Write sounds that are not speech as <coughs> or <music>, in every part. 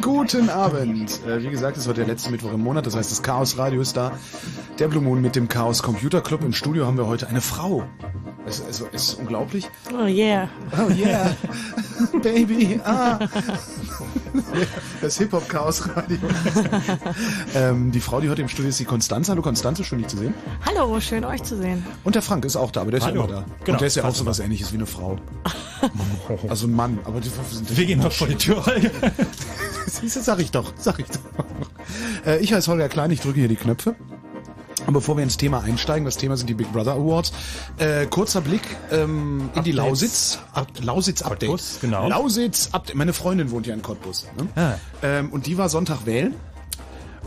Guten Abend. Äh, wie gesagt, es wird der letzte Mittwoch im Monat, das heißt, das Chaos Radio ist da. Der Blue Moon mit dem Chaos Computer Club. Im Studio haben wir heute eine Frau. Es, es, es ist unglaublich. Oh yeah. Oh yeah. <laughs> Baby. Ah. Das Hip-Hop-Chaos-Radio. <laughs> ähm, die Frau, die heute im Studio ist, die Konstanze. Hallo Konstanze, schön dich zu sehen. Hallo, schön euch zu sehen. Und der Frank ist auch da, aber der ist Hallo. ja immer da. Genau, Und der ist ja auch so was ähnliches wie eine Frau. <laughs> Also ein Mann, aber die sind Wir gehen noch vor die Tür. Holger. <laughs> Siehst du, sag ich doch, sag ich doch. Äh, ich heiße Holger Klein, ich drücke hier die Knöpfe. Und bevor wir ins Thema einsteigen, das Thema sind die Big Brother Awards. Äh, kurzer Blick ähm, in die Updates. Lausitz. Ab, Lausitz Update. Cottbus, genau. Lausitz Update. Meine Freundin wohnt ja in Cottbus. Ne? Ah. Ähm, und die war Sonntag wählen.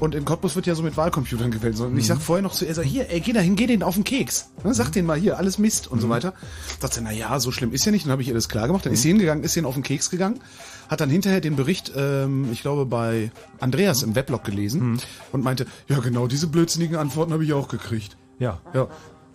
Und in Cottbus wird ja so mit Wahlcomputern gewählt. Und ich sag vorher noch zu ihr, sag, hier, ey, geh dahin, geh denen auf den Keks. Ne, sag denen mal hier, alles Mist und so weiter. Sagt sie, na ja, so schlimm ist ja nicht. Dann habe ich ihr das klar gemacht. Dann ist sie hingegangen, ist denen auf den Keks gegangen. Hat dann hinterher den Bericht, ähm, ich glaube, bei Andreas im Weblog gelesen und meinte, ja genau, diese blödsinnigen Antworten habe ich auch gekriegt. Ja. Ja.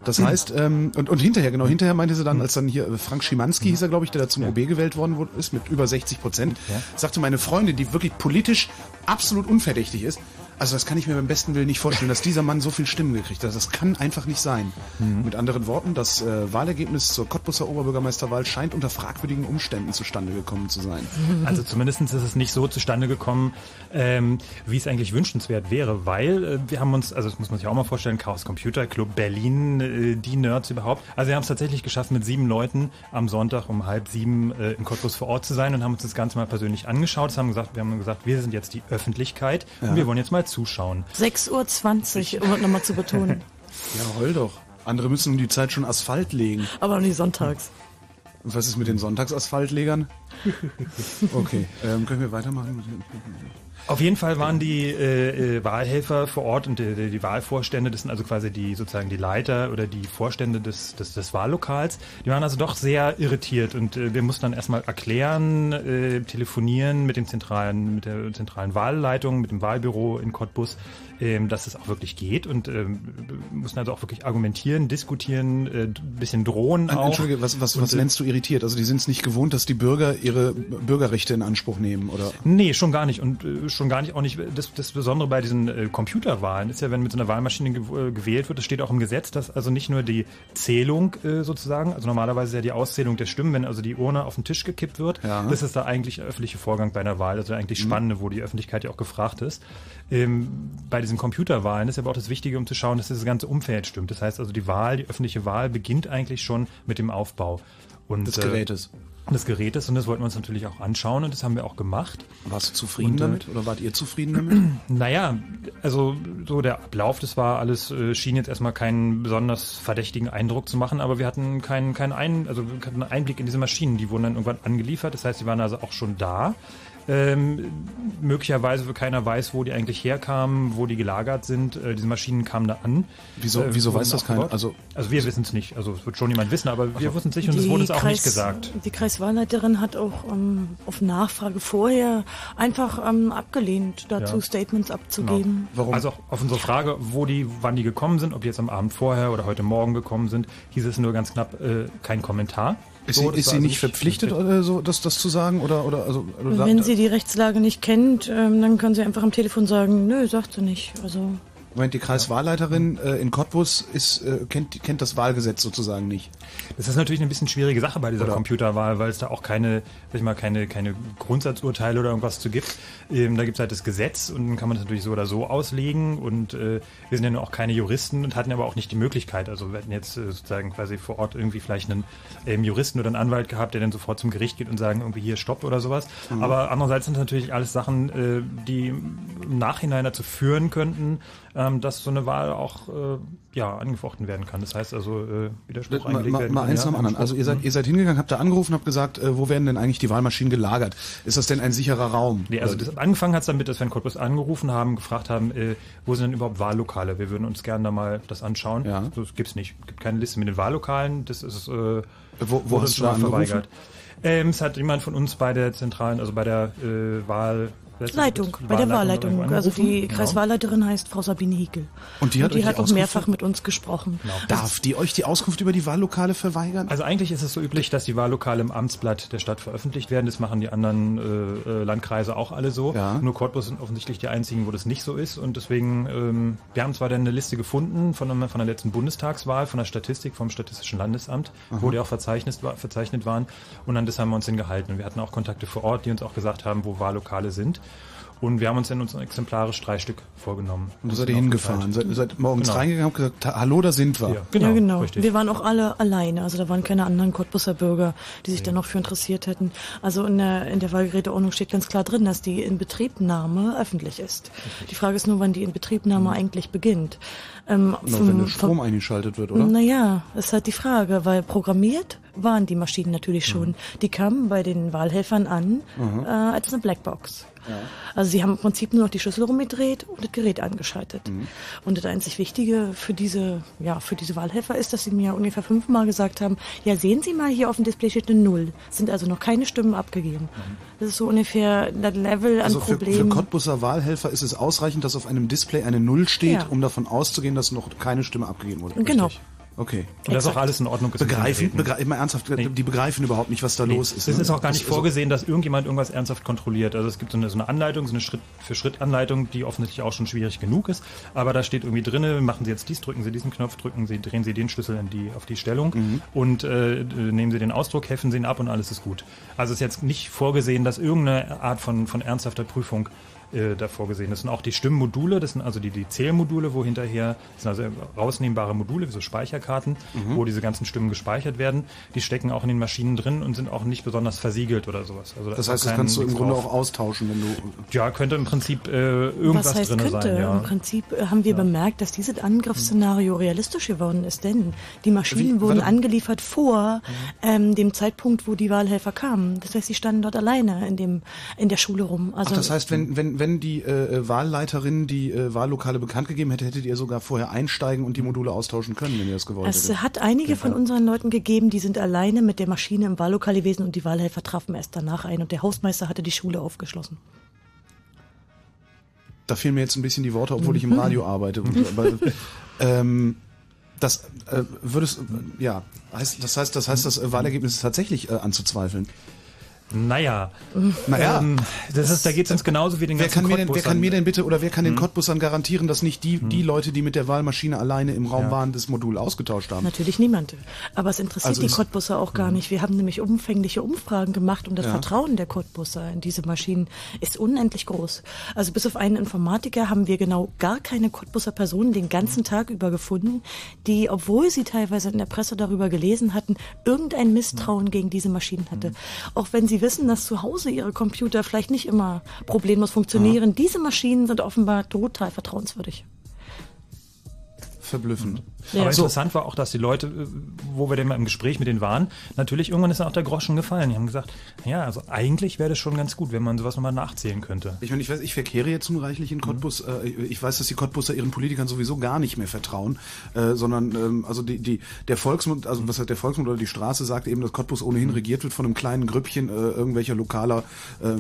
Das heißt, ähm, und, und hinterher, genau, hinterher meinte sie dann, als dann hier äh, Frank Schimanski hieß er, glaube ich, der da zum OB gewählt worden wurde, ist mit über 60 Prozent, sagte meine Freundin, die wirklich politisch absolut unverdächtig ist, Also das kann ich mir beim besten Willen nicht vorstellen, dass dieser Mann so viel Stimmen gekriegt hat. Das kann einfach nicht sein. Mhm. Mit anderen Worten, das äh, Wahlergebnis zur Cottbusser Oberbürgermeisterwahl scheint unter fragwürdigen Umständen zustande gekommen zu sein. <laughs> Also zumindest ist es nicht so zustande gekommen, ähm, wie es eigentlich wünschenswert wäre, weil äh, wir haben uns, also das muss man sich auch mal vorstellen, Chaos Computer Club Berlin, äh, die Nerds überhaupt. Also wir haben es tatsächlich geschafft, mit sieben Leuten am Sonntag um halb sieben äh, in Cottbus vor Ort zu sein und haben uns das Ganze mal persönlich angeschaut. Das haben gesagt, wir haben gesagt, wir sind jetzt die Öffentlichkeit und wir wollen jetzt mal zuschauen. 6.20 Uhr, um es nochmal zu betonen. <laughs> Ja, heul doch. Andere müssen um die Zeit schon Asphalt legen. Aber nicht sonntags. Und was ist mit den Sonntagsasphaltlegern? <laughs> Okay, ähm, können wir weitermachen? Auf jeden Fall waren die äh, äh, Wahlhelfer vor Ort und die, die, die Wahlvorstände, das sind also quasi die sozusagen die Leiter oder die Vorstände des, des, des Wahllokals, die waren also doch sehr irritiert und äh, wir mussten dann erstmal erklären, äh, telefonieren mit den zentralen, mit der zentralen Wahlleitung, mit dem Wahlbüro in Cottbus, ähm, dass es auch wirklich geht und ähm, mussten also auch wirklich argumentieren, diskutieren, äh, ein bisschen drohen auch. Entschuldige, was, was, was nennst du irritiert? Also die sind es nicht gewohnt, dass die Bürger ihre Bürgerrechte in Anspruch nehmen, oder? Nee, schon gar nicht. Und äh, schon gar nicht auch nicht. Das, das Besondere bei diesen äh, Computerwahlen ist ja, wenn mit so einer Wahlmaschine gew- äh, gewählt wird, das steht auch im Gesetz, dass also nicht nur die Zählung äh, sozusagen, also normalerweise ist ja die Auszählung der Stimmen, wenn also die Urne auf den Tisch gekippt wird, Ja. das ist da eigentlich ein öffentlicher Vorgang bei einer Wahl, also eigentlich spannende, wo die Öffentlichkeit ja auch gefragt ist. Ähm, bei diesen Computerwahlen ist aber auch das Wichtige, um zu schauen, dass das ganze Umfeld stimmt. Das heißt also, die Wahl, die öffentliche Wahl beginnt eigentlich schon mit dem Aufbau. Und, Des äh, Gerätes. Des Gerätes und das wollten wir uns natürlich auch anschauen und das haben wir auch gemacht. Warst du zufrieden Und, äh, damit? Oder wart ihr zufrieden damit? <clears throat> Naja, also so der Ablauf, das war alles, äh, schien jetzt erstmal keinen besonders verdächtigen Eindruck zu machen, aber wir hatten keinen keinen Ein, also wir hatten einen Einblick in diese Maschinen, die wurden dann irgendwann angeliefert, das heißt, die waren also auch schon da. Ähm, möglicherweise, weil keiner weiß, wo die eigentlich herkamen, wo die gelagert sind. Äh, diese Maschinen kamen da an. Wieso- Äh, wieso weiß das keiner? Also- also wir wissen es nicht. Also es wird schon jemand wissen, aber wir wussten es nicht und es wurde uns auch nicht gesagt. Die Kreiswahlleiterin hat auch ähm, auf Nachfrage vorher einfach ähm, abgelehnt, dazu Ja. Statements abzugeben. Warum? Also auf unsere Frage, wo die, wann die gekommen sind, ob die jetzt am Abend vorher oder heute Morgen gekommen sind, hieß es nur ganz knapp äh, kein Kommentar. Ist So, sie, ist sie nicht verpflichtet, oder so, das, das zu sagen? Oder, oder, also, oder Wenn da, sie die Rechtslage nicht kennt, ähm, dann kann sie einfach am Telefon sagen, nö, sagt sie nicht. Also Moment, die Kreiswahlleiterin äh, in Cottbus ist, äh, kennt, kennt das Wahlgesetz sozusagen nicht. Das ist natürlich eine bisschen schwierige Sache bei dieser Oder- Computerwahl, weil es da auch keine, sag ich mal, keine, keine Grundsatzurteile oder irgendwas zu gibt. Ähm, da gibt es halt das Gesetz und dann kann man das natürlich so oder so auslegen und äh, wir sind ja nur auch keine Juristen und hatten aber auch nicht die Möglichkeit. Also wir hätten jetzt äh, sozusagen quasi vor Ort irgendwie vielleicht einen ähm, Juristen oder einen Anwalt gehabt, der dann sofort zum Gericht geht und sagen, irgendwie hier Stopp oder sowas. Aber andererseits sind das natürlich alles Sachen, äh, die im Nachhinein dazu führen könnten, ähm, dass so eine Wahl auch äh, ja, angefochten werden kann. Das heißt also äh, Widerspruch Mal, eingelegt mal, werden mal eins nach dem anderen. Also ihr seid, ihr seid hingegangen, habt da angerufen, habt gesagt, äh, wo werden denn eigentlich die Wahlmaschinen gelagert? Ist das denn ein sicherer Raum? Nee, also das, angefangen hat es damit, dass wir in Cottbus angerufen haben, gefragt haben, äh, wo sind denn überhaupt Wahllokale? Wir würden uns gerne da mal das anschauen. Ja. Das gibt's nicht. gibt keine Liste mit den Wahllokalen. Das ist äh, Wo- wo wurde hast du schon mal verweigert. Ähm, es hat jemand von uns bei der zentralen, also bei der äh, Wahl Leitung, bei der Wahlleitung. Also die angerufen. Kreiswahlleiterin heißt Frau Sabine Hiekel. Und die hat euch die auch Auskunft- mehrfach mit uns gesprochen. Darf die euch die Auskunft über die Wahllokale verweigern? Also eigentlich ist es so üblich, dass die Wahllokale im Amtsblatt der Stadt veröffentlicht werden. Das machen die anderen äh, äh, Landkreise auch alle so. Ja. Nur Cottbus sind offensichtlich die einzigen, wo das nicht so ist. Und deswegen, ähm, wir haben zwar dann eine Liste gefunden von, einem- von der letzten Bundestagswahl, von der Statistik vom Statistischen Landesamt, wo die auch verzeichnet, verzeichnet waren. Und an das haben wir uns hingehalten. Und wir hatten auch Kontakte vor Ort, die uns auch gesagt haben, wo Wahllokale sind. Und wir haben uns dann uns exemplarisch drei Stück vorgenommen. Und da seid ihr hingefahren, seid, seid morgens Genau. reingegangen und gesagt, "Ha- hallo, da sind wir. Ja, genau. ja, genau. Richtig. Wir waren auch alle alleine. Also da waren keine anderen Cottbusser Bürger, die sich da noch für interessiert hätten. Also in der, in der Wahlgeräteordnung steht ganz klar drin, dass die Inbetriebnahme öffentlich ist. Die Frage ist nur, wann die Inbetriebnahme eigentlich beginnt. Ähm, Nur vom- wenn der vom- Strom eingeschaltet wird, oder? Naja, ist halt die Frage, weil programmiert waren die Maschinen natürlich schon. Die kamen bei den Wahlhelfern an äh, als eine Blackbox. Also sie haben im Prinzip nur noch die Schlüssel rumgedreht und das Gerät angeschaltet. Und das einzig Wichtige für diese, ja, für diese Wahlhelfer ist, dass sie mir ungefähr fünfmal gesagt haben, ja, sehen Sie mal, hier auf dem Display steht eine Null. Es sind also noch keine Stimmen abgegeben. Das ist so ungefähr das Level an Also für, für Problemen. Cottbusser Wahlhelfer ist es ausreichend, dass auf einem Display eine Null steht, Ja. um davon auszugehen, dass noch keine Stimme abgegeben wurde. Genau. Richtig? Okay. Und das ist auch alles in Ordnung. ist Begreifen, begre immer ernsthaft, die begreifen überhaupt nicht, was da los ist. Es ne? ist auch gar nicht Das- also- vorgesehen, dass irgendjemand irgendwas ernsthaft kontrolliert. Also es gibt so eine, so eine Anleitung, so eine Schritt-für-Schritt-Anleitung, die offensichtlich auch schon schwierig genug ist. Aber da steht irgendwie drinne, machen Sie jetzt dies, drücken Sie diesen Knopf, drücken Sie, drehen Sie den Schlüssel in die, auf die Stellung Mhm. und äh, nehmen Sie den Ausdruck, heffen Sie ihn ab und alles ist gut. Also es ist jetzt nicht vorgesehen, dass irgendeine Art von, von ernsthafter Prüfung äh, da vorgesehen ist. Und auch die Stimmmodule, das sind also die, die Zählmodule, wo hinterher, das sind also rausnehmbare Module, wie so Speicherkarten, Mhm. wo diese ganzen Stimmen gespeichert werden, die stecken auch in den Maschinen drin und sind auch nicht besonders versiegelt oder sowas. Also da Das heißt, das kannst du im Grunde drauf. auch austauschen, wenn du. Ja, könnte im Prinzip äh, irgendwas Was heißt drin könnte? sein, ja. Im Prinzip äh, haben wir bemerkt, dass dieses Angriffsszenario realistisch geworden ist, denn die Maschinen Wie- wurden warte. angeliefert vor ähm, dem Zeitpunkt, wo die Wahlhelfer kamen. Das heißt, sie standen dort alleine in dem in der Schule rum. Also Ach, das heißt, wenn, wenn, wenn die äh, Wahlleiterin die äh, Wahllokale bekannt gegeben hätte, hättet ihr sogar vorher einsteigen und die Module austauschen können, wenn ihr das gewollt es hättet. hat einige von unseren Leuten gegeben, die sind alleine mit der Maschine im Wahllokal gewesen und die Wahlhelfer trafen erst danach ein und der Hausmeister hatte die Schule aufgeschlossen. Da fehlen mir jetzt ein bisschen die Worte, obwohl ich im Mhm. Radio arbeite. <laughs> Aber, ähm, das äh, würdest äh, ja heißt, das heißt, das heißt, das äh, Wahlergebnis ist tatsächlich äh, anzuzweifeln. Naja, Naja, ähm, das ist, da geht es uns genauso wie den wer ganzen kann mir denn, wer Cottbussern. kann mir denn bitte oder wer kann den Cottbussern garantieren, dass nicht die die Leute, die mit der Wahlmaschine alleine im Raum Ja. waren, das Modul ausgetauscht haben? Natürlich niemand. Aber es interessiert Also die Cottbusser auch gar nicht. Wir haben nämlich umfängliche Umfragen gemacht und das Ja. Vertrauen der Cottbusser in diese Maschinen ist unendlich groß. Also bis auf einen Informatiker haben wir genau gar keine Cottbusser Personen den ganzen Tag über gefunden, die, obwohl sie teilweise in der Presse darüber gelesen hatten, irgendein Misstrauen gegen diese Maschinen hatte. Auch wenn sie wissen, dass zu Hause ihre Computer vielleicht nicht immer problemlos funktionieren, diese Maschinen sind offenbar total vertrauenswürdig. Verblüffend. Ja. Aber So. interessant war auch, dass die Leute, äh, wo wir denn mal im Gespräch mit denen waren, natürlich irgendwann ist dann auch der Groschen gefallen. Die haben gesagt, ja, also eigentlich wäre das schon ganz gut, wenn man sowas nochmal nachzählen könnte. Ich meine, ich weiß, ich verkehre jetzt nun reichlich in Cottbus. Äh, ich weiß, dass die Cottbusser ihren Politikern sowieso gar nicht mehr vertrauen, äh, sondern ähm, also die, die der Volksmund, also was heißt der Volksmund oder die Straße sagt eben, dass Cottbus ohnehin regiert wird von einem kleinen Grüppchen irgendwelcher lokaler,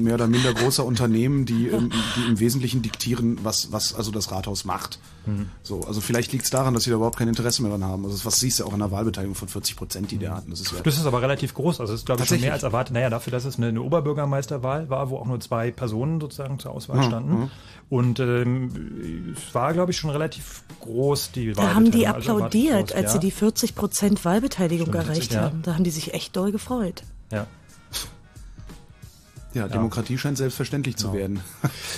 mehr oder minder großer Unternehmen, die, ähm, die im Wesentlichen diktieren, was was also das Rathaus macht. So, also vielleicht liegt es daran, dass sie da überhaupt kein Interesse mehr dran haben. Also das, was siehst du auch in der Wahlbeteiligung von 40 Prozent, die der hatten. Das ist ja Das ist aber relativ groß. Also das ist, glaube ich, schon mehr als erwartet. Naja, dafür, dass es eine, eine Oberbürgermeisterwahl war, wo auch nur zwei Personen sozusagen zur Mhm, Auswahl standen. Und ähm, es war, glaube ich, schon relativ groß, die Da haben die. Also applaudiert, erwartet groß, als sie ja. die 40 Prozent Wahlbeteiligung erreicht ja. haben. Da haben die sich echt doll gefreut. Ja. Ja, Demokratie scheint selbstverständlich zu werden.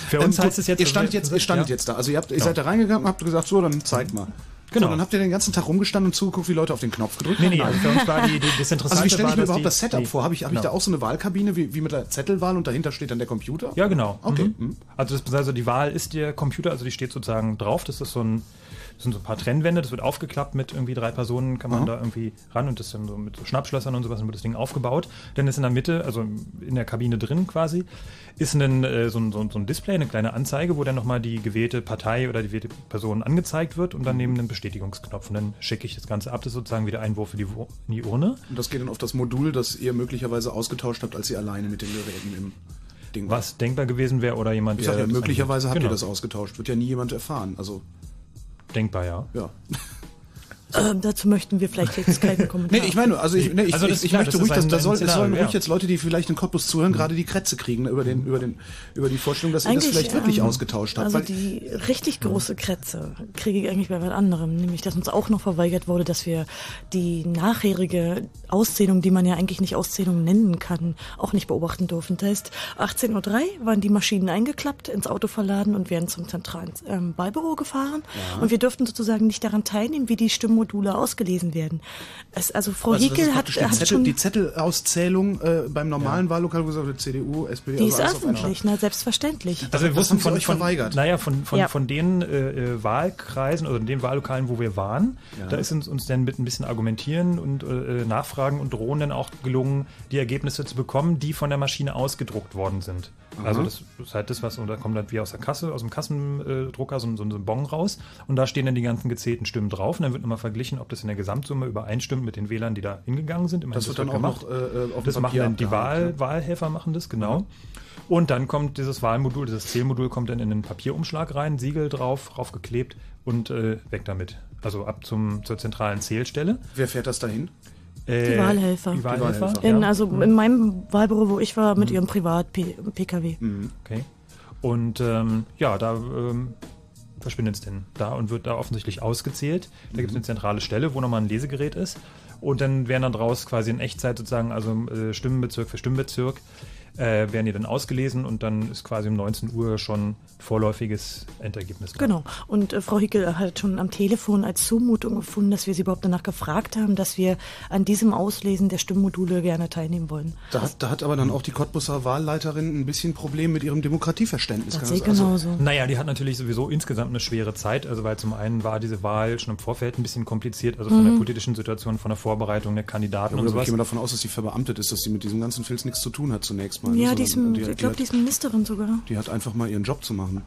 Für uns Ähm, heißt es jetzt... Ihr standet jetzt, ihr standet ja. jetzt da. Also ihr, habt, ihr seid da reingegangen und habt gesagt, so, dann zeigt mal. Genau. So, dann habt ihr den ganzen Tag rumgestanden und zugeguckt, wie Leute auf den Knopf gedrückt Nee, haben. nee, also für uns war die, die, das Interessante Also wie stelle ich mir überhaupt die, das Setup die- vor? Habe ich, hab ich genau. da auch so eine Wahlkabine wie, wie mit der Zettelwahl und dahinter steht dann der Computer? Ja, genau. Okay. Mhm. Also, das, also die Wahl ist der Computer, also die steht sozusagen drauf. Das ist so ein, sind so ein paar Trennwände, das wird aufgeklappt mit irgendwie drei Personen, kann man da irgendwie ran und das dann so mit so Schnappschlössern und sowas, dann wird das Ding aufgebaut. Dann ist in der Mitte, also in der Kabine drin quasi, ist ein, äh, so, ein, so, ein- Display, eine kleine Anzeige, wo dann nochmal die gewählte Partei oder die gewählte Person angezeigt wird und dann neben einen Bestätigungsknopf. Und dann schicke ich das Ganze ab. Das ist sozusagen wieder Einwurf für die, in die Urne. Und das geht dann auf das Modul, das ihr möglicherweise ausgetauscht habt, als ihr alleine mit den Geräten im Ding. Was denkbar gewesen wäre oder jemand, ja, möglicherweise habt angeht. ihr Genau. das ausgetauscht. Wird ja nie jemand erfahren. Also, Denkbar, ja. ja. Ähm, dazu möchten wir vielleicht jetzt keinen <laughs> Kommentar. Nee, ich meine, also ich, nee, ich, Also das- ich, ich ja, möchte das ruhig, dass da soll, es sollen ruhig ja. jetzt Leute, die vielleicht in Cottbus zuhören, gerade die Krätze kriegen ne, über den, über den, über die Vorstellung, dass ihr das Eigentlich, vielleicht wirklich ähm, ausgetauscht habt. Also weil, die richtig große Krätze kriege ich eigentlich bei was anderem, nämlich dass uns auch noch verweigert wurde, dass wir die nachherige Auszählung, die man ja eigentlich nicht Auszählung nennen kann, auch nicht beobachten durften. Das heißt, 18.03 Uhr waren die Maschinen eingeklappt, ins Auto verladen und werden zum zentralen ähm, Wahlbüro gefahren. Und wir durften sozusagen nicht daran teilnehmen, wie die Stimmmodule ausgelesen werden. Es, also Frau also ist Hiekel hat, die, hat Zettel, schon... die Zettelauszählung äh, beim normalen Wahllokal, wo gesagt CDU, SPD, die ist auf einen öffentlich, na selbstverständlich. Also wir wussten von, von, verweigert. naja, von, von, Ja. von den äh, äh, Wahlkreisen oder den Wahllokalen, wo wir waren, da ist uns, uns dann mit ein bisschen Argumentieren und äh, Nachfragen und Drohen dann auch gelungen, die Ergebnisse zu bekommen, die von der Maschine ausgedruckt worden sind. Also das ist halt das, was, und da kommt dann wie aus der Kasse, aus dem Kassendrucker so, ein- so ein Bon raus und da stehen dann die ganzen gezählten Stimmen drauf und dann wird nochmal verglichen, ob das in der Gesamtsumme übereinstimmt mit den Wählern, die da hingegangen sind. Immerhin, Das wird dann auch gemacht. noch äh, auf Das dem machen Papier dann die Wahl, ne? Wahlhelfer machen das, genau. Und dann kommt dieses Wahlmodul, dieses Zählmodul kommt dann in den Papierumschlag rein, Siegel drauf, raufgeklebt und äh, weg damit. Also ab zum, zur zentralen Zählstelle. Wer fährt das dahin? Äh, Wahlhelfer. Die Wahlhelfer. In, also in meinem Wahlbüro, wo ich war, mit ihrem Privat-PKW. Okay. Und ähm, ja, da ähm, verschwindet es denn da und wird da offensichtlich ausgezählt. Da gibt es eine zentrale Stelle, wo nochmal ein Lesegerät ist. Und dann werden dann draus quasi in Echtzeit sozusagen, also äh, Stimmenbezirk für Stimmenbezirk, äh, werden die dann ausgelesen und dann ist quasi um 19 Uhr schon vorläufiges Endergebnis da. Genau. Und äh, Frau Hickel hat schon am Telefon als Zumutung gefunden, dass wir sie überhaupt danach gefragt haben, dass wir an diesem Auslesen der Stimmmodule gerne teilnehmen wollen. Da hat, da hat aber dann auch die Cottbusser Wahlleiterin ein bisschen Problem mit ihrem Demokratieverständnis. Das sehe ich also- genauso. Naja, die hat natürlich sowieso insgesamt eine schwere Zeit, also weil zum einen war diese Wahl schon im Vorfeld ein bisschen kompliziert, also von der politischen Situation, von der Vorbereitung der Kandidaten und Oder ich sowas. gehe mal davon aus, dass sie verbeamtet ist, dass sie mit diesem ganzen Filz nichts zu tun hat zunächst mal. ne, Ja, sondern die ist, die, ich glaube, die ist Ministerin sogar. die hat einfach mal ihren Job zu machen.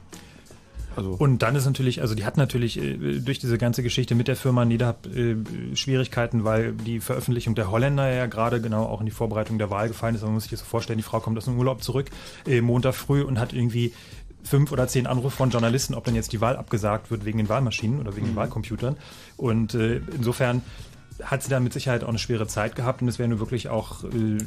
Also Und dann ist natürlich, also die hat natürlich äh, durch diese ganze Geschichte mit der Firma Niederhab äh, Schwierigkeiten, weil die Veröffentlichung der Holländer ja gerade genau auch in die Vorbereitung der Wahl gefallen ist. Also Man muss sich das so vorstellen, die Frau kommt aus dem Urlaub zurück, äh, Montag früh und hat irgendwie fünf oder zehn Anrufe von Journalisten, ob dann jetzt die Wahl abgesagt wird wegen den Wahlmaschinen oder wegen den Wahlcomputern. Und äh, insofern hat sie da mit Sicherheit auch eine schwere Zeit gehabt und es wäre nur wirklich auch äh,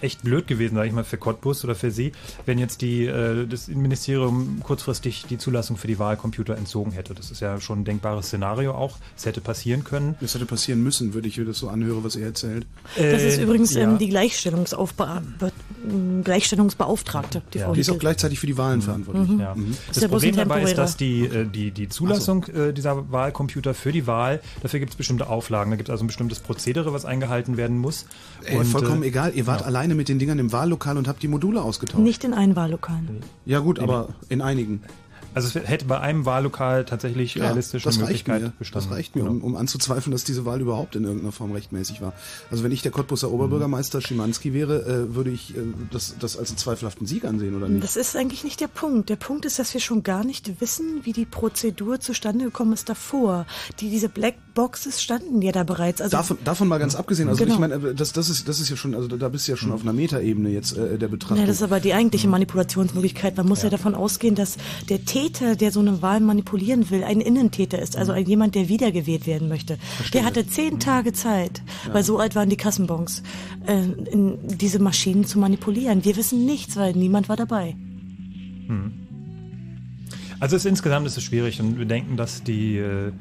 echt blöd gewesen, sage ich mal, für Cottbus oder für sie, wenn jetzt die, äh, das Ministerium kurzfristig die Zulassung für die Wahlcomputer entzogen hätte. Das ist ja schon ein denkbares Szenario auch. Es hätte passieren können. das hätte passieren müssen, würde ich mir das so anhöre, was er erzählt. Das ist Äh, übrigens ja. ähm, die ähm, Gleichstellungsbeauftragte, die Ja. Frau Die ist auch gleichzeitig für die Wahlen verantwortlich. Ja. Das ja bloß Problem dabei ist, dass die, äh, die, die Zulassung äh, dieser Wahlcomputer für die Wahl, dafür gibt es bestimmte Auflagen. Da gibt es also ein bestimmtes Prozedere, was eingehalten werden muss. Ey, vollkommen äh, egal, ihr wart alleine mit den Dingern im Wahllokal und habt die Module ausgetauscht. Nicht in allen Wahllokalen. Ja gut, aber in einigen. Also es hätte bei einem Wahllokal tatsächlich Ja, realistisch das Möglichkeit mir. bestanden. Das reicht mir, Genau. um, um anzuzweifeln, dass diese Wahl überhaupt in irgendeiner Form rechtmäßig war. Also wenn ich der Cottbusser Oberbürgermeister Schimanski wäre, äh, würde ich äh, das, das als einen zweifelhaften Sieg ansehen, oder nicht? Das ist eigentlich nicht der Punkt. Der Punkt ist, dass wir schon gar nicht wissen, wie die Prozedur zustande gekommen ist davor. Die, diese Blackboxes standen ja da bereits. Also Davon, davon mal ganz abgesehen, also Genau. ich meine, äh, das, das, ist, das ist ja schon, also da bist du ja schon auf einer Metaebene jetzt äh, der Betrachtung. Ja, das ist aber die eigentliche Manipulationsmöglichkeit. Man muss ja. davon ausgehen, dass der Täter, der so eine Wahl manipulieren will, ein Innentäter ist, also ein jemand, der wiedergewählt werden möchte. Der hatte zehn Tage Zeit, weil so alt waren die Kassenbons, äh, in diese Maschinen zu manipulieren. Wir wissen nichts, weil niemand war dabei. Also es insgesamt ist es schwierig und wir denken, dass die äh,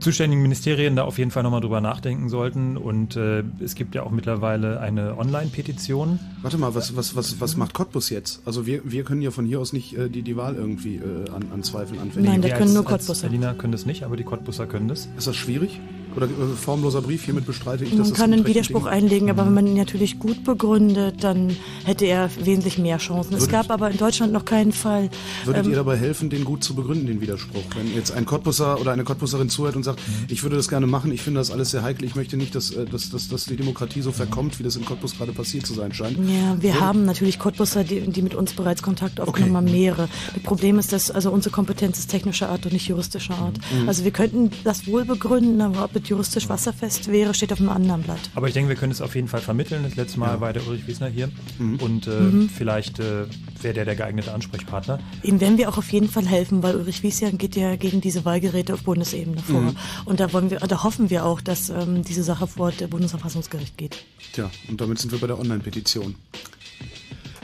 zuständigen Ministerien da auf jeden Fall nochmal drüber nachdenken sollten. Und äh, es gibt ja auch mittlerweile eine Online-Petition. Warte mal, was, was, was, was macht Cottbus jetzt? Also wir, wir können ja von hier aus nicht äh, die, die Wahl irgendwie äh, an, an Zweifeln anfällig Nein, da Wir können als, nur als Cottbusser. Berliner können das nicht, aber die Cottbusser können das. Ist das schwierig? Oder äh, formloser Brief, hiermit bestreite ich, dass Man das kann einen mit rechten Widerspruch Dingen- einlegen, aber wenn man ihn natürlich gut begründet, dann hätte er wesentlich mehr Chancen. Es gab aber in Deutschland noch keinen Fall. Würdet ähm, ihr dabei helfen, den gut zu begründen, den Widerspruch? Wenn jetzt ein Cottbusser oder eine Cottbusserin zuhört und sagt, Mhm. ich würde das gerne machen, ich finde das alles sehr heikel, ich möchte nicht, dass, äh, dass, dass, dass die Demokratie so verkommt, wie das in Cottbus gerade passiert zu sein scheint. Ja, wir haben natürlich Cottbusser, die, die mit uns bereits Kontakt aufgenommen Okay. haben, mehrere. Das Problem ist, dass also unsere Kompetenz ist technischer Art und nicht juristischer Art. Mhm. Also wir könnten das wohl begründen, aber ob es juristisch wasserfest wäre, steht auf einem anderen Blatt. Aber ich denke, wir können es auf jeden Fall vermitteln. Das letzte Mal war der Ulrich Wiesner hier. Mhm. Und äh, Mhm. vielleicht äh, wäre der der geeignete Ansprechpartner. Ihm werden wir auch auf jeden Fall helfen, weil Ulrich Wiesjan geht ja gegen diese Wahlgeräte auf Bundesebene vor. Mhm. Und da wollen wir, da hoffen wir auch, dass ähm, diese Sache vor der Bundesverfassungsgericht geht. Tja, und damit sind wir bei der Online-Petition.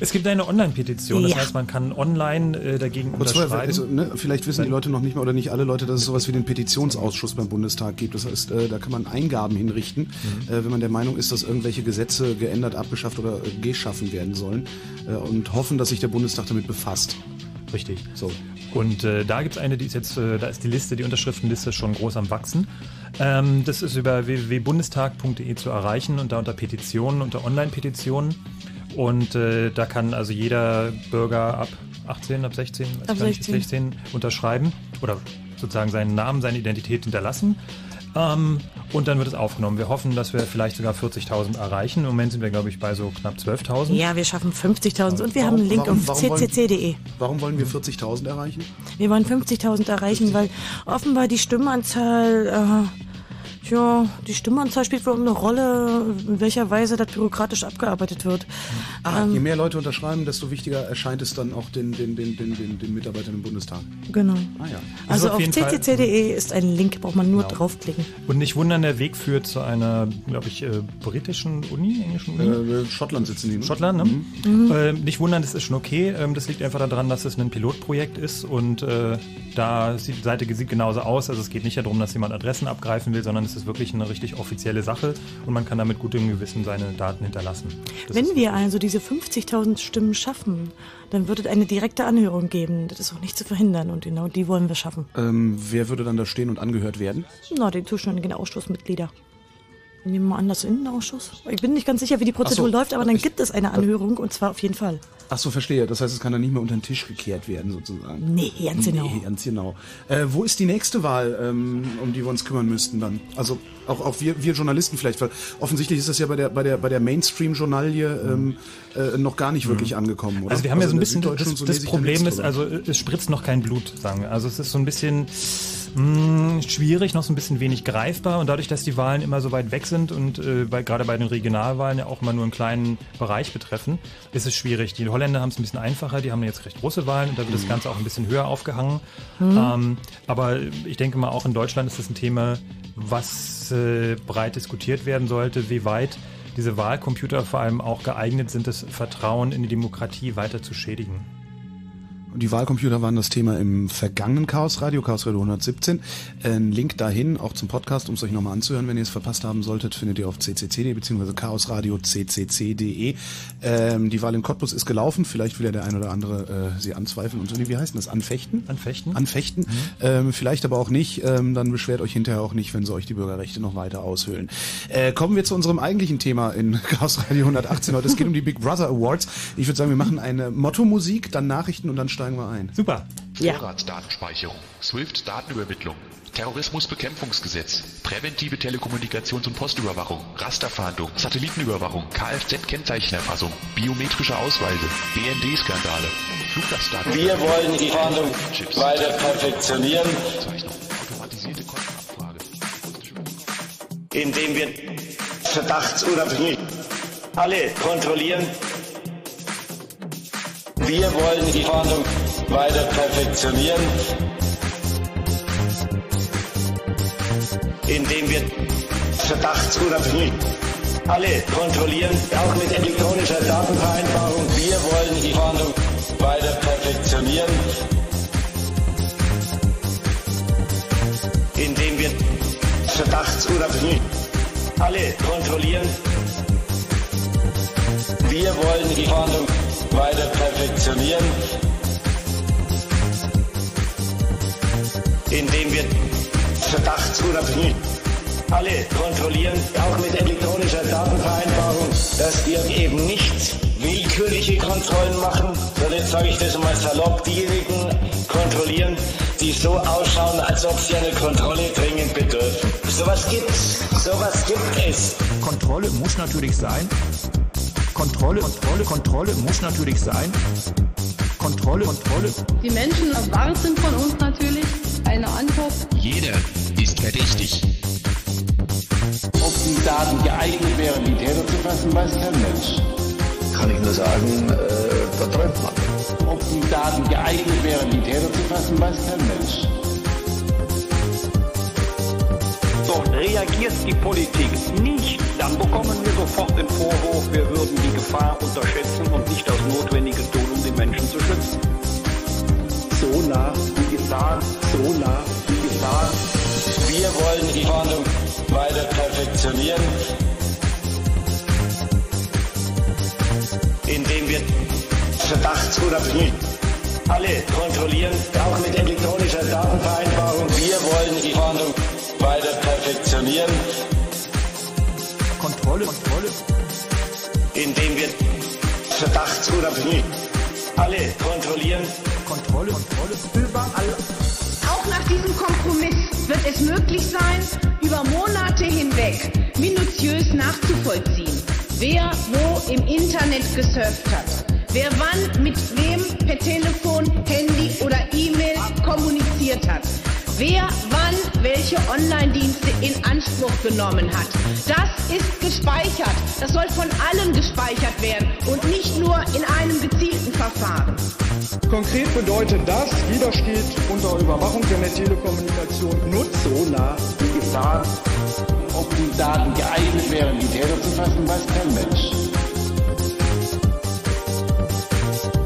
Es gibt eine Online-Petition, das Ja. heißt, man kann online äh, dagegen Und zwar, unterschreiben. also, ne, vielleicht wissen die Leute noch nicht mal oder nicht alle Leute, dass es sowas wie den Petitionsausschuss beim Bundestag gibt. Das heißt, äh, da kann man Eingaben hinrichten, äh, wenn man der Meinung ist, dass irgendwelche Gesetze geändert, abgeschafft oder äh, geschaffen werden sollen äh, und hoffen, dass sich der Bundestag damit befasst. Richtig. So. Und äh, da gibt es eine, die ist jetzt, äh, da ist die Liste, die Unterschriftenliste schon groß am Wachsen. Ähm, das ist über www.bundestag.de zu erreichen und da unter Petitionen, unter Online-Petitionen. Und äh, da kann also jeder Bürger ab 18, ab 16, weiß Ab gar nicht, 16. 16 unterschreiben oder sozusagen seinen Namen, seine Identität hinterlassen. Ähm, und dann wird es aufgenommen. Wir hoffen, dass wir vielleicht sogar 40.000 erreichen. Im Moment sind wir, glaube ich, bei so knapp 12.000. Ja, wir schaffen 50.000 und wir Warum- haben einen Link warum- auf ccc.de. Warum wollen wir 40.000 erreichen? Wir wollen 50.000 erreichen, weil offenbar die Stimmenanzahl, äh, ja, die Stimmenanzahl spielt wohl eine Rolle, in welcher Weise das bürokratisch abgearbeitet wird. Ah, je mehr Leute unterschreiben, desto wichtiger erscheint es dann auch den, den, den, den, den, den Mitarbeitern im Bundestag. Genau. Ah ja. Also auf auf Fall- ccc.de ist ein Link, braucht man nur draufklicken. Und nicht wundern, der Weg führt zu einer, glaube ich, äh, britischen Uni, englischen Uni. Äh, Schottland sitzen die. ne? Schottland, ne? Äh, nicht wundern, das ist schon okay. Ähm, das liegt einfach daran, dass es ein Pilotprojekt ist und äh, da sieht die Seite sieht genauso aus. Also es geht nicht darum, dass jemand Adressen abgreifen will, sondern es ist wirklich eine richtig offizielle Sache und man kann damit gutem Gewissen seine Daten hinterlassen. Das Wenn wir also diese 50.000 Stimmen schaffen, dann wird es eine direkte Anhörung geben. Das ist auch nicht zu verhindern und genau die wollen wir schaffen. Ähm, wer würde dann da stehen und angehört werden? Na, die zuständigen Ausschussmitglieder. Nehmen wir mal an, das Innenausschuss. Ich bin nicht ganz sicher, wie die Prozedur so. läuft, aber dann Ich- gibt es eine Anhörung und zwar auf jeden Fall. Ach so, verstehe. Das heißt, es kann dann nicht mehr unter den Tisch gekehrt werden, sozusagen. Nee, ganz genau. Nee, ganz genau. Äh, wo ist die nächste Wahl, ähm, um die wir uns kümmern müssten dann? Also auch, auch wir, wir Journalisten vielleicht, weil offensichtlich ist das ja bei der, bei der, bei der Mainstream-Journalie ähm, äh, noch gar nicht wirklich angekommen, oder? also wir haben ja so in ein bisschen, das, so das Problem ist, drüber. also es spritzt noch kein Blut, sagen wir. Also es ist so ein bisschen mh, schwierig, noch so ein bisschen wenig greifbar und dadurch, dass die Wahlen immer so weit weg sind und äh, bei, gerade bei den Regionalwahlen ja auch immer nur einen kleinen Bereich betreffen, ist es schwierig. Die Holländer haben es ein bisschen einfacher, die haben jetzt recht große Wahlen und da wird das Ganze auch ein bisschen höher aufgehangen. Ähm, aber ich denke mal, auch in Deutschland ist das ein Thema, was äh, breit diskutiert werden sollte, wie weit diese Wahlcomputer vor allem auch geeignet sind, das Vertrauen in die Demokratie weiter zu schädigen. Die Wahlcomputer waren das Thema im vergangenen Chaos Radio, Chaos Radio 117. Ein Link dahin, auch zum Podcast, um es euch nochmal anzuhören, wenn ihr es verpasst haben solltet, findet ihr auf ccc.de bzw. chaosradio.ccc.de. Ähm, die Wahl in Cottbus ist gelaufen, vielleicht will ja der ein oder andere äh, sie anzweifeln und so. Nee, wie heißt denn das? Anfechten? Anfechten? Anfechten. Ähm, vielleicht aber auch nicht. Ähm, dann beschwert euch hinterher auch nicht, wenn sie euch die Bürgerrechte noch weiter aushöhlen. Äh, kommen wir zu unserem eigentlichen Thema in <laughs> Chaos Radio 118 heute. Es geht um die Big Brother Awards. Ich würde sagen, wir machen eine Motto-Musik, dann Nachrichten und dann steigen wir ein. Super. Ja. Vorratsdatenspeicherung, SWIFT-Datenübermittlung, Terrorismusbekämpfungsgesetz, präventive Telekommunikations- und Postüberwachung, Rasterfahndung, Satellitenüberwachung, Kfz-Kennzeichenerfassung, biometrische Ausweise, BND-Skandale, Fluggastdaten. Wir wollen die Fahndung weiter perfektionieren, automatisierte Kontenabfrage, indem wir verdachtsunabhängig alle kontrollieren. Wir wollen die Fahndung weiter perfektionieren, indem wir verdachtsunabhängig alle kontrollieren, auch mit elektronischer Datenvereinbarung. Wir wollen die Fahndung weiter perfektionieren, indem wir verdachtsunabhängig alle kontrollieren. Wir wollen die Fahndung weiter perfektionieren, indem wir verdachtsunabhängig alle kontrollieren, auch mit elektronischer Datenvereinbarung, dass wir eben nicht willkürliche Kontrollen machen, sondern jetzt sage ich das mal salopp, diejenigen kontrollieren, die so ausschauen, als ob sie eine Kontrolle dringend bedürfen. Sowas gibt's, sowas gibt es. Kontrolle muss natürlich sein. Kontrolle, Kontrolle, Kontrolle muss natürlich sein. Kontrolle, Kontrolle. Die Menschen erwarten von uns natürlich eine Antwort. Jeder ist verdächtig. Ob die Daten geeignet wären, die Täter zu fassen, weiß kein Mensch. Kann ich nur sagen, äh, da träumt man. Ob die Daten geeignet wären, die Täter zu fassen, weiß kein Mensch. So, reagiert die Politik nicht, dann bekommen wir sofort den Vorwurf, wir würden die Gefahr unterschätzen und nicht das Notwendige tun, um die Menschen zu schützen. So nah wie Gefahr, so nah wie Gefahr. Wir wollen die Fahndung weiter perfektionieren, indem wir verdachtsunabhängig alle kontrollieren, auch mit elektronischer Datenvereinbarung. Wir wollen die Fahndung weiter perfektionieren. Indem wir verdachtsunabhängig alle kontrollieren. Kontrolle, Kontrolle. Auch nach diesem Kompromiss wird es möglich sein, über über Monate hinweg minutiös nachzuvollziehen, wer wo im Internet gesurft hat, wer wann mit wem per Telefon, Handy oder E-Mail kommuniziert hat, wer wann welche Online-Dienste in Anspruch genommen hat. Das ist gespeichert. Das soll von allen gespeichert werden und nicht nur in einem gezielten Verfahren. Konkret bedeutet das, jeder steht unter Überwachung, der Telekommunikation nutzt. So nah die Gefahr, ob die Daten geeignet wären, die Täter zu fassen, weiß kein Mensch.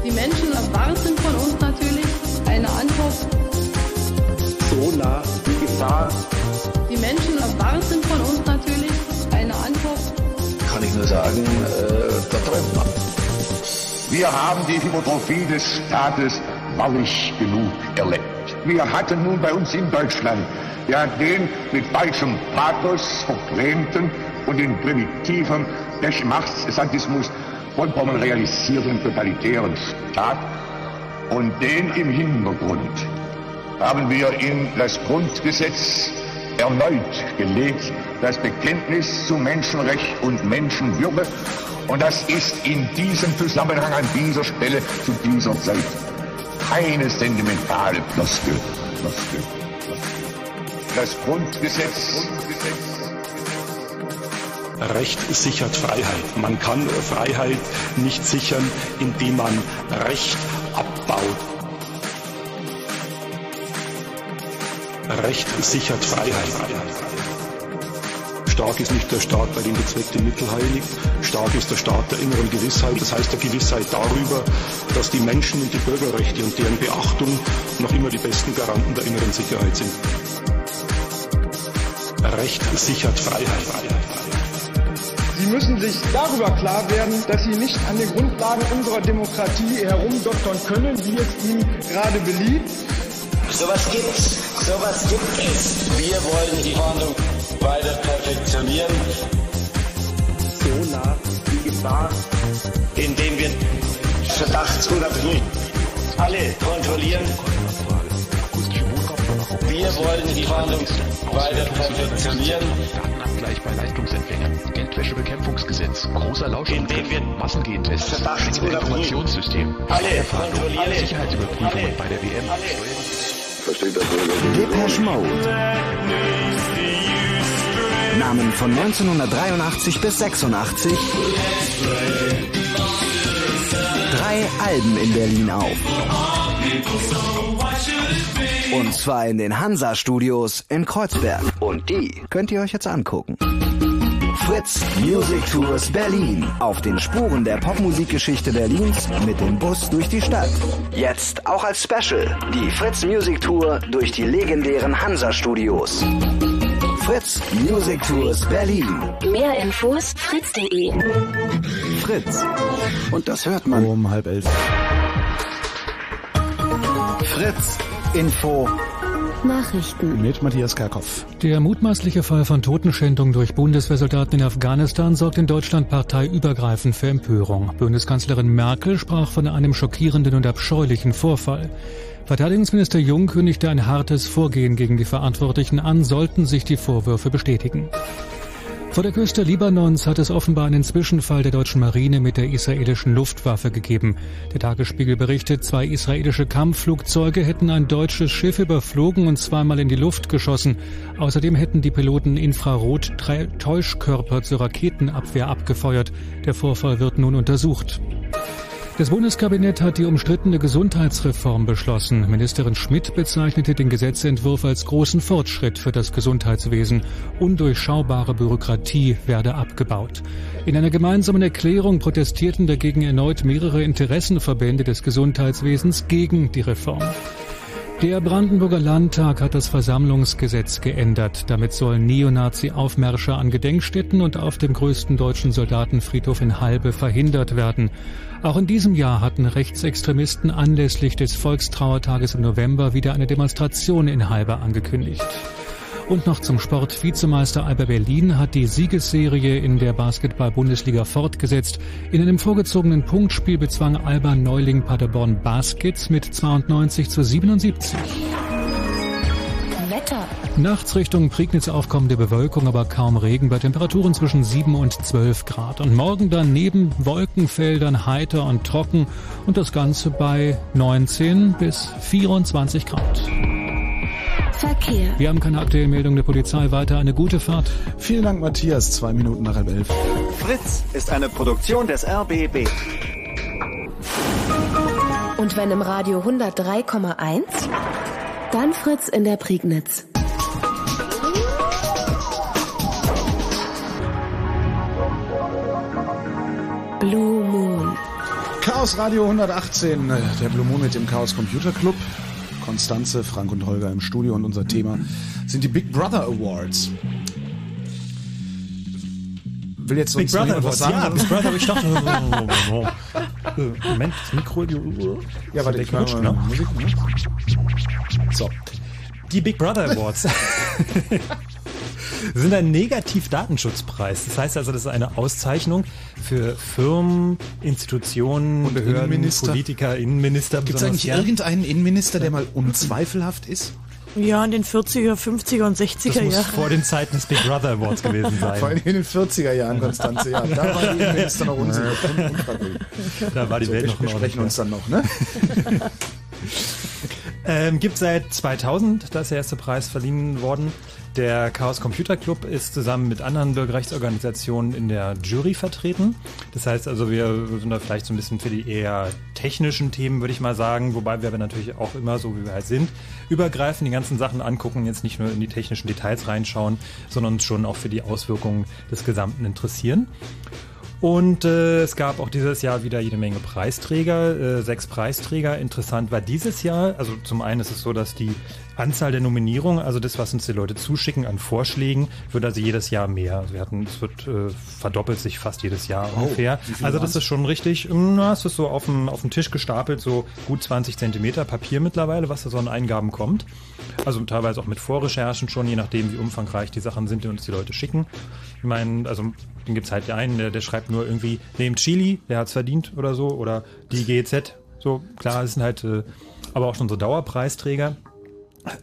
Die Menschen erwarten von uns natürlich eine Antwort. Nah die Gefahr. Die Menschen erwarten von uns natürlich eine Antwort. Kann ich nur sagen, äh, da träumt man. Wir haben die Hypotrophie des Staates wahrlich genug erlebt. Wir hatten nun bei uns in Deutschland ja den mit falschem Pathos verklemmten und in primitiven Geschmachtssadismus vollkommen realisierten totalitären Staat. Und den im Hintergrund haben wir in das Grundgesetz erneut gelegt, das Bekenntnis zu Menschenrecht und Menschenwürde. Und das ist in diesem Zusammenhang an dieser Stelle zu dieser Zeit keine sentimentale Floskel. Das Grundgesetz. Recht sichert Freiheit. Man kann Freiheit nicht sichern, indem man Recht abbaut. Recht sichert Freiheit. Stark ist nicht der Staat, bei dem bezweckte Mittel heiligt. Stark ist der Staat der inneren Gewissheit, das heißt der Gewissheit darüber, dass die Menschen und die Bürgerrechte und deren Beachtung noch immer die besten Garanten der inneren Sicherheit sind. Recht sichert Freiheit. Sie müssen sich darüber klar werden, dass Sie nicht an den Grundlagen unserer Demokratie herumdoktern können, wie es Ihnen gerade beliebt. Sowas gibt's, sowas gibt es. Wir wollen die Fahndung weiter perfektionieren. So nah die Gefahr, indem wir verdachtsunabhängig alle kontrollieren. Wir wollen die Fahndung weiter perfektionieren. Datenabgleich bei Leistungsempfängern, Geldwäschebekämpfungsgesetz, großer Lauschangriff, Massengentests, Informationssystem, alle kontrollieren, Sicherheitsüberprüfungen bei der WM. Versteht das Depeche Mode. Namen von 1983 bis 86. Drei Alben in Berlin auf. Und zwar in den Hansa-Studios in Kreuzberg. Und die könnt ihr euch jetzt angucken. Fritz Music Tours Berlin. Auf den Spuren der Popmusikgeschichte Berlins mit dem Bus durch die Stadt. Jetzt auch als Special. Die Fritz Music Tour durch die legendären Hansa-Studios. Fritz Music Tours Berlin. Mehr Infos fritz.de. Fritz. Und das hört man. Um halb elf. Fritz. Info. Nachrichten. Mit Matthias Kerkhoff. Der mutmaßliche Fall von Totenschändung durch Bundeswehrsoldaten in Afghanistan sorgt in Deutschland parteiübergreifend für Empörung. Bundeskanzlerin Merkel sprach von einem schockierenden und abscheulichen Vorfall. Verteidigungsminister Jung kündigte ein hartes Vorgehen gegen die Verantwortlichen an, sollten sich die Vorwürfe bestätigen. Vor der Küste Libanons hat es offenbar einen Zwischenfall der deutschen Marine mit der israelischen Luftwaffe gegeben. Der Tagesspiegel berichtet, zwei israelische Kampfflugzeuge hätten ein deutsches Schiff überflogen und zweimal in die Luft geschossen. Außerdem hätten die Piloten Infrarot-Täuschkörper zur Raketenabwehr abgefeuert. Der Vorfall wird nun untersucht. Das Bundeskabinett hat die umstrittene Gesundheitsreform beschlossen. Ministerin Schmidt bezeichnete den Gesetzentwurf als großen Fortschritt für das Gesundheitswesen. Undurchschaubare Bürokratie werde abgebaut. In einer gemeinsamen Erklärung protestierten dagegen erneut mehrere Interessenverbände des Gesundheitswesens gegen die Reform. Der Brandenburger Landtag hat das Versammlungsgesetz geändert. Damit sollen Neonazi-Aufmärsche an Gedenkstätten und auf dem größten deutschen Soldatenfriedhof in Halbe verhindert werden. Auch in diesem Jahr hatten Rechtsextremisten anlässlich des Volkstrauertages im November wieder eine Demonstration in Halbe angekündigt. Und noch zum Sport. Vizemeister Alba Berlin hat die Siegesserie in der Basketball-Bundesliga fortgesetzt. In einem vorgezogenen Punktspiel bezwang Alba Neuling Paderborn Baskets mit 92 zu 77. Wetter. Nachts Richtung Prignitz aufkommende Bewölkung, aber kaum Regen bei Temperaturen zwischen 7 und 12 Grad. Und morgen dann neben Wolkenfeldern heiter und trocken und das Ganze bei 19 bis 24 Grad. Verkehr. Wir haben keine aktuelle Meldung der Polizei. Weiter eine gute Fahrt. Vielen Dank, Matthias. Zwei Minuten nach halb elf. Fritz ist eine Produktion des RBB. Und wenn im Radio 103,1, dann Fritz in der Prignitz. Blue Moon. Chaos Radio 118, äh, der Blue Moon mit dem Chaos Computer Club. Konstanze, Frank und Holger im Studio und unser Thema sind die Big Brother Awards. Will jetzt Big Brother was Awards, sagen? ja, Big Brother, ich dachte, <laughs> Moment, das Mikro. Ja, warte, ich mal ne? Musik. Ne? So. Die Big Brother Awards <laughs> sind ein Negativ-Datenschutzpreis. Das heißt also, das ist eine Auszeichnung für Firmen, Institutionen, Behörden, Innenminister. Politiker, Innenminister. Gibt es eigentlich irgendeinen Innenminister, der mal unzweifelhaft ist? Ja, in den 40er, 50er und 60er Das muss Jahren. vor den Zeiten des Big Brother Awards gewesen <laughs> Vor sein. allem in den 40er Jahren, Konstanze, ja. Da waren die <laughs> Innenminister noch unsicher. Da war die So, Welt wir noch besprechen Ordnung. uns dann noch, ne? <laughs> Ähm, gibt seit 2000, da ist der erste Preis verliehen worden. Der Chaos Computer Club ist zusammen mit anderen Bürgerrechtsorganisationen in der Jury vertreten. Das heißt also, wir sind da vielleicht so ein bisschen für die eher technischen Themen, würde ich mal sagen, wobei wir aber natürlich auch immer, so wie wir halt sind, übergreifend die ganzen Sachen angucken, jetzt nicht nur in die technischen Details reinschauen, sondern uns schon auch für die Auswirkungen des Gesamten interessieren. Und äh, es gab auch dieses Jahr wieder jede Menge Preisträger, äh, sechs Preisträger. Interessant war dieses Jahr, also zum einen ist es so, dass die Anzahl der Nominierungen, also das, was uns die Leute zuschicken an Vorschlägen, wird also jedes Jahr mehr. Also wir hatten, es wird äh, verdoppelt sich fast jedes Jahr Oh, ungefähr. Also das ist schon richtig, na, es ist so auf dem, auf dem Tisch gestapelt, so gut 20 Zentimeter Papier mittlerweile, was da so an Eingaben kommt. Also teilweise auch mit Vorrecherchen schon, je nachdem, wie umfangreich die Sachen sind, die uns die Leute schicken. Ich meine, also den gibt's halt einen, der, der schreibt nur irgendwie, nehmt Chili, der hat's verdient oder so, oder die GEZ. So, klar, das sind halt äh, aber auch schon so Dauerpreisträger.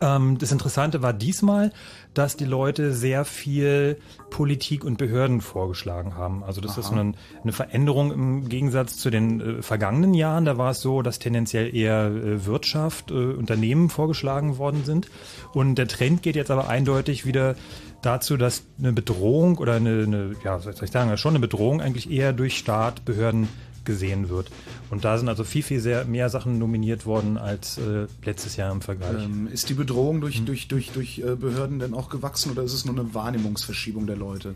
Ähm, das Interessante war diesmal, dass die Leute sehr viel Politik und Behörden vorgeschlagen haben. Also das ist so eine, eine Veränderung im Gegensatz zu den äh, vergangenen Jahren. Da war es so, dass tendenziell eher äh, Wirtschaft, äh, Unternehmen vorgeschlagen worden sind. Und der Trend geht jetzt aber eindeutig wieder dazu, dass eine Bedrohung oder eine, eine ja, soll ich sagen, schon eine Bedrohung eigentlich eher durch Staat, Behörden gesehen wird. Und da sind also viel, viel sehr mehr Sachen nominiert worden als äh, letztes Jahr im Vergleich. Ähm, ist die Bedrohung durch, durch, durch, durch äh, Behörden denn auch gewachsen oder ist es nur eine Wahrnehmungsverschiebung der Leute?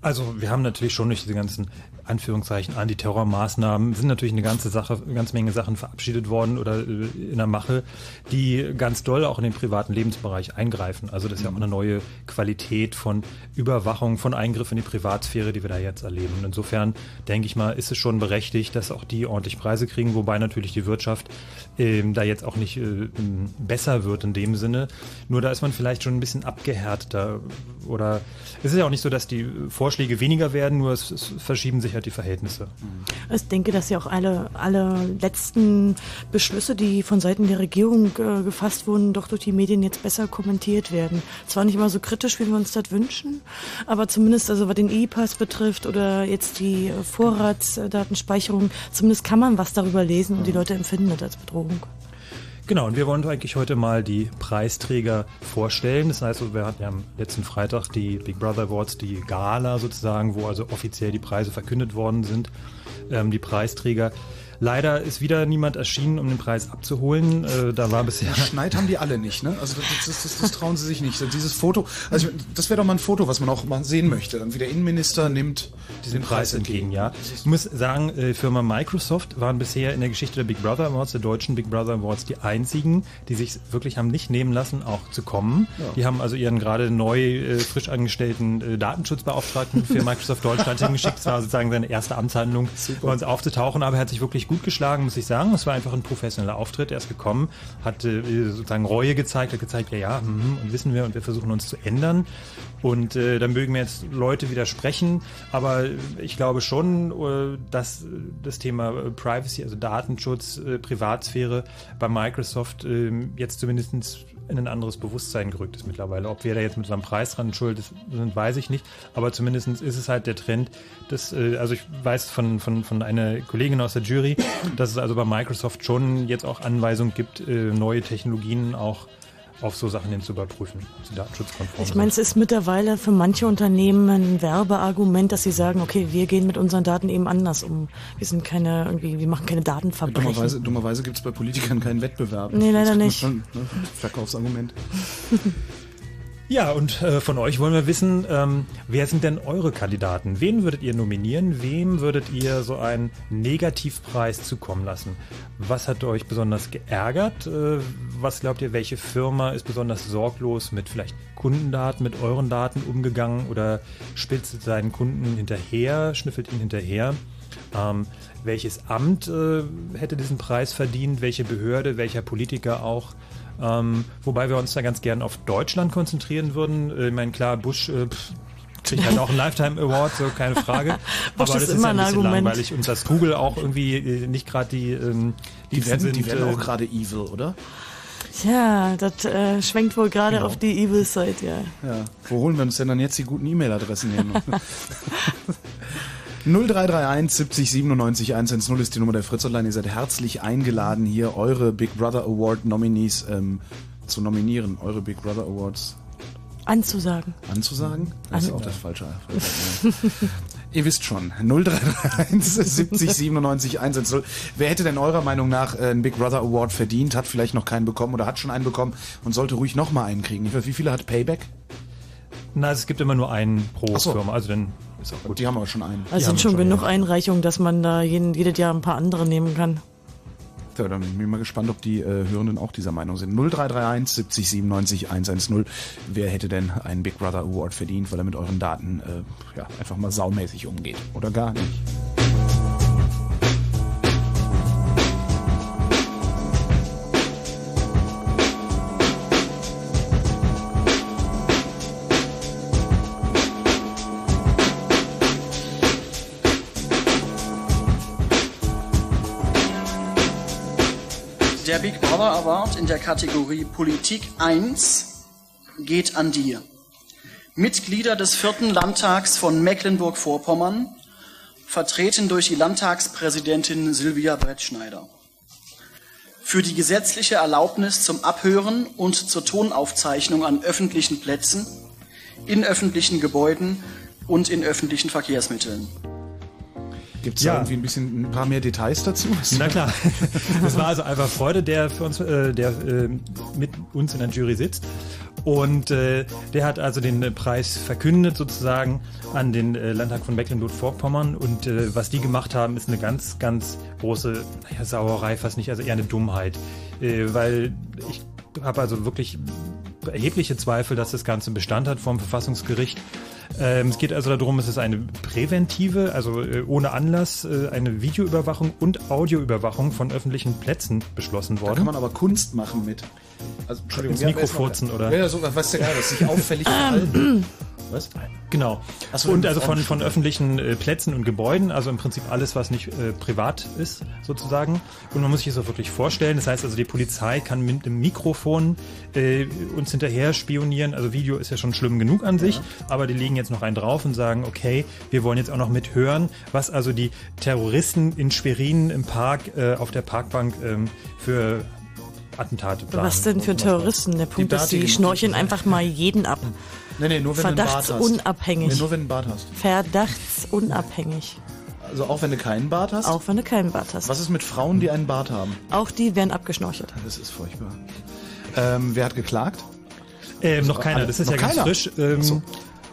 Also wir haben natürlich schon durch diese ganzen Anführungszeichen Antiterrormaßnahmen sind natürlich eine ganze Sache, eine ganze Menge Sachen verabschiedet worden oder äh, in der Mache, die ganz doll auch in den privaten Lebensbereich eingreifen. Also das ist ja auch eine neue Qualität von Überwachung, von Eingriff in die Privatsphäre, die wir da jetzt erleben. Und insofern denke ich mal, ist es schon berechtigt, dass auch die ordentlich Preise kriegen, wobei natürlich die Wirtschaft ähm, da jetzt auch nicht äh, besser wird in dem Sinne. Nur da ist man vielleicht schon ein bisschen abgehärteter oder es ist ja auch nicht so, dass die Vorschläge weniger werden, nur es, es verschieben sich halt die Verhältnisse. Ich denke, dass ja auch alle, alle letzten Beschlüsse, die von Seiten der Regierung äh, gefasst wurden, doch durch die Medien jetzt besser kommentiert werden. Zwar nicht immer so kritisch, wie wir uns das wünschen, aber zumindest, also was den E-Pass betrifft oder jetzt die äh, Vorratsdatenspeicherung, zumindest kann man was darüber lesen und die Leute empfinden das als Bedrohung. Genau, und wir wollen eigentlich heute mal die Preisträger vorstellen. Das heißt, wir hatten ja am letzten Freitag die Big Brother Awards, die Gala sozusagen, wo also offiziell die Preise verkündet worden sind, ähm, die Preisträger. Leider ist wieder niemand erschienen, um den Preis abzuholen. Äh, da war bisher. Schneid haben die alle nicht, ne? Also das, das, das, das trauen sie sich nicht. Dieses Foto, also ich- das wäre doch mal ein Foto, was man auch mal sehen möchte. Dann wie der Innenminister nimmt diesen Preis entgegen, ja. Ich muss sagen, äh, Firma Microsoft waren bisher in der Geschichte der Big Brother Awards, der deutschen Big Brother Awards, die einzigen, die sich wirklich haben nicht nehmen lassen, auch zu kommen. Ja. Die haben also ihren gerade neu äh, frisch angestellten äh, Datenschutzbeauftragten für <laughs> Microsoft Deutschland hingeschickt. Das war sozusagen seine erste Amtshandlung, bei uns aufzutauchen, aber er hat sich wirklich gut geschlagen, muss ich sagen. Es war einfach ein professioneller Auftritt. Er ist gekommen, hat äh, sozusagen Reue gezeigt, hat gezeigt, ja, ja, mhm, und wissen wir und wir versuchen uns zu ändern. Und äh, da mögen mir jetzt Leute widersprechen, aber ich glaube schon, äh, dass das Thema äh, Privacy, also Datenschutz, äh, Privatsphäre bei Microsoft äh, jetzt zumindest in ein anderes Bewusstsein gerückt ist mittlerweile. Ob wir da jetzt mit unserem Preis dran schuld sind, weiß ich nicht. Aber zumindest ist es halt der Trend, dass, äh, also ich weiß von, von, von einer Kollegin aus der Jury, dass es also bei Microsoft schon jetzt auch Anweisungen gibt, äh, neue Technologien auch auf so Sachen hin zu überprüfen, die datenschutzkonform Ich meine, es ist mittlerweile für manche Unternehmen ein Werbeargument, dass sie sagen, okay, wir gehen mit unseren Daten eben anders um. Wir sind keine, irgendwie, wir machen keine Datenverbrechen. Dummerweise, dummerweise gibt es bei Politikern keinen Wettbewerb. Nee, leider Das nicht. Schon, ne? Verkaufsargument. <laughs> Ja, und äh, von euch wollen wir wissen, ähm, wer sind denn eure Kandidaten? Wen würdet ihr nominieren? Wem würdet ihr so einen Negativpreis zukommen lassen? Was hat euch besonders geärgert? Äh, was glaubt ihr, welche Firma ist besonders sorglos mit vielleicht Kundendaten, mit euren Daten umgegangen oder spitzt seinen Kunden hinterher, schnüffelt ihn hinterher? Ähm, welches Amt äh, hätte diesen Preis verdient? Welche Behörde, welcher Politiker auch? Ähm, wobei wir uns da ganz gern auf Deutschland konzentrieren würden. Äh, Ich meine, klar, Bush äh, pff, kriegt halt auch einen Lifetime Award, so keine Frage. <laughs> Bush Aber ist das ist immer ja ein ein bisschen Argument. langweilig und dass Google auch irgendwie äh, nicht gerade die ähm, Die Liebsten werden, die sind, werden äh, auch gerade evil, oder? Ja, das äh, schwenkt wohl gerade Genau. auf die Evil Side, ja. Ja. Wo holen wir uns denn dann jetzt die guten E-Mail-Adressen her? <laughs> <laughs> 0331 70 97 110 ist die Nummer der Fritz Online. Ihr seid herzlich eingeladen, hier eure Big Brother Award Nominees ähm, zu nominieren. Eure Big Brother Awards Anzusagen. anzusagen. Das ist An- auch das falsche. <laughs> Ihr wisst schon, 0331 70 97 110. Wer hätte denn eurer Meinung nach äh, einen Big Brother Award verdient, hat vielleicht noch keinen bekommen oder hat schon einen bekommen und sollte ruhig nochmal einen kriegen? Ich weiß, wie viele hat Payback? Na, es gibt immer nur einen pro so. Firma, also dann ist auch gut. Die haben aber schon einen. Also sind schon genug Einreichungen, dass man da jeden, jedes Jahr ein paar andere nehmen kann. Ja, dann bin ich mal gespannt, ob die äh, Hörenden auch dieser Meinung sind. 0331 70 97 110. Wer hätte denn einen Big Brother Award verdient, weil er mit euren Daten äh, ja, einfach mal saumäßig umgeht? Oder gar nicht? Brother Award in der Kategorie Politik 1 geht an dir. Mitglieder des vierten Landtags von Mecklenburg-Vorpommern, vertreten durch die Landtagspräsidentin Silvia Brettschneider. Für die gesetzliche Erlaubnis zum Abhören und zur Tonaufzeichnung an öffentlichen Plätzen, in öffentlichen Gebäuden und in öffentlichen Verkehrsmitteln. Gibt es Ja. irgendwie ein bisschen ein paar mehr Details dazu? <laughs> Na klar. Das war also einfach Freude, der für uns, äh, der äh, mit uns in der Jury sitzt. Und äh, der hat also den äh, Preis verkündet sozusagen an den äh, Landtag von Mecklenburg-Vorpommern. Und äh, was die gemacht haben, ist eine ganz, ganz große naja, Sauerei, fast nicht, also eher eine Dummheit. Weil ich habe also wirklich erhebliche Zweifel, dass das Ganze Bestand hat vom Verfassungsgericht. Ähm, es geht also darum, es ist eine präventive, also äh, ohne Anlass, äh, eine Videoüberwachung und Audioüberwachung von öffentlichen Plätzen beschlossen Da worden. kann man aber Kunst machen mit. Also, Entschuldigung, Ins ja, Mikro wer ist noch- furzen, oder? Ja, ja, so, was Geil, das sich auffällig <clears throat> verhalten. Was? Genau. So, und also von, von öffentlichen äh, Plätzen und Gebäuden, also im Prinzip alles, was nicht äh, privat ist, sozusagen. Und man muss sich das auch wirklich vorstellen. Das heißt also, die Polizei kann mit dem Mikrofon äh, uns hinterher spionieren. Also Video ist ja schon schlimm genug an sich, aber die legen jetzt noch einen drauf und sagen, okay, wir wollen jetzt auch noch mithören, was also die Terroristen in Schwerin im Park äh, auf der Parkbank ähm, für Attentate planen. Was denn für Terroristen? Der Punkt ist, die schnorcheln <laughs> einfach mal jeden ab. Nee, nee, nur wenn du einen Bart hast. Verdachtsunabhängig. Nee, nur wenn du einen Bart hast. Verdachtsunabhängig. Also auch wenn du keinen Bart hast? Auch wenn du keinen Bart hast. Was ist mit Frauen, die einen Bart haben? Auch die werden abgeschnorchelt. Das ist furchtbar. Ähm, wer hat geklagt? Ähm, noch Also keiner, alle- das ist noch ja ganz keiner? frisch. Ähm, so.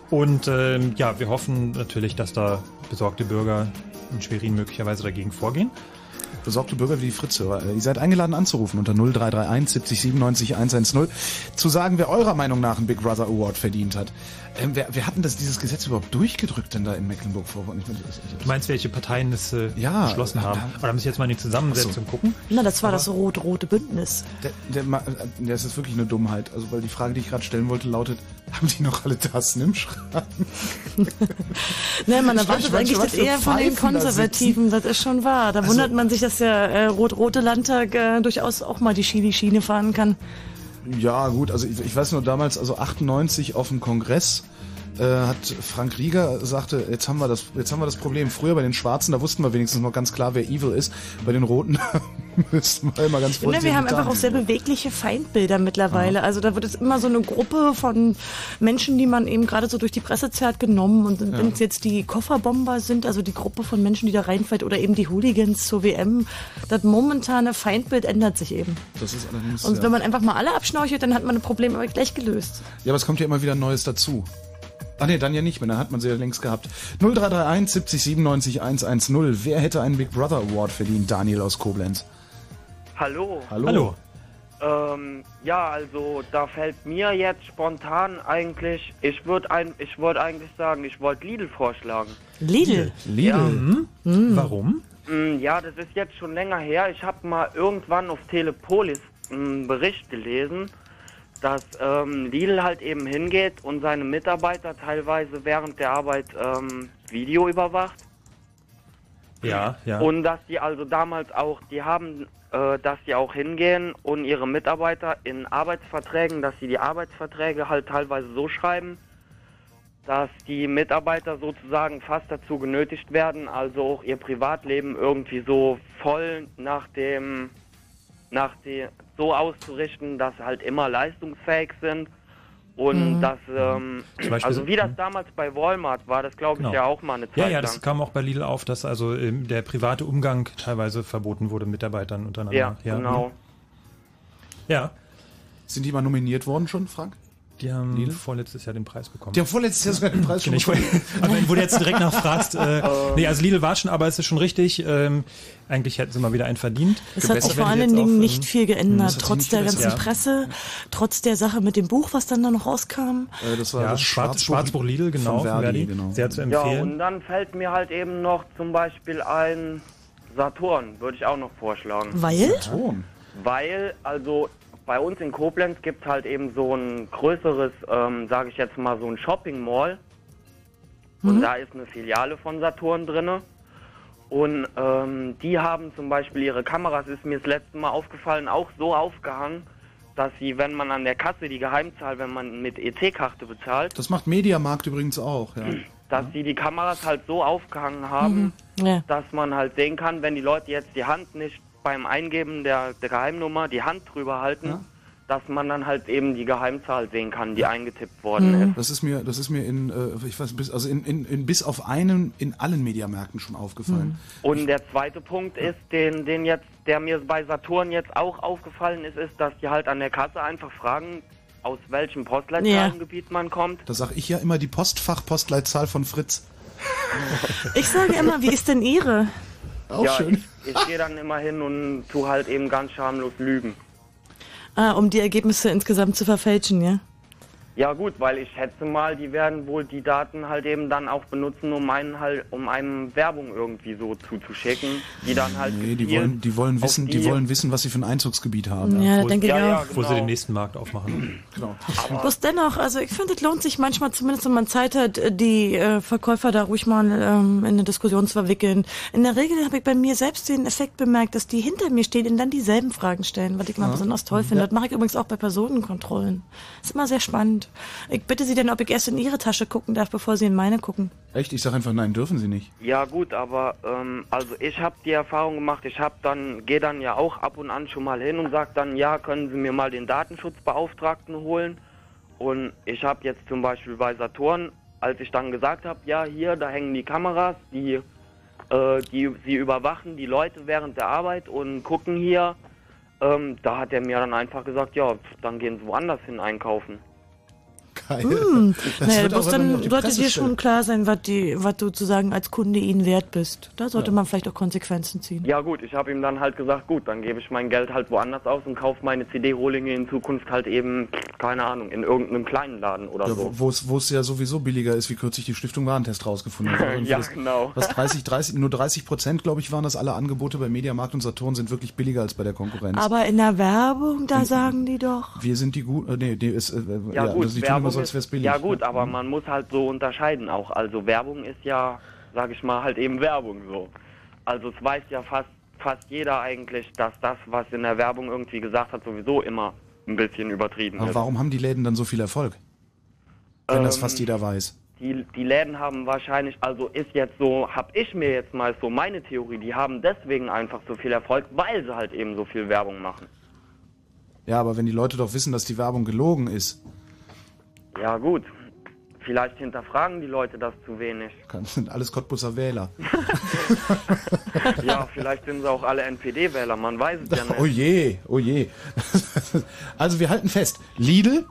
Und ähm, ja, wir hoffen natürlich, dass da besorgte Bürger in Schwerin möglicherweise dagegen vorgehen. Besorgte Bürger wie die Fritzhörer. Äh, Ihr seid eingeladen anzurufen unter 0331 70 97 110, zu sagen, wer eurer Meinung nach einen Big Brother Award verdient hat. Ähm, wer, wer hat denn das, dieses Gesetz überhaupt durchgedrückt denn da in Mecklenburg-Vorpommern? Das- Du meinst, welche Parteien das äh, Ja, beschlossen haben? da- Aber da muss ich jetzt mal in die Zusammensetzung gucken. Na, das war das rot-rote Bündnis. Der, der, Ma- äh, das ist wirklich eine Dummheit. Also, weil die Frage, die ich gerade stellen wollte, lautet, <laughs> haben die noch alle Tassen im Schrank? <laughs> Ne, man erwartet eigentlich das eher von den Pfeifen da Konservativen, das ist schon wahr. Da Also- wundert man sich, dass der äh, rot-rote Landtag äh, durchaus auch mal die Chili-Schiene fahren kann. Ja, gut, also ich, ich weiß nur damals, also 98 auf dem Kongress äh, hat Frank Rieger sagte, jetzt haben wir das, jetzt haben wir das Problem. Früher bei den Schwarzen, da wussten wir wenigstens noch ganz klar, wer evil ist. Bei den Roten <laughs> müssten wir immer ganz vorsichtig wir haben einfach auch sehr bewegliche Feindbilder mittlerweile. Also da wird es immer so eine Gruppe von Menschen, die man eben gerade so durch die Presse zerrt, genommen. Und wenn Ja. es jetzt die Kofferbomber sind, also die Gruppe von Menschen, die da reinfällt, oder eben die Hooligans zur WM, das momentane Feindbild ändert sich eben. Das ist allerdings. Und ja. wenn man einfach mal alle abschnorchelt, dann hat man ein Problem aber gleich gelöst. ja, aber es kommt ja immer wieder Neues dazu. Ah nee, dann ja nicht mehr, dann hat man sie ja längst gehabt. 0331 70 97 110. Wer hätte einen Big Brother Award verdient? Daniel aus Koblenz. Hallo. Hallo. Hallo. Ähm, ja, also da fällt mir jetzt spontan eigentlich, ich würde ein, ich wollte eigentlich sagen, ich wollte Lidl vorschlagen. Lidl? Lidl? Ja. Mhm. Warum? Mm, Ja, das ist jetzt schon länger her. Ich habe mal irgendwann auf Telepolis einen Bericht gelesen, dass ähm, Lidl halt eben hingeht und seine Mitarbeiter teilweise während der Arbeit ähm, Video überwacht. Ja, ja. Und dass die also damals auch, die haben, äh, dass die auch hingehen und ihre Mitarbeiter in Arbeitsverträgen, dass sie die Arbeitsverträge halt teilweise so schreiben, dass die Mitarbeiter sozusagen fast dazu genötigt werden, also auch ihr Privatleben irgendwie so voll nach dem, nach die, so auszurichten, dass sie halt immer leistungsfähig sind. Und Mhm. dass, ähm, also wie das damals bei Walmart war, das glaube ich Genau. ja auch mal eine Zeit Ja, ja, lang. das kam auch bei Lidl auf, dass also ähm, der private Umgang teilweise verboten wurde, Mitarbeitern untereinander. Ja, genau. Ja. Sind die mal nominiert worden schon, Frank? Die haben vorletztes Jahr den Preis bekommen. Die haben vorletztes Jahr sogar den Preis Genau, wollte- aber wenn du jetzt direkt nachfragst, äh, <laughs> nee, also Lidl war schon, aber es ist schon richtig, ähm, eigentlich hätten sie mal wieder einen verdient. Es hat sich vor allen Dingen auf, nicht ähm, viel geändert, trotz der ganzen geändert. Presse, trotz der Sache mit dem Buch, was dann da noch rauskam. Äh, das war Ja, das Schwarz- Schwarzbuch Lidl, genau, von Verdi, Verdi. genau. Sehr zu Ja, empfehlen. und dann fällt mir halt eben noch zum Beispiel ein Saturn, würde ich auch noch vorschlagen. Weil? Saturn? Weil, also bei uns in Koblenz gibt es halt eben so ein größeres, ähm, sage ich jetzt mal, so ein Shopping Mall. Und da ist eine Filiale von Saturn drinne. Und ähm, die haben zum Beispiel ihre Kameras, ist mir das letzte Mal aufgefallen, auch so aufgehangen, dass sie, wenn man an der Kasse die Geheimzahl, wenn man mit EC-Karte bezahlt, Das macht Mediamarkt übrigens auch, ja. dass sie die Kameras halt so aufgehangen haben, Mhm. Ja. dass man halt sehen kann, wenn die Leute jetzt die Hand nicht beim Eingeben der, der Geheimnummer die Hand drüber halten, dass man dann halt eben die Geheimzahl sehen kann, die eingetippt worden Mhm. ist. Das ist mir, das ist mir in, äh, ich weiß, bis, also in, in, in, bis auf einen in allen Mediamärkten schon aufgefallen. Und der zweite Punkt ist, den, den jetzt, der mir bei Saturn jetzt auch aufgefallen ist, ist, dass die halt an der Kasse einfach fragen, aus welchem Postleitzahlengebiet man kommt. Da sag ich ja immer die Postfach-Postleitzahl von Fritz. Ich sage immer, wie ist denn Ihre? Auch ja, schön. Ich, ich gehe dann immer hin und tu halt eben ganz schamlos lügen. Ah, um die Ergebnisse insgesamt zu verfälschen, ja? Ja gut, weil ich schätze mal, die werden wohl die Daten halt eben dann auch benutzen, um einen halt, um einem Werbung irgendwie so zuzuschicken, die dann halt Nee, die wollen, die wollen wissen, die, wollen wissen, was sie für ein Einzugsgebiet haben. Ja, denke ich auch. Wo sie genau. den nächsten Markt aufmachen. <clears throat> Genau. Bloß dennoch, also ich finde, es lohnt sich manchmal, zumindest wenn man Zeit hat, die äh, Verkäufer da ruhig mal ähm, in eine Diskussion zu verwickeln. In der Regel habe ich bei mir selbst den Effekt bemerkt, dass die hinter mir stehen und dann dieselben Fragen stellen, was ich mal Ja. besonders toll finde. Das mache ich übrigens auch bei Personenkontrollen. Ist immer sehr spannend. Ich bitte Sie denn, ob ich erst in Ihre Tasche gucken darf, bevor Sie in meine gucken. Echt? Ich sag einfach, nein, dürfen sie nicht. Ja gut, aber ähm, also ich habe die Erfahrung gemacht, ich habe dann gehe dann ja auch ab und an schon mal hin und sage dann, ja, können Sie mir mal den Datenschutzbeauftragten holen? Und ich habe jetzt zum Beispiel bei Saturn, als ich dann gesagt habe, ja, hier, da hängen die Kameras, die, äh, die sie überwachen die Leute während der Arbeit und gucken hier, ähm, da hat er mir dann einfach gesagt, ja, pf, dann gehen Sie woanders hin einkaufen. Weil Hm. das Naja, man dann sollte dir schon klar sein, was die, was du sozusagen als Kunde ihnen wert bist. Da sollte Ja. man vielleicht auch Konsequenzen ziehen. Ja gut, ich habe ihm dann halt gesagt, gut, dann gebe ich mein Geld halt woanders aus und kaufe meine CD-Rohlinge in Zukunft halt eben, keine Ahnung, in irgendeinem kleinen Laden oder Ja, so. wo es ja sowieso billiger ist, wie kürzlich die Stiftung Warentest rausgefunden hat. <laughs> Ja, das- genau. Was 30, 30, nur 30 Prozent, glaube ich, waren das alle Angebote bei Mediamarkt und Saturn sind wirklich billiger als bei der Konkurrenz. Aber in der Werbung, da sagen die doch. wir sind die gut, äh, nee, die ist, äh, Ja, gut, also die tun immer so, als wäre es billig. ja gut, aber man muss halt so unterscheiden auch. Also Werbung ist ja, sag ich mal, halt eben Werbung so. Also es weiß ja fast fast jeder eigentlich, dass das, was in der Werbung irgendwie gesagt hat, sowieso immer ein bisschen übertrieben Aber ist. warum haben die Läden dann so viel Erfolg? Wenn das Ähm, fast jeder weiß. Die, die Läden haben wahrscheinlich, also ist jetzt so, hab ich mir jetzt mal so meine Theorie, die haben deswegen einfach so viel Erfolg, weil sie halt eben so viel Werbung machen. Ja, aber wenn die Leute doch wissen, dass die Werbung gelogen ist, Ja gut, vielleicht hinterfragen die Leute das zu wenig. <laughs> kann- sind alles Cottbusser Wähler. Ja, vielleicht sind sie auch alle NPD-Wähler, man weiß es ja <laughs> nicht. Oh je, oh je. Also wir halten fest, Lidl,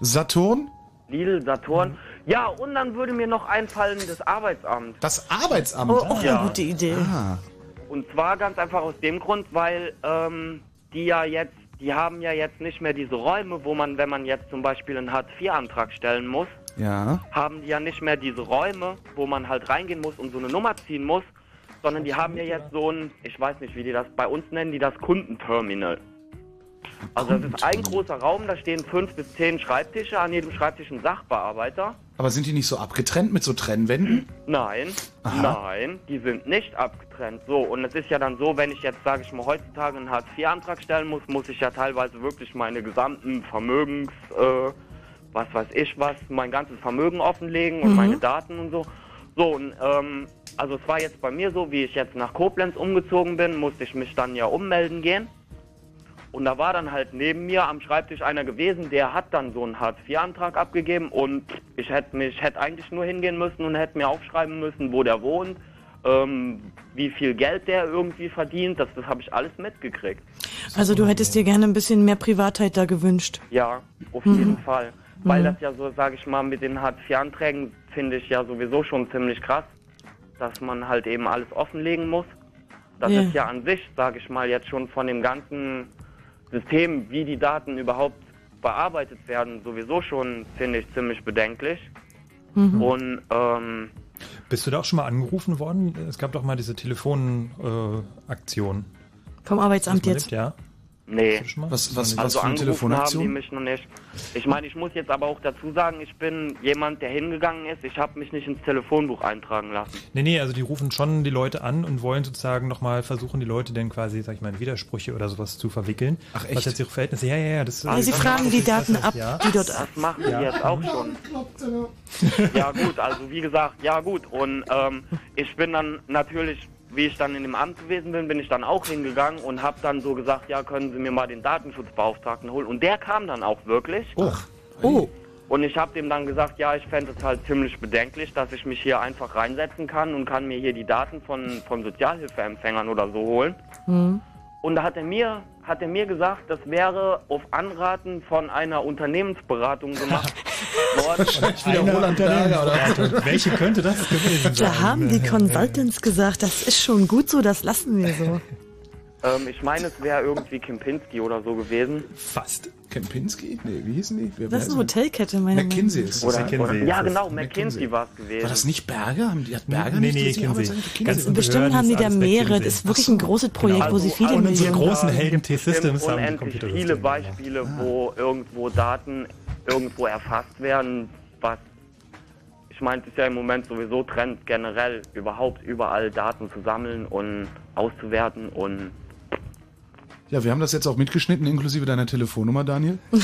Saturn, Lidl, Saturn. Ja, und dann würde mir noch einfallen, das Arbeitsamt. Das Arbeitsamt? Oh, auch Ja. eine gute Idee. Ah. Und zwar ganz einfach aus dem Grund, weil ähm, die ja jetzt, die haben ja jetzt nicht mehr diese Räume, wo man, wenn man jetzt zum Beispiel einen Hartz-IV-Antrag stellen muss, ja. haben die ja nicht mehr diese Räume, wo man halt reingehen muss und so eine Nummer ziehen muss, sondern die haben ja jetzt so ein, ich weiß nicht, wie die das, bei uns nennen die das Kundenterminal. Also das ist ein großer Raum, da stehen fünf bis zehn Schreibtische, an jedem Schreibtisch ein Sachbearbeiter. Aber sind die nicht so abgetrennt mit so Trennwänden? Nein, Aha. nein, die sind nicht abgetrennt. So, und es ist ja dann so, wenn ich jetzt, sage ich mal, heutzutage einen Hartz-IV-Antrag stellen muss, muss ich ja teilweise wirklich meine gesamten Vermögens, äh, was weiß ich was, mein ganzes Vermögen offenlegen und Mhm. meine Daten und so. So, und, ähm, also es war jetzt bei mir so, wie ich jetzt nach Koblenz umgezogen bin, musste ich mich dann ja ummelden gehen. Und da war dann halt neben mir am Schreibtisch einer gewesen, der hat dann so einen Hartz-IV-Antrag abgegeben und ich hätte mich, hätte eigentlich nur hingehen müssen und hätte mir aufschreiben müssen, wo der wohnt, ähm, wie viel Geld der irgendwie verdient, das, das habe ich alles mitgekriegt. Also du hättest dir gerne ein bisschen mehr Privatheit da gewünscht. Ja, auf Mhm. jeden Fall. Weil Mhm. das ja so, sage ich mal, mit den Hartz-IV-Anträgen finde ich ja sowieso schon ziemlich krass, dass man halt eben alles offenlegen muss. Das Ja. ist ja an sich, sage ich mal, jetzt schon von dem ganzen System, wie die Daten überhaupt bearbeitet werden, sowieso schon, finde ich, ziemlich bedenklich. Mhm. Und ähm, Bist du da auch schon mal angerufen worden? Es gab doch mal diese Telefonaktion. Äh. Vom Arbeitsamt jetzt. Ja. Nee. Was, was, was also für eine angerufen haben die mich noch nicht. Ich meine, ich muss jetzt aber auch dazu sagen, ich bin jemand, der hingegangen ist. Ich habe mich nicht ins Telefonbuch eintragen lassen. Nee, nee, also die rufen schon die Leute an und wollen sozusagen nochmal versuchen, die Leute dann quasi, sag ich mal, in Widersprüche oder sowas zu verwickeln. Ach, Was echt? jetzt ihre Verhältnisse, ja, ja, ja. Das, Also sie das- fragen die Daten ab, ja. die dort Das machen die Ja. jetzt auch schon. <laughs> Ja gut, also wie gesagt, ja gut. Und ähm, ich bin dann natürlich, wie ich dann in dem Amt gewesen bin, bin ich dann auch hingegangen und habe dann so gesagt, ja, können Sie mir mal den Datenschutzbeauftragten holen. Und der kam dann auch wirklich. Oh. Oh. Und ich habe dem dann gesagt, ja, ich fände es halt ziemlich bedenklich, dass ich mich hier einfach reinsetzen kann und kann mir hier die Daten von, von Sozialhilfeempfängern oder so holen. Mhm. Und da hat er mir, hat er mir gesagt, das wäre auf Anraten von einer Unternehmensberatung gemacht <laughs> worden. wieder Roland Berger, oder? Welche könnte das gewesen sein? Da haben die Consultants gesagt, das ist schon gut so, das lassen wir so. Ähm, ich meine, es wäre irgendwie Kempinski oder so gewesen. Fast. Kempinski? Nee, wie hießen die? Wer- Das ist eine Hotelkette, meine McKinsey ist das. Oder, McKinsey oder, ist ja, genau, McKinsey. War es gewesen. War das nicht Berger? Haben die, hat Berger Nee, nicht nee, Kinsey. Kinsey? Bestimmt haben die da mehrere. Das ist wirklich ein großes Projekt, wo sie viele also Und unsere Millionen... großen Helden T-Systems haben die unendlich Computersysteme. viele Beispiele, wo irgendwo Daten irgendwo erfasst werden, was ich meine, es ist ja im Moment sowieso Trend generell überhaupt überall Daten zu sammeln und auszuwerten und Ja, wir haben das jetzt auch mitgeschnitten, inklusive deiner Telefonnummer, Daniel. <laughs>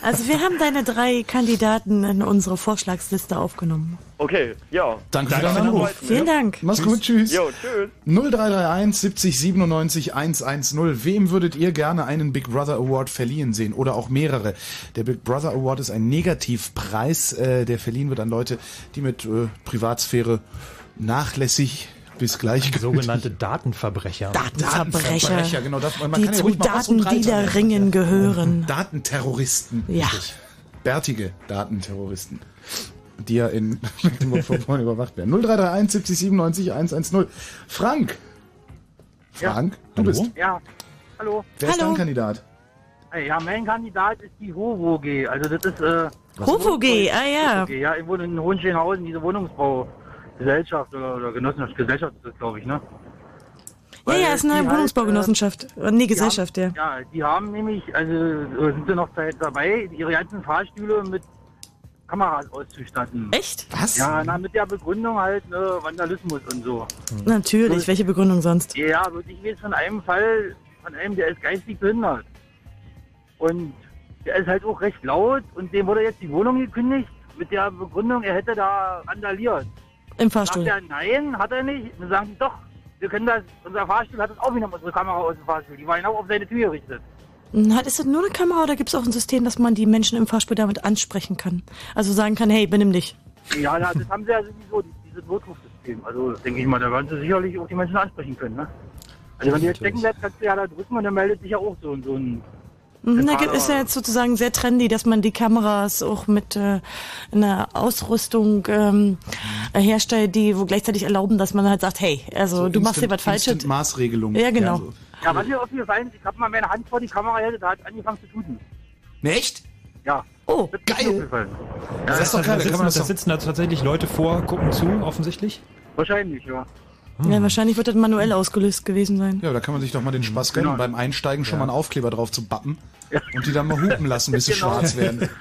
Also wir haben deine drei Kandidaten in unsere Vorschlagsliste aufgenommen. okay, ja. Danke, für Danke deinen Anruf. für Vielen Dank. Mach's gut, tschüss. Jo, tschüss. 0331 70 97 110. Wem würdet ihr gerne einen Big Brother Award verliehen sehen? Oder auch mehrere? Der Big Brother Award ist ein Negativpreis, äh, der verliehen wird an Leute, die mit äh, Privatsphäre nachlässig bis gleich Sogenannte Datenverbrecher. Datenverbrecher, genau. Das, man die kann ja zu nennen. Datendealerringen gehören. Datenterroristen. Ja. Richtig. bärtige Datenterroristen, die ja in <laughs> Mecklenburg-Vorpommern überwacht werden. 0331 70 97 110. Frank! Frank, du bist. Ja, hallo. Wer ist dein Kandidat? Ja, mein Kandidat ist die HOVOG. Also das ist... Äh, HOVOG, ah ja. HOVOG, ja, ich wohne in Hohenschönhausen, diese Wohnungsbaugesellschaft oder, oder Genossenschaft, Gesellschaft ist das, glaube ich, ne? Ja, ja, ist eine die Wohnungsbaugenossenschaft. Äh, nee, Gesellschaft, ja. haben, ja. die haben nämlich, also sind sie noch Zeit dabei, ihre ganzen Fahrstühle mit Kameras auszustatten. Echt? Was? Ja, na, mit der Begründung halt ne, Vandalismus und so. Natürlich, welche Begründung sonst? Ja, also ich weiß von einem Fall, von einem, der ist geistig behindert. Und der ist halt auch recht laut und dem wurde jetzt die Wohnung gekündigt mit der Begründung, er hätte da randaliert. Im Fahrstuhl. Sagt er, nein, hat er nicht. Dann sagen sie, doch, wir können das, unser Fahrstuhl hat das auch wieder unsere Kamera aus dem Fahrstuhl. Die war genau auf seine Tür gerichtet. Hat, ist das nur eine Kamera oder gibt es auch ein System, dass man die Menschen im Fahrstuhl damit ansprechen kann? Also sagen kann, hey, benimm dich. Ja, na, das haben sie ja sowieso, dieses Notrufsystem. Also denke ich mal, da werden sie sicherlich auch die Menschen ansprechen können. Ne? Also wenn du jetzt stecken bleibst, kannst du ja da drücken und dann meldet sich ja auch so, so ein Mhm, Da gibt- ist ja jetzt sozusagen sehr trendy, dass man die Kameras auch mit äh, einer Ausrüstung ähm, herstellt, die wo gleichzeitig erlauben, dass man halt sagt, hey, also du machst hier was Falsches. Instant Maßregelung. Ja, genau. so. Ja, was mir aufgefallen ich habe mal meine Hand vor die Kamera gehalten, da hat es angefangen zu tuten. Ne, echt? Ja. Oh, geil. Das, ist doch geil, da, sitzen, da sitzen da tatsächlich Leute vor, gucken zu, offensichtlich. Wahrscheinlich, ja. Ja, wahrscheinlich wird das manuell ausgelöst gewesen sein. Ja, da kann man sich doch mal den Spaß gönnen, beim Einsteigen schon mal einen Aufkleber drauf zu bappen und die dann mal hupen lassen, bis sie <laughs> Genau. schwarz werden. <laughs>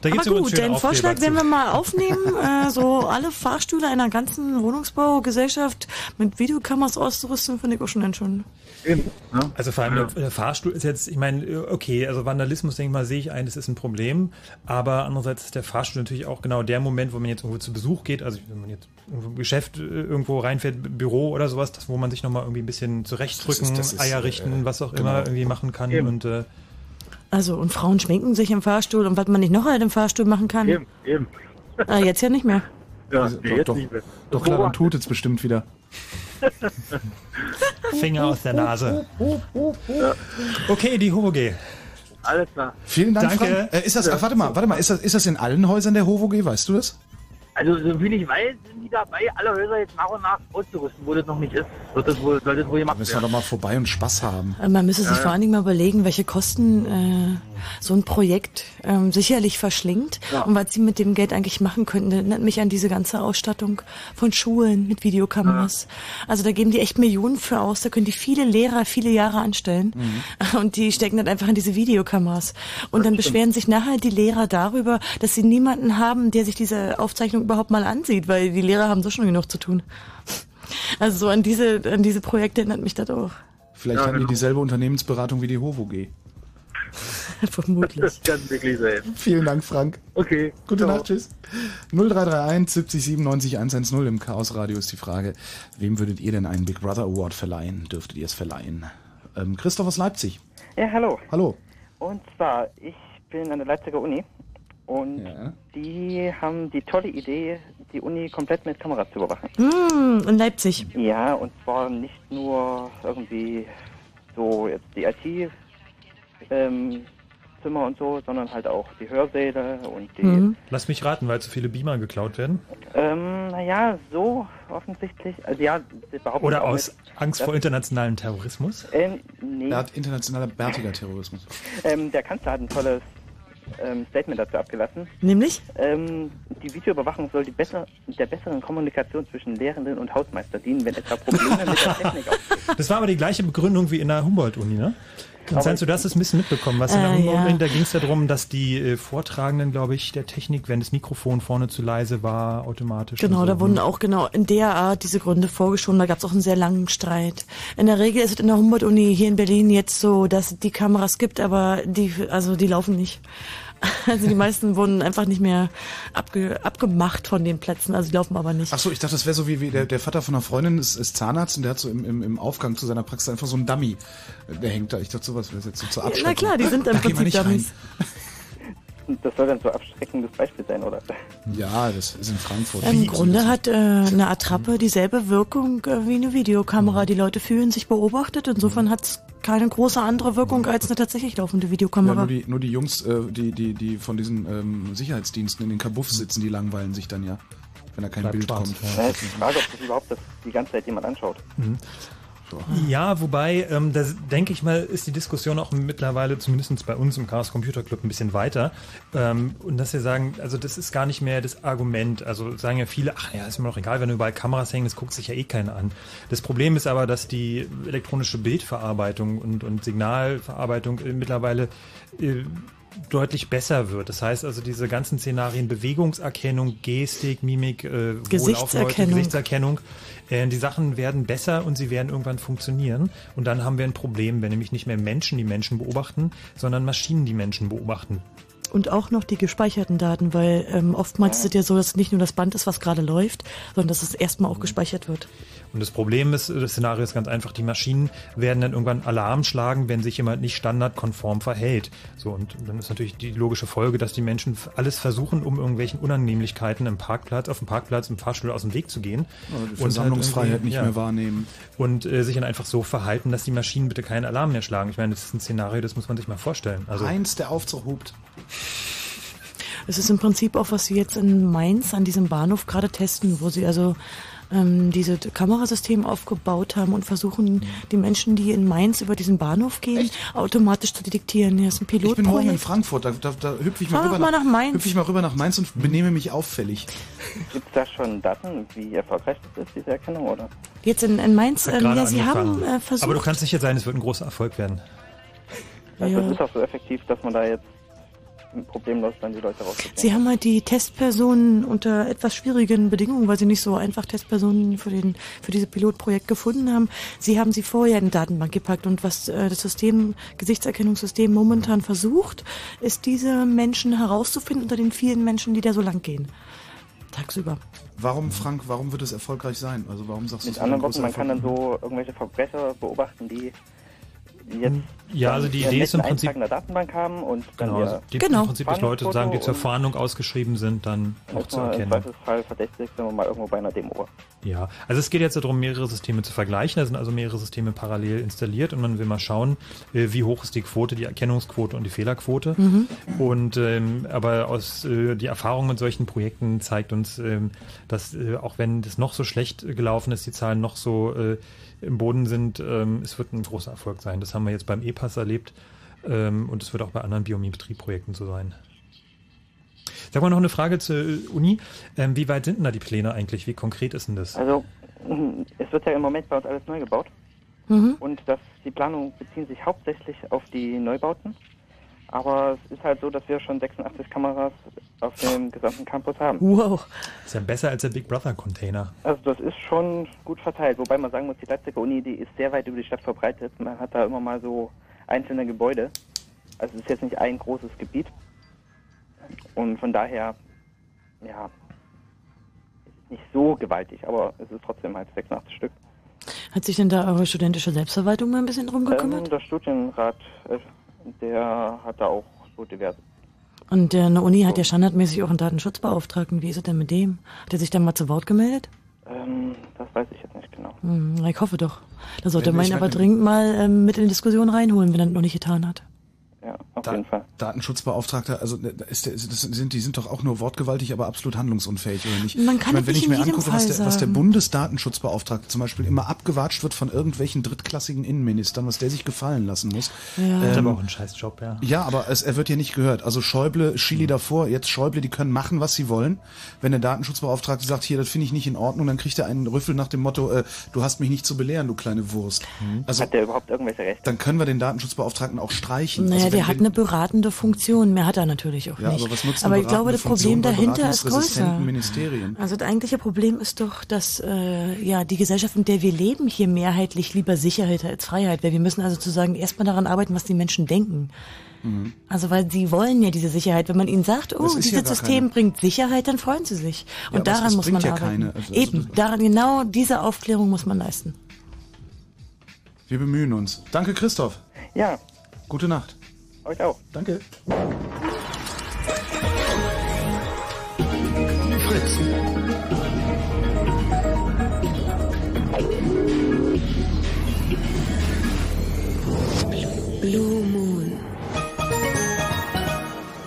Da gibt's Aber gut, Aufkleber Vorschlag werden wir mal aufnehmen. <laughs> äh, so alle Fahrstühle einer ganzen Wohnungsbaugesellschaft mit Videokameras auszurüsten, finde ich auch schon schon. Also vor allem der, der Fahrstuhl ist jetzt, ich meine, okay, also Vandalismus, denke ich mal, sehe ich ein, das ist ein Problem. Aber andererseits ist der Fahrstuhl natürlich auch genau der Moment, wo man jetzt irgendwo zu Besuch geht, also wenn man jetzt irgendwo im Geschäft äh, irgendwo reinfährt, Büro oder sowas, das, wo man sich nochmal irgendwie ein bisschen zurechtdrücken, Das ist- das ist, Eier äh, richten, was auch genau. immer irgendwie machen kann. Eben. Und äh, Also, und Frauen schminken sich im Fahrstuhl und was man nicht noch halt im Fahrstuhl machen kann. Eben, eben. Ah, jetzt ja nicht mehr. Ja, Also, nee, doch, jetzt doch, nicht mehr. doch klar, dann tut es bestimmt wieder. Finger aus der Nase. Okay, die HOG. Alles klar. Vielen Dank, Danke. Frank. Äh, ist das, Ja. äh, warte mal, warte mal, ist das, ist das in allen Häusern der HOVOG, weißt du das? Also, so viel ich weiß, sind die dabei, alle Häuser jetzt nach und nach auszurüsten, wo das noch nicht ist. Wird das wohl, soll das wohl gemacht müssen wir werden. doch mal vorbei und Spaß haben. Äh, Man müsste sich Ja. vor allen Dingen mal überlegen, welche Kosten äh, so ein Projekt ähm, sicherlich verschlingt Ja. und was sie mit dem Geld eigentlich machen könnten. Das erinnert mich an diese ganze Ausstattung von Schulen mit Videokameras. Also da geben die echt Millionen für aus. Da können die viele Lehrer viele Jahre anstellen und die stecken dann einfach in diese Videokameras. Und dann beschweren sich nachher die Lehrer darüber, dass sie niemanden haben, der sich diese Aufzeichnung überhaupt mal ansieht, weil die Lehrer haben so schon genug zu tun. Also so an diese, an diese Projekte erinnert mich das auch. Vielleicht Ja, haben die genau. dieselbe Unternehmensberatung wie die HOVOG. <laughs> Vermutlich. Das kann wirklich sein. Vielen Dank, Frank. Okay. Gute Ciao. Nacht, tschüss. 0331 70 97 110 im Chaos Radio ist die Frage, wem würdet ihr denn einen Big Brother Award verleihen? Dürftet ihr es verleihen? Ähm, Christoph aus Leipzig. Ja, hallo. Hallo. Und zwar, ich bin an der Leipziger Uni und die haben die tolle Idee, die Uni komplett mit Kameras zu überwachen. Hm, in Leipzig. Ja, und zwar nicht nur irgendwie so jetzt die IT ähm, Zimmer und so, sondern halt auch die Hörsäle und die Mhm. Lass mich raten, weil zu viele Beamer geklaut werden. ähm, naja, so offensichtlich. Also ja, sie behaupten Oder aus mit, Angst vor internationalem Terrorismus. Ähm, nee. Er hat internationaler bärtiger Terrorismus. Ähm, der Kanzler hat ein tolles ähm, Statement dazu abgelassen. Nämlich? Ähm, die Videoüberwachung soll die besser, der besseren Kommunikation zwischen Lehrenden und Hausmeister dienen, wenn etwa Probleme mit der Technik <laughs> auftreten. Das war aber die gleiche Begründung wie in der Humboldt-Uni, ne? Konstanz, du hast es ein bisschen mitbekommen. Was in der Äh, ja. da ging es darum, dass die äh, Vortragenden, glaube ich, der Technik, wenn das Mikrofon vorne zu leise war, automatisch. Genau, so. da wurden auch genau in der Art diese Gründe vorgeschoben. Da gab es auch einen sehr langen Streit. In der Regel ist es in der Humboldt-Uni hier in Berlin jetzt so, dass es die Kameras gibt, aber die, also die laufen nicht. Also die meisten wurden einfach nicht mehr abge, abgemacht von den Plätzen, also die laufen aber nicht. Ach so, ich dachte, das wäre so wie, wie der, der Vater von einer Freundin ist, ist Zahnarzt und der hat so im, im, im Aufgang zu seiner Praxis einfach so einen Dummy. Der hängt da. Ich dachte, sowas wäre jetzt so zur Abschreckung. na klar, die sind im Da Prinzip nicht rein. Das soll dann so abschreckendes Beispiel sein, oder? Ja, das ist in Frankfurt. Im Grunde hat äh, eine Attrappe dieselbe Wirkung äh, wie eine Videokamera. Die Leute fühlen sich beobachtet. Insofern hat's keine große andere Wirkung als eine tatsächlich laufende Ja, Videokamera. nur die, nur die Jungs, äh, die, die, die von diesen ähm, Sicherheitsdiensten in den Kabuffs sitzen, die langweilen sich dann ja, wenn da kein Bleibt Bild schwarz, kommt. Ja, ist die Frage, ob das überhaupt das die ganze Zeit jemand anschaut. Ja, wobei, ähm, da denke ich mal, ist die Diskussion auch mittlerweile, zumindest bei uns im Chaos Computer Club, ein bisschen weiter. Ähm, und dass wir sagen, also das ist gar nicht mehr das Argument. Also sagen ja viele, ach ja, ist mir doch egal, wenn überall Kameras hängen, das guckt sich ja eh keiner an. Das Problem ist aber, dass die elektronische Bildverarbeitung und, und Signalverarbeitung äh, mittlerweile äh, deutlich besser wird. Das heißt also diese ganzen Szenarien Bewegungserkennung, Gestik, Mimik, äh, Gesichtserkennung. Gesichtserkennung, äh, die Sachen werden besser und sie werden irgendwann funktionieren und dann haben wir ein Problem, wenn nämlich nicht mehr Menschen die Menschen beobachten, sondern Maschinen die Menschen beobachten. Und auch noch die gespeicherten Daten, weil ähm, oftmals ist es ja so, dass nicht nur das Band ist, was gerade läuft, sondern dass es erstmal auch gespeichert wird. Und das Problem ist, das Szenario ist ganz einfach, die Maschinen werden dann irgendwann Alarm schlagen, wenn sich jemand nicht standardkonform verhält. So, und dann ist natürlich die logische Folge, dass die Menschen alles versuchen, um irgendwelchen Unannehmlichkeiten im Parkplatz, auf dem Parkplatz, im Fahrstuhl aus dem Weg zu gehen. Ja, die Und Versammlungsfreiheit halt nicht mehr wahrnehmen. Und äh, sich dann einfach so verhalten, dass die Maschinen bitte keinen Alarm mehr schlagen. Ich meine, das ist ein Szenario, das muss man sich mal vorstellen. Also, Eins, der Aufzug hupt. Es ist im Prinzip auch, was sie jetzt in Mainz an diesem Bahnhof gerade testen, wo sie also ähm, diese Kamerasysteme aufgebaut haben und versuchen, die Menschen, die in Mainz über diesen Bahnhof gehen, automatisch zu detektieren. Hier ist ein Ich bin morgen in. Frankfurt, da, da, da hüpfe ich mal, Fahr rüber, mal nach Mainz. hüpfe ich mal rüber nach Mainz und benehme mich auffällig. Gibt es da schon Daten, wie erfolgreich das ist, diese Erkennung, oder? Jetzt in, in Mainz, ähm, ja, sie haben äh, versucht. Aber du kannst sicher sein, es wird ein großer Erfolg werden. Also Ja. das ist auch so effektiv, dass man da jetzt problemlos dann die Leute rausbekommt. Sie haben halt die Testpersonen unter etwas schwierigen Bedingungen, weil sie nicht so einfach Testpersonen für, den, für dieses Pilotprojekt gefunden haben. Sie haben sie vorher in die Datenbank gepackt und was äh, das System, Gesichtserkennungssystem momentan versucht, ist diese Menschen herauszufinden unter den vielen Menschen, die da so lang gehen. Tagsüber. Warum, Frank, warum wird es erfolgreich sein? Also warum sagst du Mit anderen Worten, man kann dann so irgendwelche Verbrecher beobachten, die jetzt Ja, also die Idee ist im Prinzip- in der Datenbank haben und dann Genau, also die, Genau. im Prinzip, dass Leute sozusagen, die zur Fahndung ausgeschrieben sind, dann auch zu Erstmal Im erkennen. Zweifelsfall verdächtig, wenn man mal irgendwo bei einer Demo war. Ja, also es geht jetzt darum, mehrere Systeme zu vergleichen. Da sind also mehrere Systeme parallel installiert und man will mal schauen, äh, wie hoch ist die Quote, die Erkennungsquote und die Fehlerquote. Mhm. Und ähm, aber aus äh, die Erfahrung mit solchen Projekten zeigt uns, ähm, dass äh, auch wenn das noch so schlecht gelaufen ist, die Zahlen noch so äh, im Boden sind, ähm, es wird ein großer Erfolg sein. Das haben wir jetzt beim E-Pass erlebt ähm, und es wird auch bei anderen Biometrie-Projekten so sein. Sag mal noch eine Frage zur Uni. Ähm, wie weit sind denn da die Pläne eigentlich? Wie konkret ist denn das? Also es wird ja im Moment bei uns alles neu gebaut Mhm. und das, die Planungen beziehen sich hauptsächlich auf die Neubauten. Aber es ist halt so, dass wir schon 86 Kameras auf dem gesamten Campus haben. Wow. Ist ja besser als der Big Brother Container. Also das ist schon gut verteilt, wobei man sagen muss, die Leipziger Uni, die ist sehr weit über die Stadt verbreitet. Man hat da immer mal so einzelne Gebäude. Also es ist jetzt nicht ein großes Gebiet. Und von daher, ja, es ist nicht so gewaltig, aber es ist trotzdem halt 86 Stück. Hat sich denn da eure studentische Selbstverwaltung mal ein bisschen drum gekümmert? Ähm, der Studienrat, äh, der hat da auch so diverse. Und der eine Uni hat ja standardmäßig auch einen Datenschutzbeauftragten. Wie ist es denn mit dem? Hat er sich dann mal zu Wort gemeldet? Ähm, das weiß ich jetzt nicht genau. Hm, ich hoffe doch. Da sollte man ihn aber dringend mal ähm, mit in die Diskussion reinholen, wenn er das noch nicht getan hat. Ja, auf Da, jeden Fall. Datenschutzbeauftragter, also da ist der, das sind, die sind doch auch nur wortgewaltig, aber absolut handlungsunfähig, oder nicht? Man kann ich meine, wenn nicht ich mir angucke, was der, was der. Bundesdatenschutzbeauftragte zum Beispiel immer abgewatscht wird von irgendwelchen drittklassigen Innenministern, was der sich gefallen lassen muss. Ja. Hat Ähm, aber auch einen Scheißjob, ja. Ja, aber es, er wird hier nicht gehört. Also Schäuble, Schili davor, jetzt Schäuble, die können machen, was sie wollen. Wenn der Datenschutzbeauftragte sagt, hier, das finde ich nicht in Ordnung, dann kriegt er einen Rüffel nach dem Motto, äh, du hast mich nicht zu belehren, du kleine Wurst. Also Hat der überhaupt irgendwelche Rechte? dann können wir den Datenschutzbeauftragten auch streichen. Naja, also wenn- der hat eine beratende Funktion. Mehr hat er natürlich auch Ja, nicht. aber was nutzt aber ich glaube, das Problem dahinter ist größer. Ministerien? Also das eigentliche Problem ist doch, dass äh, ja die Gesellschaft, in der wir leben, hier mehrheitlich lieber Sicherheit als Freiheit wäre. Wir müssen also sozusagen erstmal daran arbeiten, was die Menschen denken. Mhm. Also weil sie wollen ja diese Sicherheit. Wenn man ihnen sagt, oh, dieses ja System keine. bringt Sicherheit, dann freuen sie sich. Ja, Und es- daran es muss man ja arbeiten. keine. Also- Eben, daran genau diese Aufklärung muss man leisten. Wir bemühen uns. Danke, Christoph. Ja, Gute Nacht. Euch auch. Danke. Die Blue Moon.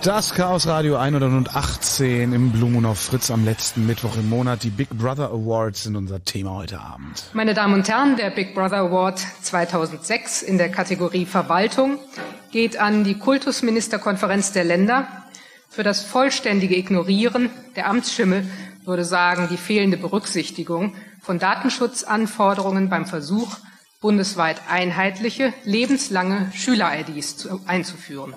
Das Chaos Radio 118 im Blue Moon auf Fritz am letzten Mittwoch im Monat. Die Big Brother Awards sind unser Thema heute Abend. Meine Damen und Herren, der Big Brother Award 2006 in der Kategorie Verwaltung geht an die Kultusministerkonferenz der Länder für das vollständige Ignorieren der Amtsschimmel, würde sagen, die fehlende Berücksichtigung von Datenschutzanforderungen beim Versuch, bundesweit einheitliche, lebenslange Schüler-IDs einzuführen.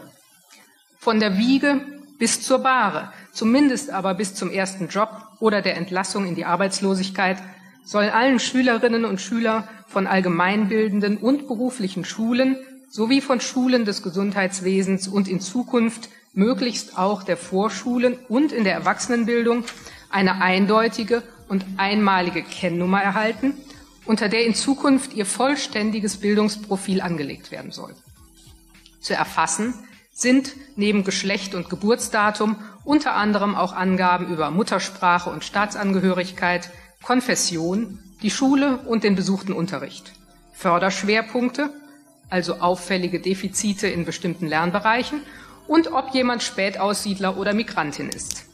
Von der Wiege bis zur Bahre, zumindest aber bis zum ersten Job oder der Entlassung in die Arbeitslosigkeit, soll allen Schülerinnen und Schülern von allgemeinbildenden und beruflichen Schulen sowie von Schulen des Gesundheitswesens und in Zukunft möglichst auch der Vorschulen und in der Erwachsenenbildung eine eindeutige und einmalige Kennnummer erhalten, unter der in Zukunft ihr vollständiges Bildungsprofil angelegt werden soll. Zu erfassen sind neben Geschlecht und Geburtsdatum unter anderem auch Angaben über Muttersprache und Staatsangehörigkeit, Konfession, die Schule und den besuchten Unterricht, Förderschwerpunkte, also auffällige Defizite in bestimmten Lernbereichen und ob jemand Spätaussiedler oder Migrantin ist.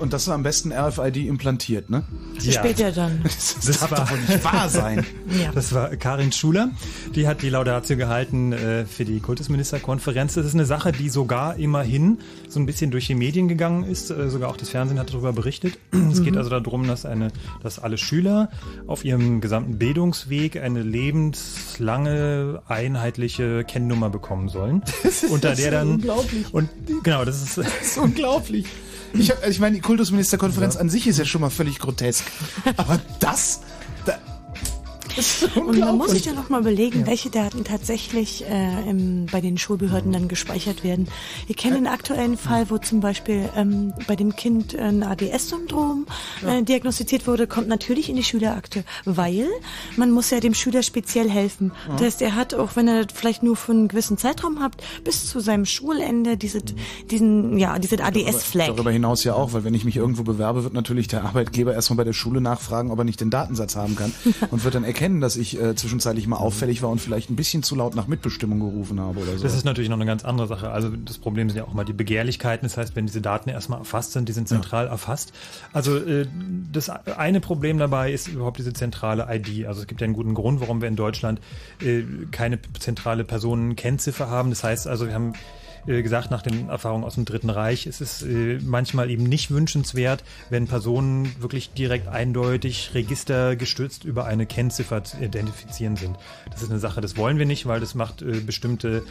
Und das ist am besten RFID implantiert, ne? Ja. Später dann. Das, <laughs> das darf doch wohl nicht wahr sein. <laughs> Ja. Das war Karin Schuler. Die hat die Laudatio gehalten äh, für die Kultusministerkonferenz. Das ist eine Sache, die sogar immerhin so ein bisschen durch die Medien gegangen ist. Äh, sogar auch das Fernsehen hat darüber berichtet. <clears throat> Es geht Mhm. also darum, dass eine, dass alle Schüler auf ihrem gesamten Bildungsweg eine lebenslange einheitliche Kennnummer bekommen sollen, <laughs> unter der dann unglaublich. und genau, das ist, Das ist unglaublich. Ich, hab- ich meine, die Kultusministerkonferenz an sich ist ja schon mal völlig grotesk. <laughs> Aber das, Und man muss sich ja noch mal überlegen, welche Daten tatsächlich äh, im, bei den Schulbehörden dann gespeichert werden. Wir kennen den aktuellen Fall, wo zum Beispiel ähm, bei dem Kind ein ADS-Syndrom äh, diagnostiziert wurde, kommt natürlich in die Schülerakte, weil man muss ja dem Schüler speziell helfen. Ja. Das heißt, er hat, auch wenn er vielleicht nur für einen gewissen Zeitraum hat, bis zu seinem Schulende diese, diesen, ja, diese ADS-Flag. Darüber hinaus ja auch, weil wenn ich mich irgendwo bewerbe, wird natürlich der Arbeitgeber erstmal bei der Schule nachfragen, ob er nicht den Datensatz haben kann <laughs> und wird dann erkennen, dass ich äh, zwischenzeitlich mal auffällig war und vielleicht ein bisschen zu laut nach Mitbestimmung gerufen habe oder so. Das ist natürlich noch eine ganz andere Sache. Also das Problem sind ja auch mal die Begehrlichkeiten. Das heißt, wenn diese Daten erstmal erfasst sind, die sind zentral erfasst. Also äh, das eine Problem dabei ist überhaupt diese zentrale ID. Also es gibt ja einen guten Grund, warum wir in Deutschland äh, keine zentrale Personenkennziffer haben. Das heißt also, wir haben äh, gesagt, nach den Erfahrungen aus dem Dritten Reich ist es äh, manchmal eben nicht wünschenswert, wenn Personen wirklich direkt eindeutig registergestützt über eine Kennziffer zu identifizieren sind. Das ist eine Sache, das wollen wir nicht, weil das macht äh, bestimmte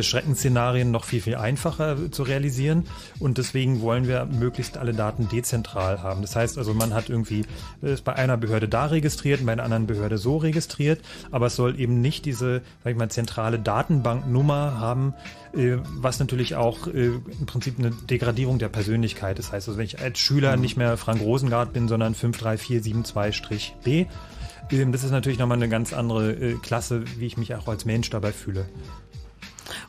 Schreckensszenarien noch viel, viel einfacher zu realisieren. Und deswegen wollen wir möglichst alle Daten dezentral haben. Das heißt also, man hat irgendwie, ist bei einer Behörde da registriert bei einer anderen Behörde so registriert, aber es soll eben nicht diese, sag ich mal, zentrale Datenbanknummer haben, was natürlich auch äh, im Prinzip eine Degradierung der Persönlichkeit. Das heißt, also wenn ich als Schüler nicht mehr Frank Rosengart bin, sondern 53472-B, ähm, das ist natürlich nochmal eine ganz andere äh, Klasse, wie ich mich auch als Mensch dabei fühle.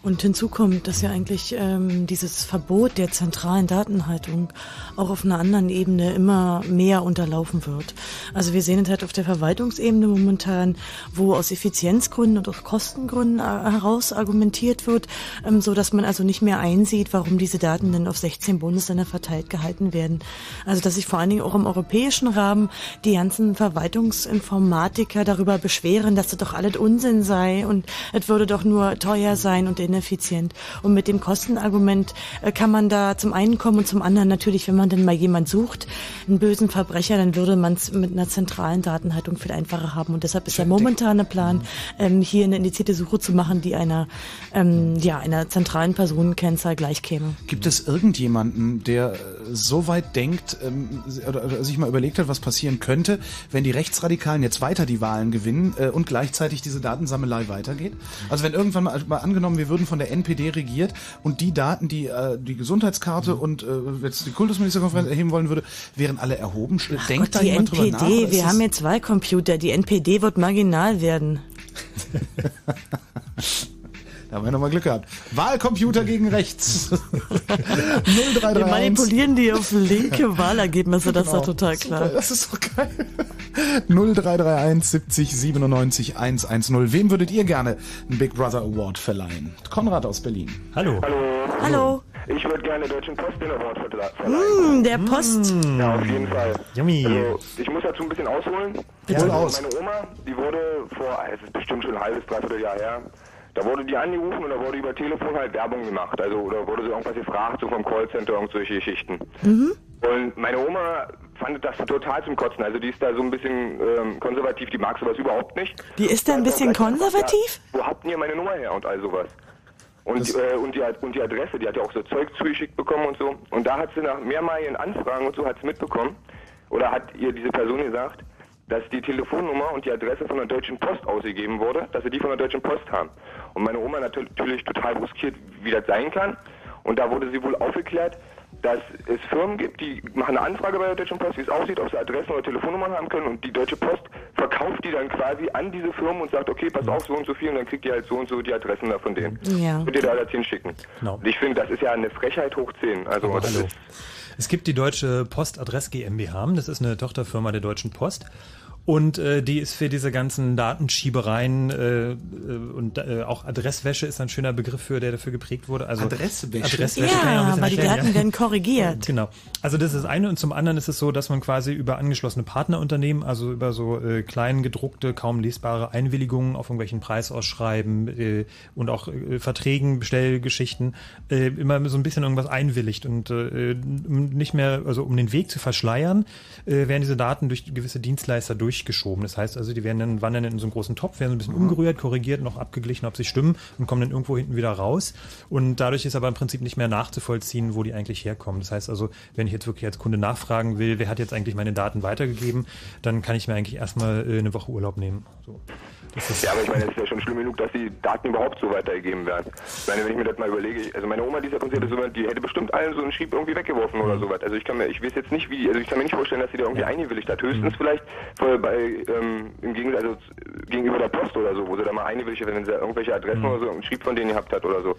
Und hinzu kommt, dass ja eigentlich ähm, dieses Verbot der zentralen Datenhaltung auch auf einer anderen Ebene immer mehr unterlaufen wird. Also wir sehen es halt auf der Verwaltungsebene momentan, wo aus Effizienzgründen und auch Kostengründen äh, heraus argumentiert wird, ähm, so dass man also nicht mehr einsieht, warum diese Daten denn auf 16 Bundesländer verteilt gehalten werden. Also dass sich vor allen Dingen auch im europäischen Rahmen die ganzen Verwaltungsinformatiker darüber beschweren, dass das doch alles Unsinn sei und es würde doch nur teuer sein und ineffizient. Und mit dem Kostenargument äh, kann man da zum einen kommen und zum anderen natürlich, wenn man denn mal jemand sucht, einen bösen Verbrecher, dann würde man es mit einer zentralen Datenhaltung viel einfacher haben. Und deshalb ist der momentane Plan, ähm, hier eine indizierte Suche zu machen, die einer, ähm, ja, einer zentralen Personenkennzahl gleichkäme. Gibt es irgendjemanden, der äh, so weit denkt ähm, oder, sich mal überlegt hat, was passieren könnte, wenn die Rechtsradikalen jetzt weiter die Wahlen gewinnen äh, und gleichzeitig diese Datensammelei weitergeht? Also wenn irgendwann mal, mal angenommen, wir würden von der NPD regiert und die Daten, die äh, die Gesundheitskarte und äh, jetzt die Kultusministerkonferenz erheben wollen würde, wären alle erhoben. Denkt Gott, da die jemand drüber NPD, nach? oder ist wir haben jetzt Wahlcomputer, die NPD wird marginal werden. <laughs> Da haben wir nochmal Glück gehabt. Wahlcomputer gegen rechts. <laughs> Wir 0331. manipulieren die auf linke Wahlergebnisse, das ist Genau. doch total klar. Super, das ist doch geil. 0331 70 97 110. Wem würdet ihr gerne einen Big Brother Award verleihen? Konrad aus Berlin. Hallo. Hallo. Ich würde gerne Deutschen Post den Award verleihen. Mm, der Post. Ja, auf jeden Fall. Yummy. Also, ich muss dazu ein bisschen ausholen. Bitte. Also, aus. Meine Oma, die wurde vor, es ist bestimmt schon ein halbes, dreiviertel Jahr her, da wurde die angerufen und da wurde über Telefon halt Werbung gemacht. Also, oder wurde so irgendwas gefragt, so vom Callcenter, irgend solche Geschichten. Und meine Oma fand das total zum Kotzen. Also, die ist da so ein bisschen ähm, konservativ, die mag sowas überhaupt nicht. Die ist da ein bisschen konservativ? Ja, wo habt ihr meine Nummer her und all sowas? Und, äh, und, die, und die Adresse, die hat ja auch so Zeug zugeschickt bekommen und so. Und da hat sie nach mehrmaligen Anfragen und so hat sie mitbekommen, oder hat ihr diese Person gesagt, dass die Telefonnummer und die Adresse von der Deutschen Post ausgegeben wurde, dass sie die von der Deutschen Post haben. Und meine Oma natürlich total bruskiert, wie das sein kann. Und da wurde sie wohl aufgeklärt, dass es Firmen gibt, die machen eine Anfrage bei der Deutschen Post, wie es aussieht, ob sie Adressen oder Telefonnummern haben können und die Deutsche Post verkauft die dann quasi an diese Firmen und sagt, okay, pass auf, so und so viel und dann kriegt ihr halt so und so die Adressen da von denen. Ja. Könnt ihr da das hinschicken. Genau. Und ich finde, das ist ja eine Frechheit hoch 10. Also Aber das hallo. ist, Es gibt die Deutsche Post Adress GmbH, das ist eine Tochterfirma der Deutschen Post. Und äh, die ist für diese ganzen Datenschiebereien äh, äh, und äh, auch Adresswäsche ist ein schöner Begriff für, der dafür geprägt wurde. Also Adresswäsche? Adresswäsche Ja, weil die erklären, Daten ja. werden korrigiert. Genau. Also das ist das eine und zum anderen ist es so, dass man quasi über angeschlossene Partnerunternehmen, also über so äh, klein gedruckte, kaum lesbare Einwilligungen auf irgendwelchen Preisausschreiben äh, und auch äh, Verträgen, Bestellgeschichten äh, immer so ein bisschen irgendwas einwilligt und äh, nicht mehr, also um den Weg zu verschleiern, äh, werden diese Daten durch gewisse Dienstleister durchgeschoben. Das heißt also, die werden dann wandern in so einen großen Topf, werden so ein bisschen umgerührt, korrigiert, noch abgeglichen, ob sie stimmen und kommen dann irgendwo hinten wieder raus. Und dadurch ist aber im Prinzip nicht mehr nachzuvollziehen, wo die eigentlich herkommen. Das heißt also, wenn ich jetzt wirklich als Kunde nachfragen will, wer hat jetzt eigentlich meine Daten weitergegeben, dann kann ich mir eigentlich erstmal äh, eine Woche Urlaub nehmen. So. Ja, aber ich meine, es ist ja schon schlimm genug, dass die Daten überhaupt so weitergegeben werden. Ich meine, wenn ich mir das mal überlege, also meine Oma, die ist ja so, die hätte bestimmt allen so einen Schrieb irgendwie weggeworfen oder sowas. Also ich kann mir, ich weiß jetzt nicht, wie, also ich kann mir nicht vorstellen, dass sie da irgendwie eingewilligt hat. Höchstens vielleicht voll bei, ähm, im Gegensatz, also gegenüber der Post oder so, wo sie da mal eingewilligt hat, wenn sie irgendwelche Adressen oder so, einen Schrieb von denen gehabt hat oder so.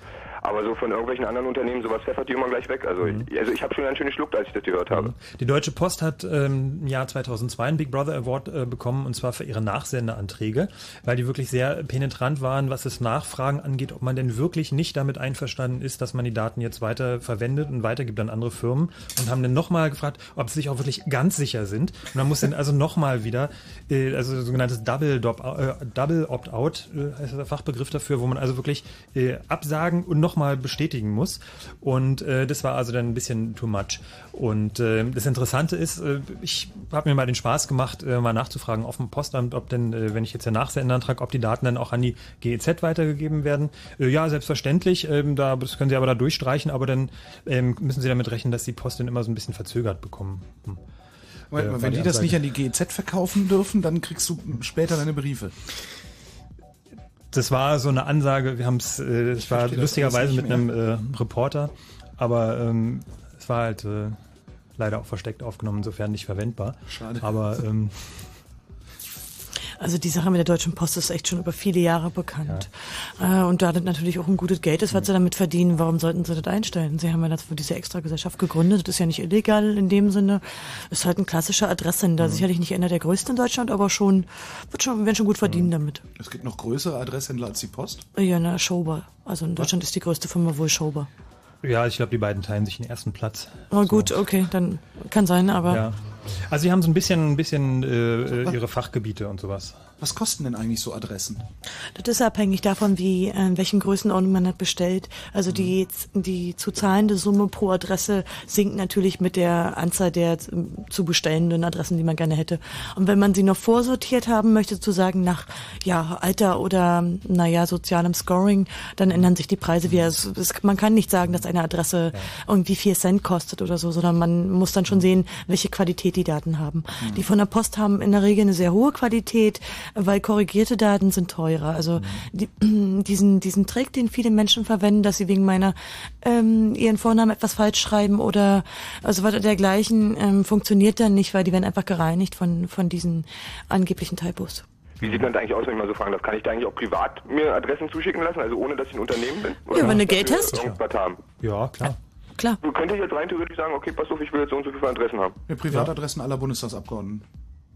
Aber so von irgendwelchen anderen Unternehmen, sowas pfeffert die immer gleich weg. Also, ich, also ich habe schon einen schönen Schluck, als ich das gehört habe. Die Deutsche Post hat ähm, im Jahr 2002 einen Big Brother Award äh, bekommen und zwar für ihre Nachsendeanträge, weil die wirklich sehr penetrant waren, was das Nachfragen angeht, ob man denn wirklich nicht damit einverstanden ist, dass man die Daten jetzt weiter verwendet und weitergibt an andere Firmen und haben dann nochmal gefragt, ob sie sich auch wirklich ganz sicher sind. Und man muss dann also nochmal wieder, äh, also sogenanntes Double, äh, Double Opt-out äh, heißt der Fachbegriff dafür, wo man also wirklich äh, absagen und nochmal bestätigen muss. Und äh, das war also dann ein bisschen too much. Und äh, das Interessante ist, äh, ich habe mir mal den Spaß gemacht, äh, mal nachzufragen auf dem Postamt, ob denn, äh, wenn ich jetzt den Nachsendeantrag, ob die Daten dann auch an die GEZ weitergegeben werden. Äh, ja, selbstverständlich. Ähm, da, das können Sie aber da durchstreichen, aber dann ähm, müssen Sie damit rechnen, dass die Post dann immer so ein bisschen verzögert bekommen. Hm. Moment Äh, mal, wenn die das nicht an die GEZ verkaufen dürfen, dann kriegst du später deine Briefe. Das war so eine Ansage, wir haben es, äh, das war verstehe das lustigerweise mit einem äh, Reporter, aber ähm, es war halt äh, leider auch versteckt aufgenommen, insofern nicht verwendbar. Schade. Aber ähm, <laughs> Also die Sache mit der Deutschen Post ist echt schon über viele Jahre bekannt. Äh, und da das natürlich auch ein gutes Geld ist, was sie damit verdienen, warum sollten sie das einstellen? Sie haben ja dazu diese Extragesellschaft gegründet. Das ist ja nicht illegal in dem Sinne. Ist halt ein klassischer Adresssender. Sicherlich nicht einer der größten in Deutschland, aber schon, wird schon, werden schon gut verdienen damit. Es gibt noch größere Adresshändler als die Post. Ja, na, Schober. Also in Deutschland ist die größte Firma wohl Schober. Ja, ich glaube, die beiden teilen sich den ersten Platz. Oh, gut, okay, dann kann sein, aber Ja. Also sie haben so ein bisschen, ein bisschen äh, äh, ihre Fachgebiete und sowas. Was kosten denn eigentlich so Adressen? Das ist abhängig davon, wie, äh, in welchen Größenordnung man das bestellt. Also die, die zu zahlende Summe pro Adresse sinkt natürlich mit der Anzahl der äh, zu bestellenden Adressen, die man gerne hätte. Und wenn man sie noch vorsortiert haben möchte, sozusagen nach ja, Alter oder naja, sozialem Scoring, dann ändern sich die Preise wieder. Es, es, man kann nicht sagen, dass eine Adresse irgendwie vier Cent kostet oder so, sondern man muss dann schon sehen, welche Qualität die Daten haben. Die von der Post haben in der Regel eine sehr hohe Qualität, weil korrigierte Daten sind teurer. Also die, <clears throat> diesen, diesen Trick, den viele Menschen verwenden, dass sie wegen meiner ähm, ihren Vornamen etwas falsch schreiben oder also was dergleichen, ähm, funktioniert dann nicht, weil die werden einfach gereinigt von, von diesen angeblichen Typos. Wie sieht man da eigentlich aus, wenn ich mal so fragen darf? Kann ich da eigentlich auch privat mir Adressen zuschicken lassen, also ohne dass ich ein Unternehmen bin? Ja, wenn du Geld hast. Haben? Ja, klar. Klar. Du könntest jetzt rein theoretisch sagen, okay, pass auf, ich will jetzt so und so viele Adressen haben. Ja, Privatadressen aller Bundestagsabgeordneten.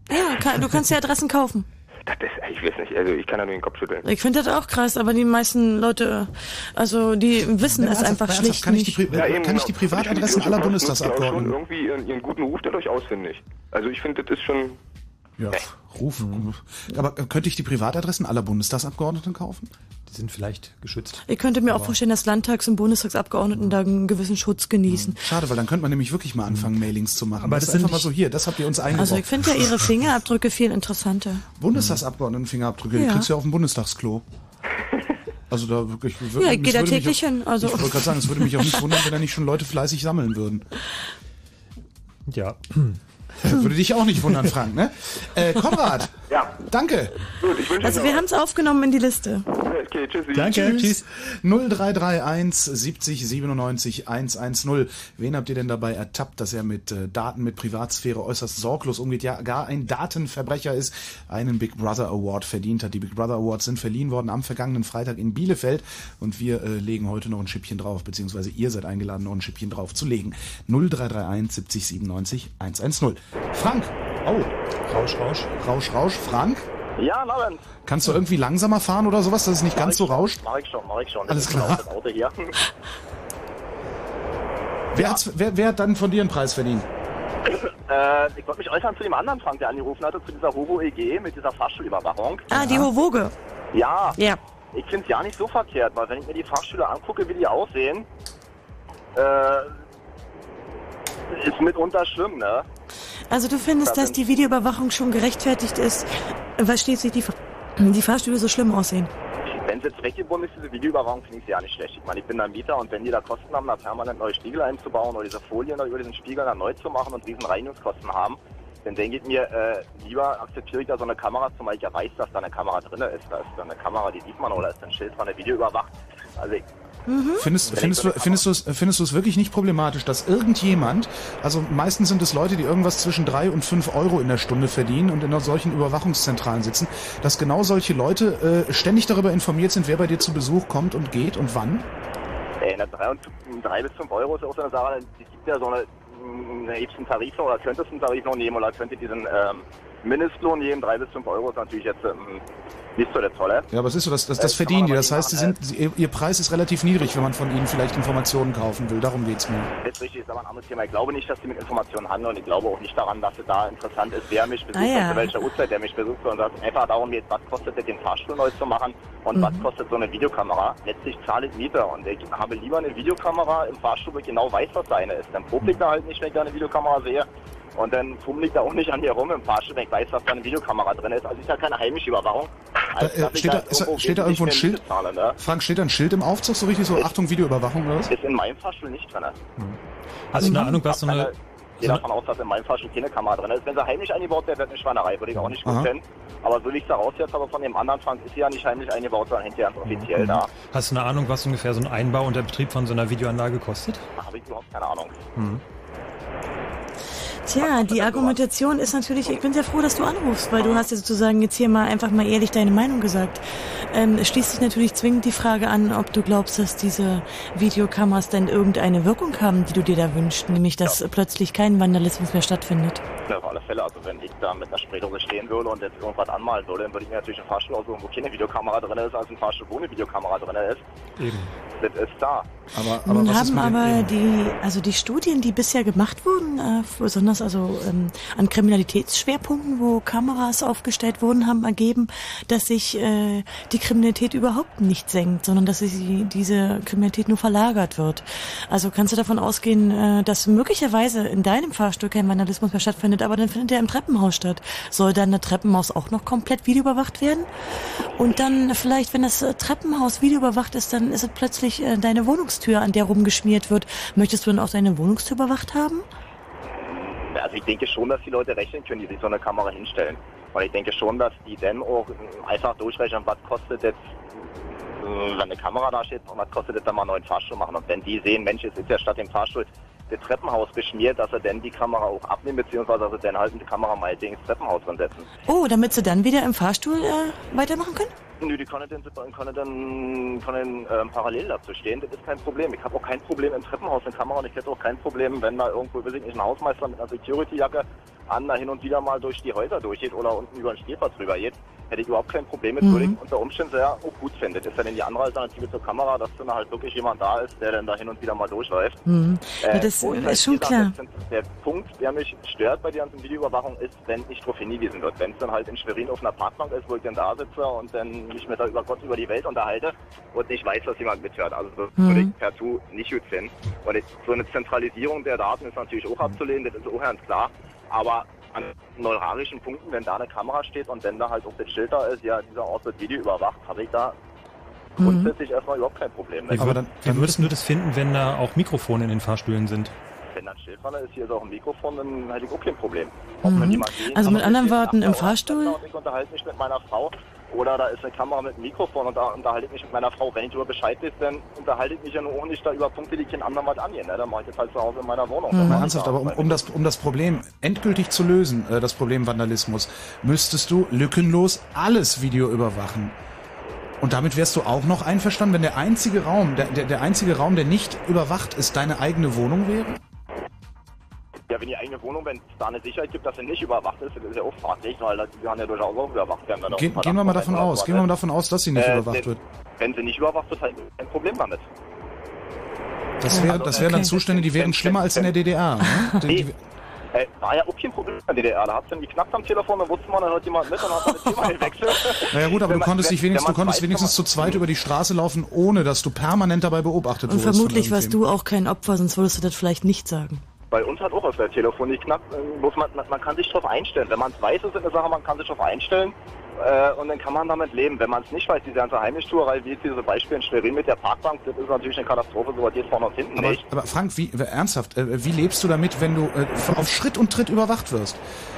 Ja, kann, du kannst ja Adressen kaufen. Das ist, ich weiß nicht, also ich kann da nur den Kopf schütteln. Ich finde das auch krass, aber die meisten Leute, also die wissen es einfach ernsthaft, schlicht kann ich die nicht. Äh, kann ich die Privatadressen aller Bundestagsabgeordneten? schon irgendwie ihren, ihren guten Ruf dadurch aus, finde ich. Also ich finde, das ist schon... Ja, Ruf. Aber äh, könnte ich die Privatadressen aller Bundestagsabgeordneten kaufen? Die sind vielleicht geschützt. Ich könnte mir auch Aber- vorstellen, dass Landtags- und Bundestagsabgeordneten da einen gewissen Schutz genießen. Schade, weil dann könnte man nämlich wirklich mal anfangen, Mailings zu machen. Aber das das ist einfach mal so hier, das habt ihr uns eingebaut. Also ich finde ja ihre Fingerabdrücke viel interessanter. Bundestagsabgeordneten-Fingerabdrücke, die Ja. kriegst du ja auf dem Bundestagsklo. Also da wirklich. Ja, ich gehe da täglich auch, hin, also- Ich wollte gerade sagen, es würde mich auch nicht wundern, wenn da nicht schon Leute fleißig sammeln würden. Ja. Würde dich auch nicht wundern, Frank, ne? Äh, Konrad. Ja. Danke. Gut, ich wünsche Also wir haben es aufgenommen in die Liste. Okay, tschüssi. Danke, tschüss. 0331 70 97 110. Wen habt ihr denn dabei ertappt, dass er mit äh, Daten, mit Privatsphäre äußerst sorglos umgeht, ja gar ein Datenverbrecher ist, einen Big Brother Award verdient hat? Die Big Brother Awards sind verliehen worden am vergangenen Freitag in Bielefeld und wir äh, legen heute noch ein Schippchen drauf, beziehungsweise ihr seid eingeladen, noch ein Schippchen drauf zu legen. 0331 70 97 110. Frank. Oh. Rausch, Rausch. Rausch, Rausch. Frank. Ja, Abend. Kannst du irgendwie langsamer fahren oder sowas, dass es nicht ganz so rauscht? Mach ich schon, mach ich schon. Alles genau klar. Das Auto hier. <laughs> Wer, hat's, wer, wer hat dann von dir einen Preis verdient? äh, ich wollte mich äußern zu dem anderen Frank, der angerufen hatte, zu dieser Hobo EG mit dieser Fahrschulüberwachung. Ah, die Hovoge. Ja. Ja. Ich finde es ja nicht so verkehrt, weil wenn ich mir die Fahrschüler angucke, wie die aussehen, äh, ist mitunter schlimm, ne? Also du findest, dass die Videoüberwachung schon gerechtfertigt ist, weil schließlich die, die Fahrstühle so schlimm aussehen. Wenn es jetzt weggebunden ist, diese Videoüberwachung, finde ich sie ja nicht schlecht. Ich meine, ich bin da Mieter und wenn die da Kosten haben, da permanent neue Spiegel einzubauen oder diese Folien da über diesen Spiegel dann neu zu machen und riesen Reinigungskosten haben, dann denke ich mir, äh, lieber akzeptiere ich da so eine Kamera, zumal ich ja weiß, dass da eine Kamera drin ist. Da ist da eine Kamera, die sieht man oder ist ein Schild von der Video überwacht. Also ich, Findest, findest, du, findest, du es, findest du es wirklich nicht problematisch, dass irgendjemand, also meistens sind es Leute, die irgendwas zwischen drei und fünf Euro in der Stunde verdienen und in solchen Überwachungszentralen sitzen, dass genau solche Leute äh, ständig darüber informiert sind, wer bei dir zu Besuch kommt und geht und wann? Ey, eine 3, und 3 bis 5 Euro ist auch so eine Sache, die gibt ja so eine, eine hebsten Tarif noch, oder könntest einen Tarif noch nehmen oder könnte diesen ähm, Mindestlohn nehmen, 3 bis 5 Euro ist natürlich jetzt ähm, nicht so der tolle. Ja, aber es ist so, das, das, das Äh, kann verdienen die. Das heißt, sie machen, sind, sie, ihr, ihr Preis ist relativ niedrig, wenn man von ihnen vielleicht Informationen kaufen will. Darum geht's mir. Das ist richtig, ist aber ein anderes Thema. Ich glaube nicht, dass sie mit Informationen handeln und ich glaube auch nicht daran, dass es da interessant ist, wer mich besucht Ah, ja. und zu welcher Uhrzeit der mich besucht, sondern es geht einfach darum, jetzt, was kostet es, den Fahrstuhl neu zu machen und Mhm. was kostet so eine Videokamera. Letztlich zahle ich Mieter und ich habe lieber eine Videokamera im Fahrstuhl, wo ich genau weiß, was seine ist. Dann probiere ich da halt nicht, wenn ich da eine Videokamera sehe. Und dann fummel ich da auch nicht an mir rum im Fahrstuhl, wenn ich weiß, dass da eine Videokamera drin ist. Also ist ja keine heimische Überwachung. Da, Als äh, steht, da, ist, irgendwo steht da irgendwo ein Schild? Miete zahle, ne? Frank, steht da ein Schild im Aufzug, so richtig so, Achtung, Videoüberwachung oder was? Ist in meinem Fahrstuhl nicht drin. Hast du eine Ahnung, was so eine... Ich gehe davon aus, dass in meinem Fahrstuhl keine Kamera drin ist. Wenn sie heimlich eingebaut wäre, wäre es eine Schweinerei, würde ich auch nicht gut Aha. kennen. Aber so ich es daraus jetzt habe von dem anderen Frank, ist sie ja nicht heimlich eingebaut, sondern hinterher ganz offiziell da. Hast du eine Ahnung, was ungefähr so ein Einbau und der Betrieb von so einer Videoanlage kostet? Da habe ich überhaupt keine Ahnung. Hm. Tja, die Argumentation ist natürlich, ich bin sehr froh, dass du anrufst, weil du hast ja sozusagen jetzt hier mal einfach mal ehrlich deine Meinung gesagt. Ähm, es schließt sich natürlich zwingend die Frage an, ob du glaubst, dass diese Videokameras denn irgendeine Wirkung haben, die du dir da wünschst, nämlich dass plötzlich kein Vandalismus mehr stattfindet. Ja, auf alle Fälle. Also wenn ich da mit einer Spraydose stehen würde und jetzt irgendwas anmalen würde, dann würde ich mir natürlich einen Fahrstuhl aussuchen, wo keine Videokamera drin ist, als ein Fahrstuhl, wo eine Videokamera drin ist. Eben. Das ist da. Aber, Nun was ist haben aber die, also die Studien, die bisher gemacht wurden, äh, besonders also ähm, an Kriminalitätsschwerpunkten, wo Kameras aufgestellt wurden, haben ergeben, dass sich äh, die Kriminalität überhaupt nicht senkt, sondern dass sich die- diese Kriminalität nur verlagert wird. Also kannst du davon ausgehen, äh, dass möglicherweise in deinem Fahrstuhl kein Vandalismus mehr stattfindet, aber dann findet er im Treppenhaus statt. Soll dann das Treppenhaus auch noch komplett videoüberwacht werden? Und dann vielleicht, wenn das äh, Treppenhaus videoüberwacht ist, dann ist es plötzlich äh, deine Wohnungstür, an der rumgeschmiert wird. Möchtest du dann auch deine Wohnungstür überwacht haben? Also ich denke schon, dass die Leute rechnen können, die sich so eine Kamera hinstellen. Und ich denke schon, dass die dann auch einfach durchrechnen, was kostet jetzt, äh, wenn eine Kamera da steht, und was kostet jetzt dann mal einen neuen Fahrstuhl machen. Und wenn die sehen, Mensch, es ist ja statt dem Fahrstuhl das Treppenhaus beschmiert, dass sie dann die Kamera auch abnehmen, beziehungsweise dass sie dann halt die Kamera meinetwegen ins Treppenhaus drin setzen. Oh, damit sie dann wieder im Fahrstuhl äh, weitermachen können? Nö, die dann, können dann, können ähm, parallel dazu stehen, das ist kein Problem. Ich habe auch kein Problem im Treppenhaus eine Kamera und ich hätte auch kein Problem, wenn da irgendwo, weiß ich nicht, ein Hausmeister mit einer Security-Jacke an da hin und wieder mal durch die Häuser durchgeht oder unten über den Spielplatz rüber geht. hätte ich überhaupt kein Problem mit, Mhm. würde ich unter Umständen sehr auch gut finden. Das ist ja dann die andere Alternative zur Kamera, dass dann halt wirklich jemand da ist, der dann da hin und wieder mal durchläuft. Mhm. Äh, Ja, das und ist schon wie gesagt, klar. sind- Der Punkt, der mich stört bei der ganzen Videoüberwachung, ist, wenn nicht darauf hingewiesen wird. Wenn es dann halt in Schwerin auf einer Parkbank ist, wo ich dann da sitze und dann mich mit da über Gott über die Welt unterhalte und nicht weiß, dass jemand mithört. Also das Mhm. würde ich per Tu nicht gut finden. Und ich, so eine Zentralisierung der Daten ist natürlich auch abzulehnen, das ist auch ganz klar. Aber an neuralgischen Punkten, wenn da eine Kamera steht und wenn da halt auch das Schild da ist, ja, dieser Ort wird Video überwacht, habe ich da Mhm. grundsätzlich erstmal überhaupt kein Problem. Wie, würd, wie würdest du das finden, wenn da auch Mikrofone in den Fahrstühlen sind? Wenn da ein Schild dran ist, hier ist auch ein Mikrofon, dann hätte ich auch kein Problem. Ob Mhm. Also mit anderen Worten, im Fahrstuhl? Und ich unterhalte mich mit meiner Frau. Oder da ist eine Kamera mit einem Mikrofon und da unterhalte ich mich mit meiner Frau. Wenn ich darüber Bescheid weiß, dann unterhalte ich mich ja nur auch nicht da über Punkte, die kein anderem was angehen. Ne? Dann mache ich das halt zu Hause in meiner Wohnung. Ich ernsthaft, aber um, um, das, um das Problem endgültig zu lösen, äh, das Problem Vandalismus, müsstest du lückenlos alles Video überwachen. Und damit wärst du auch noch einverstanden, wenn der einzige Raum, der, der, der einzige Raum, der nicht überwacht ist, deine eigene Wohnung wäre? Ja, wenn die eigene Wohnung, wenn es da eine Sicherheit gibt, dass sie nicht überwacht ist, das ist ja auch fraglich, weil die haben ja durchaus auch überwacht werden. wenn da Gehen, auch gehen wir mal davon aus, gehen wir mal davon aus, dass sie nicht Äh, überwacht wenn- wird. Wenn sie nicht überwacht wird, halt kein Problem damit. Das, wäre, Also, das wären dann okay. Zustände, die wären schlimmer als in der DDR. Ne? Die, <laughs> Nee, die, äh, war ja auch kein Problem in der DDR. Da hat es dann geknackt am Telefon, dann wusste man, dann hört jemand mit und hat dann das Thema <laughs> gewechselt. naja gut, aber Wenn du man- konntest, dich wenigstens, du man konntest weiß, wenigstens zu zweit über die Straße laufen, ohne dass du permanent dabei beobachtet Und wurdest. von vermutlich warst du auch kein Opfer, sonst würdest du das vielleicht nicht sagen. Bei uns hat auch auf der Telefon geknackt. äh, Muss man, man, man kann sich darauf einstellen. Wenn man es weiß, ist es eine Sache, man kann sich darauf einstellen. Äh, und dann kann man damit leben. Wenn man es nicht weiß, diese ganze Heimlichtuerei, wie jetzt diese Beispiel in Schwerin mit der Parkbank, das ist natürlich eine Katastrophe, so was geht vorne und hinten Aber, nicht. aber Frank, wie, ernsthaft, äh, wie lebst du damit, wenn du äh, auf Schritt und Tritt überwacht wirst?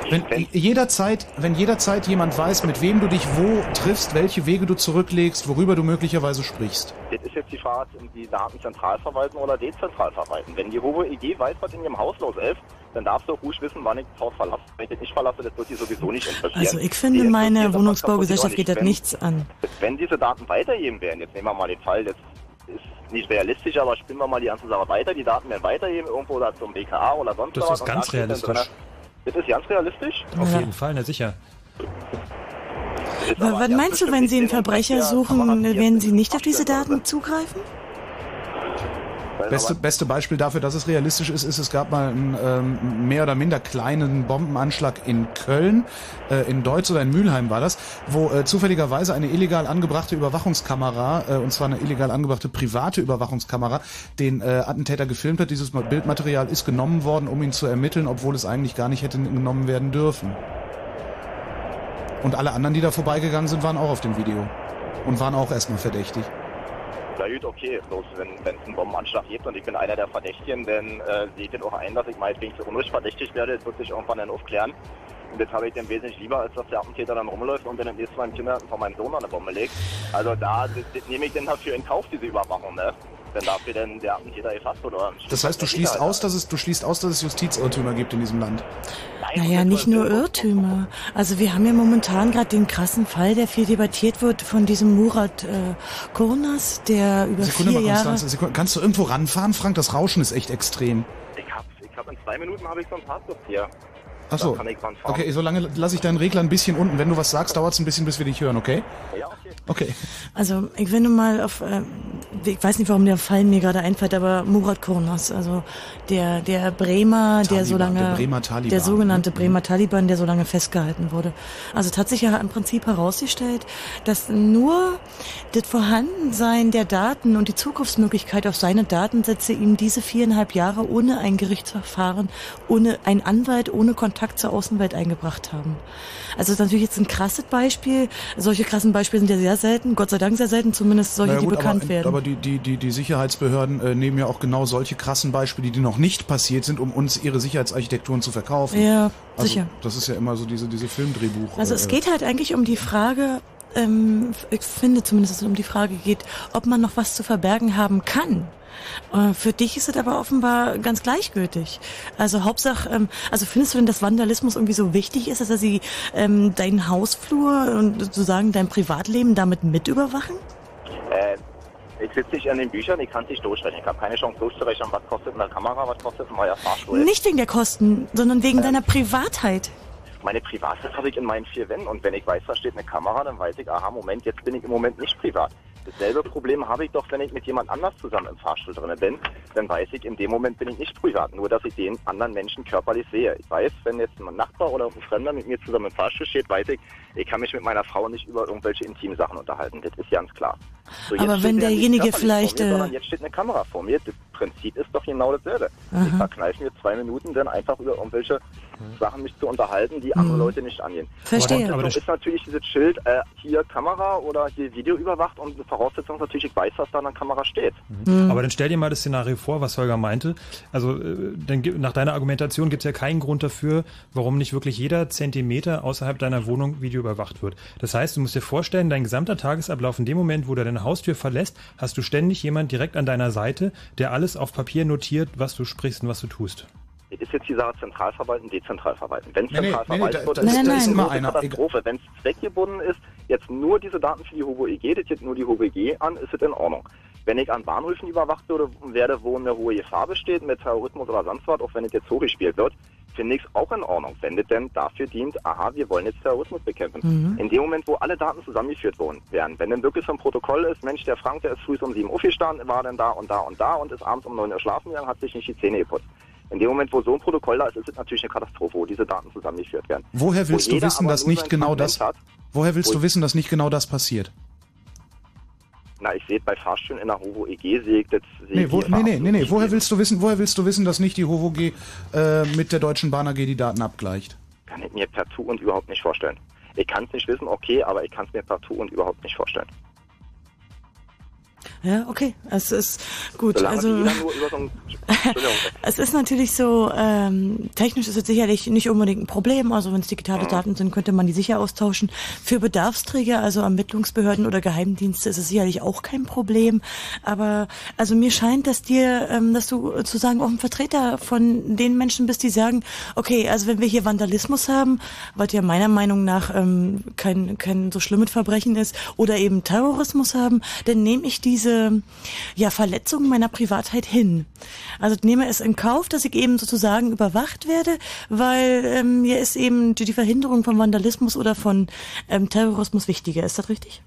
Wenn jederzeit, wenn jederzeit jemand weiß, mit wem du dich wo triffst, welche Wege du zurücklegst, worüber du möglicherweise sprichst. Das ist jetzt die Frage, die Daten zentral verwalten oder dezentral verwalten. Wenn die hohe EG weiß, was in ihrem Haus los ist, dann darfst du auch ruhig wissen, wann ich das Haus verlasse. Wenn ich das nicht verlasse, das wird die sowieso nicht interessieren. Also ich finde, meine das, Wohnungsbaugesellschaft geht das wenn- nichts an. Wenn diese Daten weitergeben werden, jetzt nehmen wir mal den Fall, das ist nicht realistisch, aber spinnen wir mal die ganze Sache weiter, die Daten werden weitergeben, irgendwo da zum BKA oder sonst Das was. ist und ganz realistisch. Das ist ganz realistisch? Auf Ja. jeden Fall, na sicher. Was meinst du, wenn Sie einen Verbrecher suchen, werden Sie nicht auf diese Daten zugreifen? Beste, beste Beispiel dafür, dass es realistisch ist, ist, es gab mal einen ähm, mehr oder minder kleinen Bombenanschlag in Köln, äh, in Deutz oder in Mülheim war das, wo äh, zufälligerweise eine illegal angebrachte Überwachungskamera, äh, und zwar eine illegal angebrachte private Überwachungskamera, den äh, Attentäter gefilmt hat. Dieses Bildmaterial ist genommen worden, um ihn zu ermitteln, obwohl es eigentlich gar nicht hätte genommen werden dürfen. Und alle anderen, die da vorbeigegangen sind, waren auch auf dem Video. Und waren auch erstmal verdächtig. Na gut, okay, bloß wenn es einen Bombenanschlag gibt und ich bin einer der Verdächtigen, dann äh, sehe ich das auch ein, dass ich meinetwegen zu Unrecht verdächtigt werde, das wird sich irgendwann dann aufklären. Und das habe ich dann wesentlich lieber, als dass der Attentäter dann rumläuft und dann im nächsten Mal im Kindergarten von meinem Sohn eine Bombe legt. Also da das, das nehme ich dann dafür in Kauf, diese Überwachung, ne? Wenn dafür dann der Attentäter gefasst ein Das heißt, du schließt aus, dass es, du schließt aus, dass es Justizirrtümer gibt in diesem Land. Naja, nicht nur Irrtümer. Also wir haben ja momentan gerade den krassen Fall, der viel debattiert wird von diesem Murat äh, Kurnas, der über Sekunde vier mal, Jahre... Konstanze, Sekunde. Kannst du irgendwo ranfahren, Frank? Das Rauschen ist echt extrem. Ich hab, ich hab in zwei Minuten habe ich so ein Passwort hier. Ach so. Okay, solange lasse ich deinen Regler ein bisschen unten. Wenn du was sagst, dauert es ein bisschen, bis wir dich hören, okay? Ja, okay. Also ich will nur mal auf, äh, ich weiß nicht, warum der Fall mir gerade einfällt, aber Murat Kurnas, also der der Bremer, der so Taliban, lange, der Bremer Taliban, der sogenannte ne? Bremer Taliban, der so lange festgehalten wurde. Also es hat sich ja im Prinzip herausgestellt, dass nur das Vorhandensein der Daten und die Zugriffsmöglichkeit auf seine Datensätze ihm diese viereinhalb Jahre ohne ein Gerichtsverfahren, ohne einen Anwalt, ohne Kontakt zur Außenwelt eingebracht haben. Also das ist natürlich jetzt ein krasses Beispiel. Solche krassen Beispiele sind ja sehr selten, Gott sei Dank sehr selten, zumindest solche, Naja, die gut, bekannt aber, werden. Aber die, die, die, die Sicherheitsbehörden äh, nehmen ja auch genau solche krassen Beispiele, die noch nicht passiert sind, um uns ihre Sicherheitsarchitekturen zu verkaufen. Ja, also, sicher. Das ist ja immer so diese, diese Filmdrehbuch. Also äh, es geht halt eigentlich um die Frage, ähm, ich finde zumindest, dass es um die Frage geht, ob man noch was zu verbergen haben kann. Äh, Für dich ist es aber offenbar ganz gleichgültig. Also Hauptsache, ähm, also findest du denn, dass Vandalismus irgendwie so wichtig ist, dass er sie ähm, deinen Hausflur und sozusagen dein Privatleben damit mit überwachen? Äh, ich sitze nicht an den Büchern, ich kann es nicht durchrechnen. Ich habe keine Chance durchzurechnen, was kostet eine Kamera, was kostet ein neuer Fahrstuhl. Nicht wegen der Kosten, sondern wegen deiner Privatheit. Meine Privatsphäre habe ich in meinen vier Wänden und wenn ich weiß, da steht eine Kamera, dann weiß ich, aha, Moment, jetzt bin ich im Moment nicht privat. Dasselbe Problem habe ich doch, wenn ich mit jemand anders zusammen im Fahrstuhl drin bin, dann weiß ich, in dem Moment bin ich nicht privat, nur dass ich den anderen Menschen körperlich sehe. Ich weiß, wenn jetzt ein Nachbar oder ein Fremder mit mir zusammen im Fahrstuhl steht, weiß ich, ich kann mich mit meiner Frau nicht über irgendwelche intimen Sachen unterhalten. Das ist ganz klar. So, Aber wenn derjenige vielleicht, mir, äh, sondern jetzt steht eine Kamera vor mir. Das Prinzip ist doch genau dasselbe. Aha. Ich verkneife mir zwei Minuten, dann einfach über irgendwelche Sachen mich zu unterhalten, die andere Leute nicht angehen. Verstehe. Aber ist natürlich dieses Schild, äh, hier Kamera oder hier Video überwacht und die Voraussetzung ist natürlich, ich weiß, was da an der Kamera steht. Aber dann stell dir mal das Szenario vor, was Holger meinte. Also äh, dann, nach deiner Argumentation gibt es ja keinen Grund dafür, warum nicht wirklich jeder Zentimeter außerhalb deiner Wohnung Video überwacht wird. Das heißt, du musst dir vorstellen, dein gesamter Tagesablauf in dem Moment, wo du deine Haustür verlässt, hast du ständig jemand direkt an deiner Seite, der alles auf Papier notiert, was du sprichst und was du tust. Ist jetzt die Sache zentral verwalten, dezentral verwalten. Wenn es Nee, nee, zentral nee, nee, verwaltet da- wird, da- ist da das ist eine immer große einer. Katastrophe. Wenn es zweckgebunden ist, jetzt nur diese Daten für die HOVO EG, das jetzt nur die HOVO EG an, ist es in Ordnung. Wenn ich an Bahnhöfen überwacht würde, werde, wo eine hohe Gefahr besteht mit Terrorismus oder sonst was, auch wenn es jetzt hochgespielt wird, finde ich es auch in Ordnung, wenn das denn dafür dient, aha, wir wollen jetzt Terrorismus bekämpfen. Mhm. In dem Moment, wo alle Daten zusammengeführt worden werden, wenn dann wirklich so ein Protokoll ist, Mensch, der Frank, der ist früh um 7 Uhr gestanden, war dann da und da und da und ist abends um 9 Uhr schlafen gegangen, hat sich nicht die Zähne geputzt. In dem Moment, wo so ein Protokoll da ist, ist es natürlich eine Katastrophe, wo diese Daten zusammengeführt werden. Woher willst Wo du wissen, dass nicht genau das, Hat. woher willst du wissen, dass nicht genau das passiert? Na, ich sehe bei Fahrstühlen in der HOVO EG, sehe ich das, sehe Nee, wo, nee, nee, nee, nee. Woher willst du wissen, woher willst du wissen, dass nicht die HOVOG äh, mit der Deutschen Bahn AG die Daten abgleicht? Kann ich mir partout und überhaupt nicht vorstellen. Ich kann es nicht wissen, okay, aber ich kann es mir partout und überhaupt nicht vorstellen. Ja, okay. Es ist gut. Solange also so <laughs> Es ist natürlich so, ähm, technisch ist es sicherlich nicht unbedingt ein Problem. Also wenn es Mhm. digitale Daten sind, könnte man die sicher austauschen. Für Bedarfsträger, also Ermittlungsbehörden oder Geheimdienste, ist es sicherlich auch kein Problem. Aber also mir scheint, dass dir, ähm, dass du sozusagen auch ein Vertreter von den Menschen bist, die sagen, okay, also wenn wir hier Vandalismus haben, was ja meiner Meinung nach ähm, kein, kein so schlimmes Verbrechen ist, oder eben Terrorismus haben, dann nehme ich diese ja, Verletzung meiner Privatheit hin. Also nehme es in Kauf, dass ich eben sozusagen überwacht werde, weil ähm, mir ist eben die, die Verhinderung von Vandalismus oder von ähm, Terrorismus wichtiger. Ist das richtig?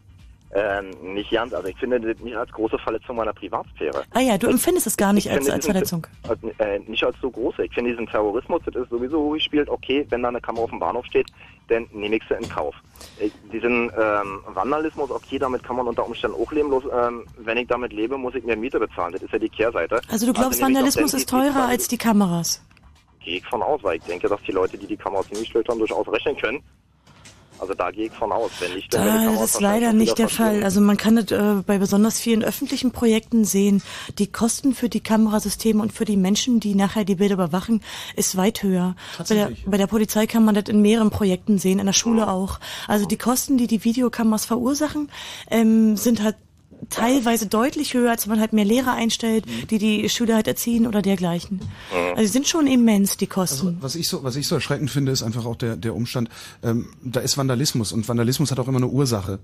Ähm, nicht ganz. Also ich finde das nicht als große Verletzung meiner Privatsphäre. Ah ja, du empfindest es gar nicht Ich als, als diesen- Verletzung. Als, äh, nicht als so große. Ich finde diesen Terrorismus, das ist sowieso hochgespielt. Okay, wenn da eine Kamera auf dem Bahnhof steht, dann nehme ich sie in Kauf. Ich, diesen ähm, Vandalismus, okay, damit kann man unter Umständen auch leben. Bloß, ähm, wenn ich damit lebe, muss ich mehr Miete bezahlen. Das ist ja die Kehrseite. Also du glaubst, nehme ich doch Vandalismus ist teurer als die Kameras? Gehe ich von aus, weil ich denke, dass die Leute, die die Kameras hingestellt haben, durchaus rechnen können. Also da gehe ich von aus. Wenn nicht, dann Kameras das ist leider nicht der. Fall. Also man kann das äh, bei besonders vielen öffentlichen Projekten sehen. Die Kosten für die Kamerasysteme und für die Menschen, die nachher die Bilder überwachen, ist weit höher. Bei der, bei der Polizei kann man das in mehreren Projekten sehen, in der Schule auch. Also die Kosten, die die Videokameras verursachen, ähm, sind halt teilweise deutlich höher, als wenn man halt mehr Lehrer einstellt, die die Schüler halt erziehen oder dergleichen. Also die sind schon immens, die Kosten. Was ich so, was ich so erschreckend finde, ist einfach auch der, der Umstand, ähm, da ist Vandalismus und Vandalismus hat auch immer eine Ursache.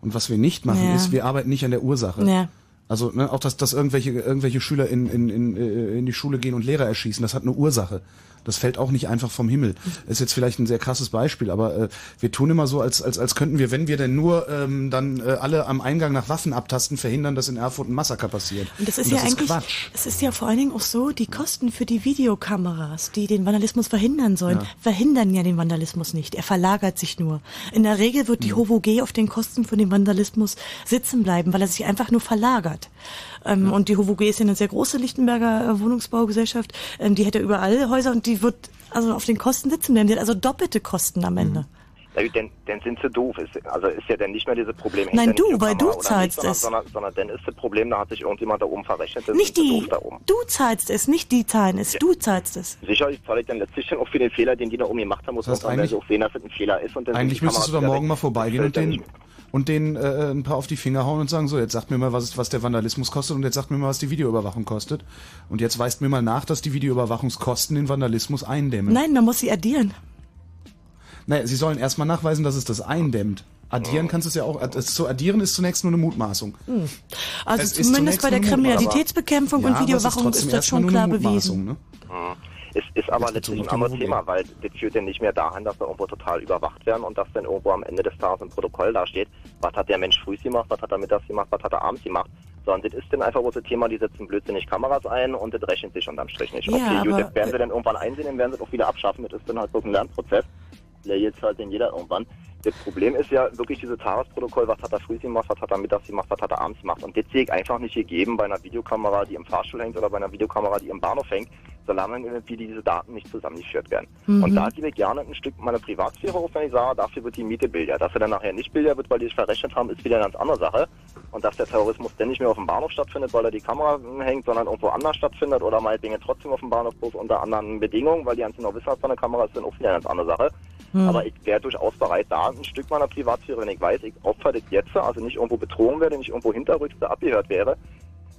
Und was wir nicht machen, Ja. ist, wir arbeiten nicht an der Ursache. Ja. Also ne, auch, dass, dass irgendwelche, irgendwelche Schüler in, in, in, äh, in die Schule gehen und Lehrer erschießen, das hat eine Ursache. Das fällt auch nicht einfach vom Himmel. Ist jetzt vielleicht ein sehr krasses Beispiel, aber äh, wir tun immer so, als, als, als könnten wir, wenn wir denn nur ähm, dann äh, alle am Eingang nach Waffen abtasten, verhindern, dass in Erfurt ein Massaker passiert. Und das ist ja eigentlich, Quatsch. es ist ja vor allen Dingen auch so, die Kosten für die Videokameras, die den Vandalismus verhindern sollen, Ja. verhindern ja den Vandalismus nicht. Er verlagert sich nur. In der Regel wird die HOVO G auf den Kosten für den Vandalismus sitzen bleiben, weil er sich einfach nur verlagert. Ähm, Und die HOVO G ist ja eine sehr große Lichtenberger äh, Wohnungsbaugesellschaft. Ähm, die hat ja überall Häuser und die wird also auf den Kosten sitzen bleiben. Die hat also doppelte Kosten am Ende. Na gut, dann, dann sind sie doof. Ist, also ist ja dann nicht mehr dieses Problem. Nein, ja du, weil du zahlst nicht, es. sondern, sondern, sondern dann ist das Problem, da hat sich irgendjemand da oben verrechnet. dann Nicht die, doof da oben. du zahlst es, nicht die zahlen es, du zahlst es. Sicherlich zahle ich dann letztlich dann auch für den Fehler, den die da oben gemacht haben, muss Das heißt, man dann eigentlich- auch sehen, dass es ein Fehler ist. Und dann Eigentlich müsstest du da morgen mal vorbeigehen und den und den äh, ein paar auf die Finger hauen und sagen, so, jetzt sagt mir mal, was, was der Vandalismus kostet und jetzt sagt mir mal, was die Videoüberwachung kostet. Und jetzt weist mir mal nach, dass die Videoüberwachungskosten den Vandalismus eindämmen. Nein, man muss sie addieren. Naja, sie sollen erstmal nachweisen, dass es das eindämmt. Addieren kannst du es ja auch, es zu addieren ist zunächst nur eine Mutmaßung. Hm. Also Es ist zumindest bei der Kriminalitätsbekämpfung Ja, und ist Videoüberwachung trotzdem ist das schon klar bewiesen. Ne? Es ist aber letztlich ein anderes Thema, weil das führt ja nicht mehr daran, dass wir irgendwo total überwacht werden und dass dann irgendwo am Ende des Tages im Protokoll dasteht, was hat der Mensch früh gemacht, was hat er mittags gemacht, was hat er abends gemacht. Sondern das ist dann einfach das Thema, die setzen blödsinnig Kameras ein und das rechnet sich unterm Strich nicht. Ja, okay, gut, das werden sie dann irgendwann einsehen, dann werden sie es auch wieder abschaffen. Das ist dann halt so ein Lernprozess. Der jetzt halt den jeder irgendwann. Das Problem ist ja wirklich dieses Tagesprotokoll, was hat er früh gemacht, was hat er mittags gemacht, was hat er abends gemacht. Und das sehe ich einfach nicht gegeben bei einer Videokamera, die im Fahrstuhl hängt oder bei einer Videokamera, die im Bahnhof hängt, solange irgendwie diese Daten nicht zusammengeführt werden. Mhm. Und da gebe ich gerne ein Stück meiner Privatsphäre auf, wenn ich sage, dafür wird die Miete billiger. Dass er dann nachher nicht billiger wird, weil die sich verrechnet haben, ist wieder eine ganz andere Sache. Und dass der Terrorismus dann nicht mehr auf dem Bahnhof stattfindet, weil da die Kamera hängt, sondern irgendwo anders stattfindet oder meinetwegen trotzdem auf dem Bahnhof bloß unter anderen Bedingungen, weil die ganz genau wissen, was für eine Kamera ist, dann auch wieder eine ganz andere Sache. Hm. Aber ich wäre durchaus bereit, da ein Stück meiner Privatsphäre, wenn ich weiß, ich opfer das jetzt, also nicht irgendwo betrogen werde, nicht irgendwo hinterrückste abgehört wäre,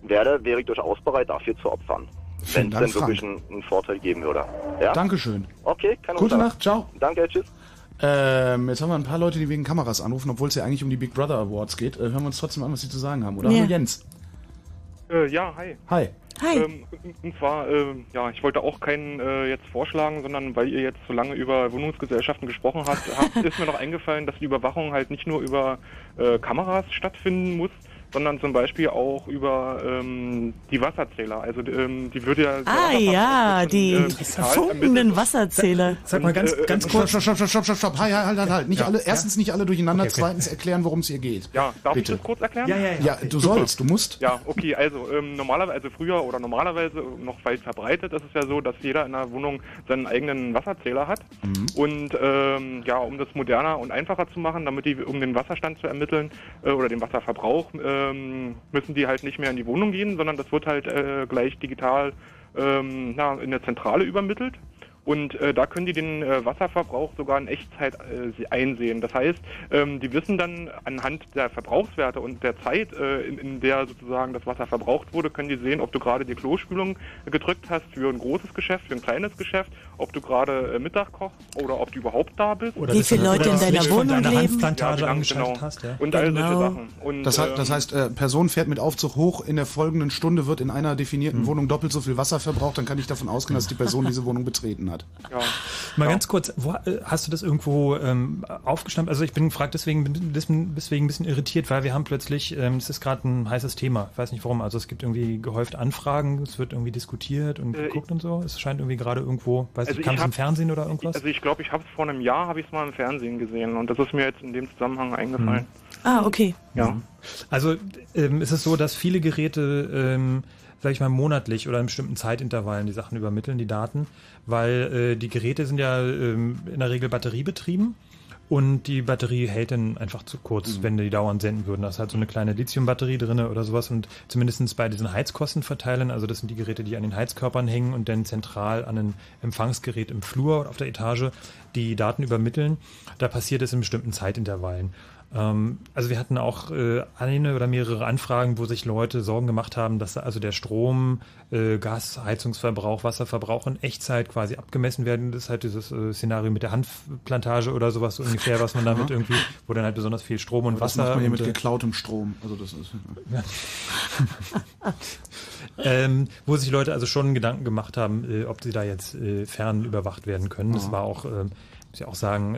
werde, wäre ich durchaus bereit, dafür zu opfern. Wenn es denn wirklich einen, einen Vorteil geben würde. Ja? Dankeschön. Okay, keine Gute. Nacht, ciao. Danke, tschüss. Ähm, jetzt haben wir ein paar Leute, die wegen Kameras anrufen, obwohl es ja eigentlich um die Big Brother Awards geht. Äh, hören wir uns trotzdem an, was sie zu sagen haben. Oder Ja. hallo Jens. Äh, ja, hi. Hi. Hi. Ähm, und zwar, ähm, ja, ich wollte auch keinen äh, jetzt vorschlagen, sondern weil ihr jetzt so lange über Wohnungsgesellschaften gesprochen habt, <laughs> habt ist mir noch eingefallen, dass die Überwachung halt nicht nur über äh, Kameras stattfinden muss, sondern zum Beispiel auch über ähm, die Wasserzähler. Also ähm, die würde ja Ah ja, die äh, funkenden Wasserzähler. Sag mal ganz, äh, ganz äh, kurz. Stopp, stopp, stopp, stopp, stopp, stopp. Halt, halt, halt, halt. Nicht Ja, alle, ja. erstens nicht alle durcheinander, Okay, okay. zweitens erklären, worum es hier geht. Ja, darf Bitte. ich das kurz erklären? Ja, du Super. sollst, du musst. Ja, okay, also ähm, normalerweise, also früher oder normalerweise noch weit verbreitet ist es ja so, dass jeder in der Wohnung seinen eigenen Wasserzähler hat. Mhm. Und ähm, ja, um das moderner und einfacher zu machen, damit die, um den Wasserstand zu ermitteln äh, oder den Wasserverbrauch, ähm, müssen die halt nicht mehr in die Wohnung gehen, sondern das wird halt äh, gleich digital ähm, na, in der Zentrale übermittelt. Und äh, da können die den äh, Wasserverbrauch sogar in Echtzeit äh, einsehen. Das heißt, ähm, die wissen dann anhand der Verbrauchswerte und der Zeit, äh, in, in der sozusagen das Wasser verbraucht wurde, können die sehen, ob du gerade die Klospülung gedrückt hast für ein großes Geschäft, für ein kleines Geschäft, ob du gerade äh, Mittag kochst oder ob du überhaupt da bist. Oder Wie viele Leute in deiner Wohnung deiner leben? Hanfplantage ja, angeschaltet genau. hast, ja. Und all solche Genau. Sachen. Und, Das, heißt, das ähm, heißt, äh, Person fährt mit Aufzug hoch, in der folgenden Stunde wird in einer definierten Wohnung doppelt so viel Wasser verbraucht, dann kann ich davon ausgehen, dass die Person <laughs> diese Wohnung betreten hat. Ja. Mal ganz kurz, wo, äh, hast du das irgendwo ähm, aufgeschnappt? Also ich bin frag deswegen, deswegen ein bisschen irritiert, weil wir haben plötzlich, ähm, es ist gerade ein heißes Thema. Ich weiß nicht warum. Also es gibt irgendwie gehäuft Anfragen, es wird irgendwie diskutiert und Äh, geguckt und so. Es scheint irgendwie gerade irgendwo, weiß Also ich, kam ich es im hab- Fernsehen oder irgendwas? Also ich glaube, ich habe es vor einem Jahr, habe ich es mal im Fernsehen gesehen und das ist mir jetzt in dem Zusammenhang eingefallen. Ah, okay. Ja. Also ähm, ist es so, dass viele Geräte, ähm, sag ich mal, monatlich oder in bestimmten Zeitintervallen die Sachen übermitteln, die Daten, weil äh, die Geräte sind ja ähm, in der Regel batteriebetrieben. Und die Batterie hält dann einfach zu kurz, wenn die dauernd senden würden. Da ist halt so eine kleine Lithiumbatterie drin oder sowas. Und zumindestens bei diesen Heizkostenverteilern, also das sind die Geräte, die an den Heizkörpern hängen und dann zentral an ein Empfangsgerät im Flur oder auf der Etage die Daten übermitteln, da passiert es in bestimmten Zeitintervallen. Ähm, also wir hatten auch äh, eine oder mehrere Anfragen, wo sich Leute Sorgen gemacht haben, dass also der Strom, äh, Gas, Heizungsverbrauch, Wasserverbrauch in Echtzeit quasi abgemessen werden. Das ist halt dieses äh, Szenario mit der Hanfplantage oder sowas so ungefähr, was man damit irgendwie, wo dann halt besonders viel Strom und Aber das Wasser. macht man hier mit geklautem Strom. Also das ist. <laughs> ähm, wo sich Leute also schon Gedanken gemacht haben, ob sie da jetzt fern überwacht werden können. Das war auch, ähm, muss ich auch sagen,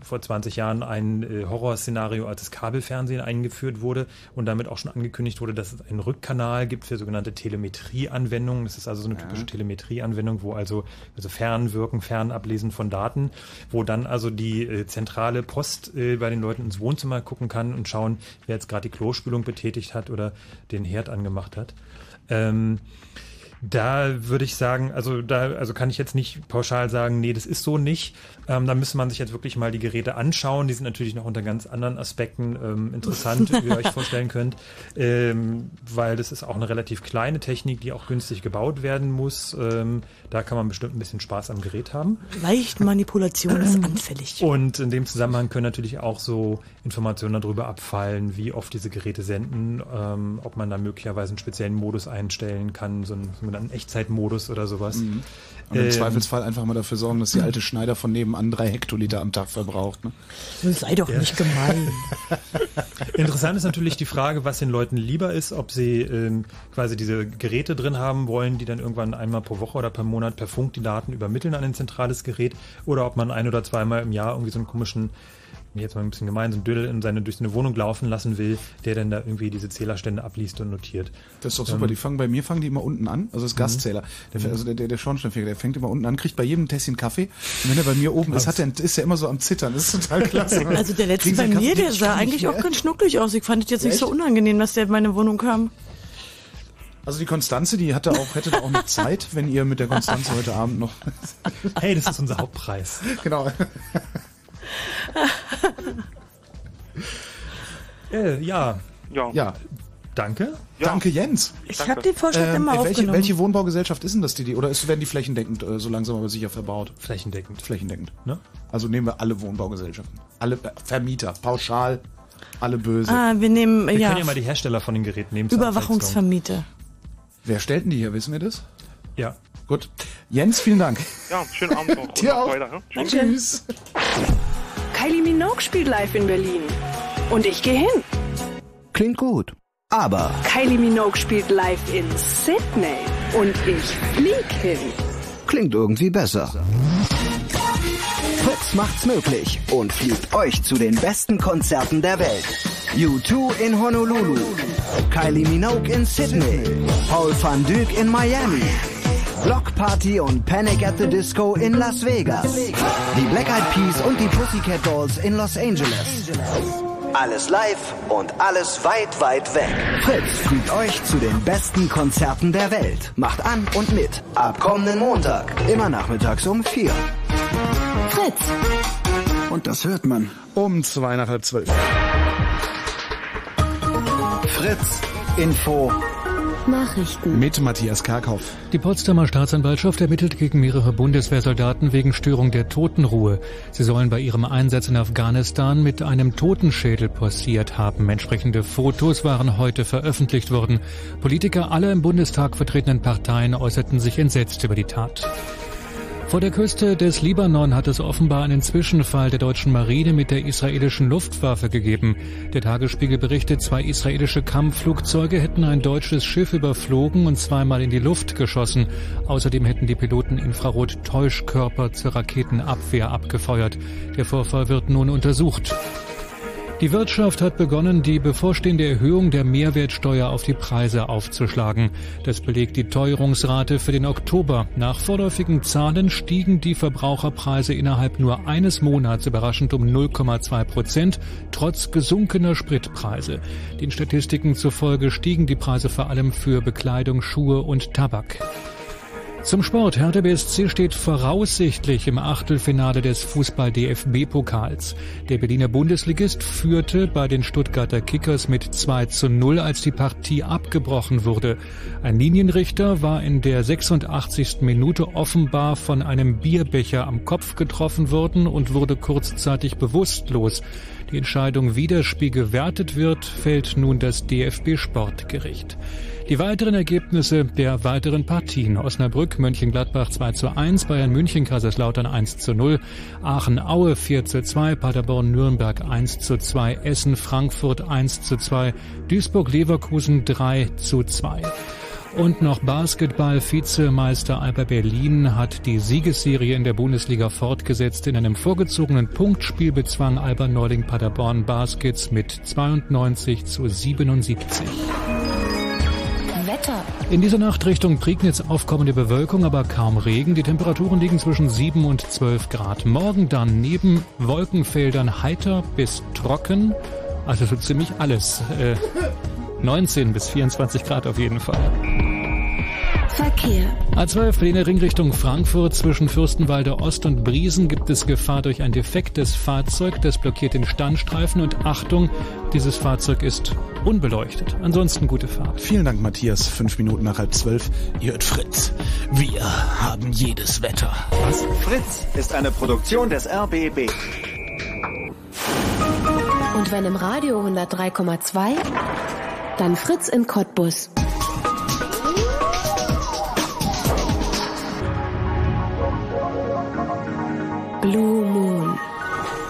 äh, vor 20 Jahren ein äh, Horrorszenario, als das Kabelfernsehen eingeführt wurde und damit auch schon angekündigt wurde, dass es einen Rückkanal gibt für sogenannte Telemetrieanwendungen. Das ist also so eine typische Telemetrieanwendung, wo also, also Fernwirken, Fernablesen von Daten, wo dann also die äh, zentrale Post äh, bei den Leuten ins Wohnzimmer gucken kann und schauen, wer jetzt gerade die Klospülung betätigt hat oder den Herd angemacht hat. Ähm, da würde ich sagen, also da, also kann ich jetzt nicht pauschal sagen, nee, das ist so nicht. Ähm, da müsste man sich jetzt wirklich mal die Geräte anschauen. Die sind natürlich noch unter ganz anderen Aspekten ähm, interessant, wie ihr euch <laughs> vorstellen könnt, ähm, weil das ist auch eine relativ kleine Technik, die auch günstig gebaut werden muss. Ähm, da kann man bestimmt ein bisschen Spaß am Gerät haben. Leicht manipulationsanfällig. Und in dem Zusammenhang können natürlich auch so Informationen darüber abfallen, wie oft diese Geräte senden, ähm, ob man da möglicherweise einen speziellen Modus einstellen kann, so einen, so sogenannten Echtzeitmodus oder sowas. Mhm. Und im Ähm, Zweifelsfall einfach mal dafür sorgen, dass die alte Schneider von nebenan drei Hektoliter am Tag verbraucht. Ne? Sei doch nicht gemein. <laughs> Interessant ist natürlich die Frage, was den Leuten lieber ist, ob sie ähm, quasi diese Geräte drin haben wollen, die dann irgendwann einmal pro Woche oder per Monat per Funk die Daten übermitteln an ein zentrales Gerät, oder ob man ein oder zweimal im Jahr irgendwie so einen komischen, jetzt mal ein bisschen gemein, so einen Dödel in seine, durch seine Wohnung laufen lassen will, der dann da irgendwie diese Zählerstände abliest und notiert. Das ist doch super. Ähm, die fangen bei mir fangen die immer unten an. Also das Gaszähler. Der, Mhm. also der, der, der Schornsteinfeger, der fängt immer unten an, kriegt bei jedem Tässchen Kaffee. Und wenn er bei mir oben ist, hat er, ist er immer so am Zittern. Das ist total klasse. <laughs> Also der letzte bei Kaffee? mir, der Ich sah eigentlich auch ganz schnucklig aus. Ich fand es jetzt nicht so Echt? unangenehm, dass der in meine Wohnung kam. Also die Konstanze, die hatte auch, hätte da auch noch Zeit, wenn ihr mit der Konstanze heute Abend noch. <laughs> Hey, das ist unser Hauptpreis. Genau. <laughs> Äh, ja. Ja. Ja. Danke. Danke, Jens. Ich habe den Vorschlag immer welche, aufgenommen. welche Wohnbaugesellschaft ist denn das, die, die oder ist, werden die flächendeckend äh, so langsam aber sicher verbaut? Flächendeckend. Flächendeckend. Ne? Also nehmen wir alle Wohnbaugesellschaften. Alle äh, Vermieter, pauschal, alle böse. Ah, wir nehmen, Wir ja, können ja mal die Hersteller von den Geräten nehmen. Überwachungsvermieter. Wer stellt denn die hier? Wissen wir das? Ja. Gut. Jens, vielen Dank. Ja, schönen Abend noch. <laughs> Und Dir auch. Weiter, ne? Danke. Tschüss. Kylie Minogue spielt live in Berlin. Und ich gehe hin. Klingt gut. Aber Kylie Minogue spielt live in Sydney. Und ich flieg hin. klingt irgendwie besser. Fritz macht's möglich und fliegt euch zu den besten Konzerten der Welt. U2 in Honolulu, Kylie Minogue in Sydney, Paul van Dyk in Miami, Block Party und Panic at the Disco in Las Vegas, die Black Eyed Peas und die Pussycat Dolls in Los Angeles. Alles live und alles weit, weit weg. Fritz fliegt euch zu den besten Konzerten der Welt. Macht an und mit. Ab kommenden Montag. Immer nachmittags um vier. Fritz. Und das hört man. Um zwei nach halb zwölf. Fritz Info. Nachrichten. Mit Matthias Karkhoff. Die Potsdamer Staatsanwaltschaft ermittelt gegen mehrere Bundeswehrsoldaten wegen Störung der Totenruhe. Sie sollen bei ihrem Einsatz in Afghanistan mit einem Totenschädel posiert haben. Entsprechende Fotos waren heute veröffentlicht worden. Politiker aller im Bundestag vertretenen Parteien äußerten sich entsetzt über die Tat. Vor der Küste des Libanon hat es offenbar einen Zwischenfall der deutschen Marine mit der israelischen Luftwaffe gegeben. Der Tagesspiegel berichtet, zwei israelische Kampfflugzeuge hätten ein deutsches Schiff überflogen und zweimal in die Luft geschossen. Außerdem hätten die Piloten Infrarot-Täuschkörper zur Raketenabwehr abgefeuert. Der Vorfall wird nun untersucht. Die Wirtschaft hat begonnen, die bevorstehende Erhöhung der Mehrwertsteuer auf die Preise aufzuschlagen. Das belegt die Teuerungsrate für den Oktober. Nach vorläufigen Zahlen stiegen die Verbraucherpreise innerhalb nur eines Monats überraschend um 0,2 Prozent, trotz gesunkener Spritpreise. Den Statistiken zufolge stiegen die Preise vor allem für Bekleidung, Schuhe und Tabak. Zum Sport. Hertha BSC steht voraussichtlich im Achtelfinale des Fußball-DFB-Pokals. Der Berliner Bundesligist führte bei den Stuttgarter Kickers mit 2 zu 0, als die Partie abgebrochen wurde. Ein Linienrichter war in der 86. Minute offenbar von einem Bierbecher am Kopf getroffen worden und wurde kurzzeitig bewusstlos. Die Entscheidung, wie das Spiel gewertet wird, fällt nun das DFB-Sportgericht. Die weiteren Ergebnisse der weiteren Partien. Osnabrück, Mönchengladbach 2 zu 1, Bayern München, Kaiserslautern 1 zu 0, Aachen Aue 4 zu 2, Paderborn Nürnberg 1 zu 2, Essen Frankfurt 1 zu 2, Duisburg Leverkusen 3 zu 2. Und noch Basketball. Vizemeister Alba Berlin hat die Siegesserie in der Bundesliga fortgesetzt. In einem vorgezogenen Punktspiel bezwang Alba Neuling Paderborn Baskets mit 92 zu 77. Wetter. In dieser Nacht Richtung Prignitz aufkommende Bewölkung, aber kaum Regen. Die Temperaturen liegen zwischen 7 und 12 Grad. Morgen dann neben Wolkenfeldern heiter bis trocken. Also so ziemlich alles. Äh, 19 bis 24 Grad auf jeden Fall. Verkehr. A12 Berliner Ring Richtung Frankfurt zwischen Fürstenwalde Ost und Briesen gibt es Gefahr durch ein defektes Fahrzeug. Das blockiert den Standstreifen und Achtung, dieses Fahrzeug ist unbeleuchtet. Ansonsten gute Fahrt. Vielen Dank, Matthias. Fünf Minuten nach halb zwölf. Ihr hört Fritz. Wir haben jedes Wetter. Was? Fritz ist eine Produktion des RBB. Und wenn im Radio 103,2, dann Fritz in Cottbus. Blue Moon.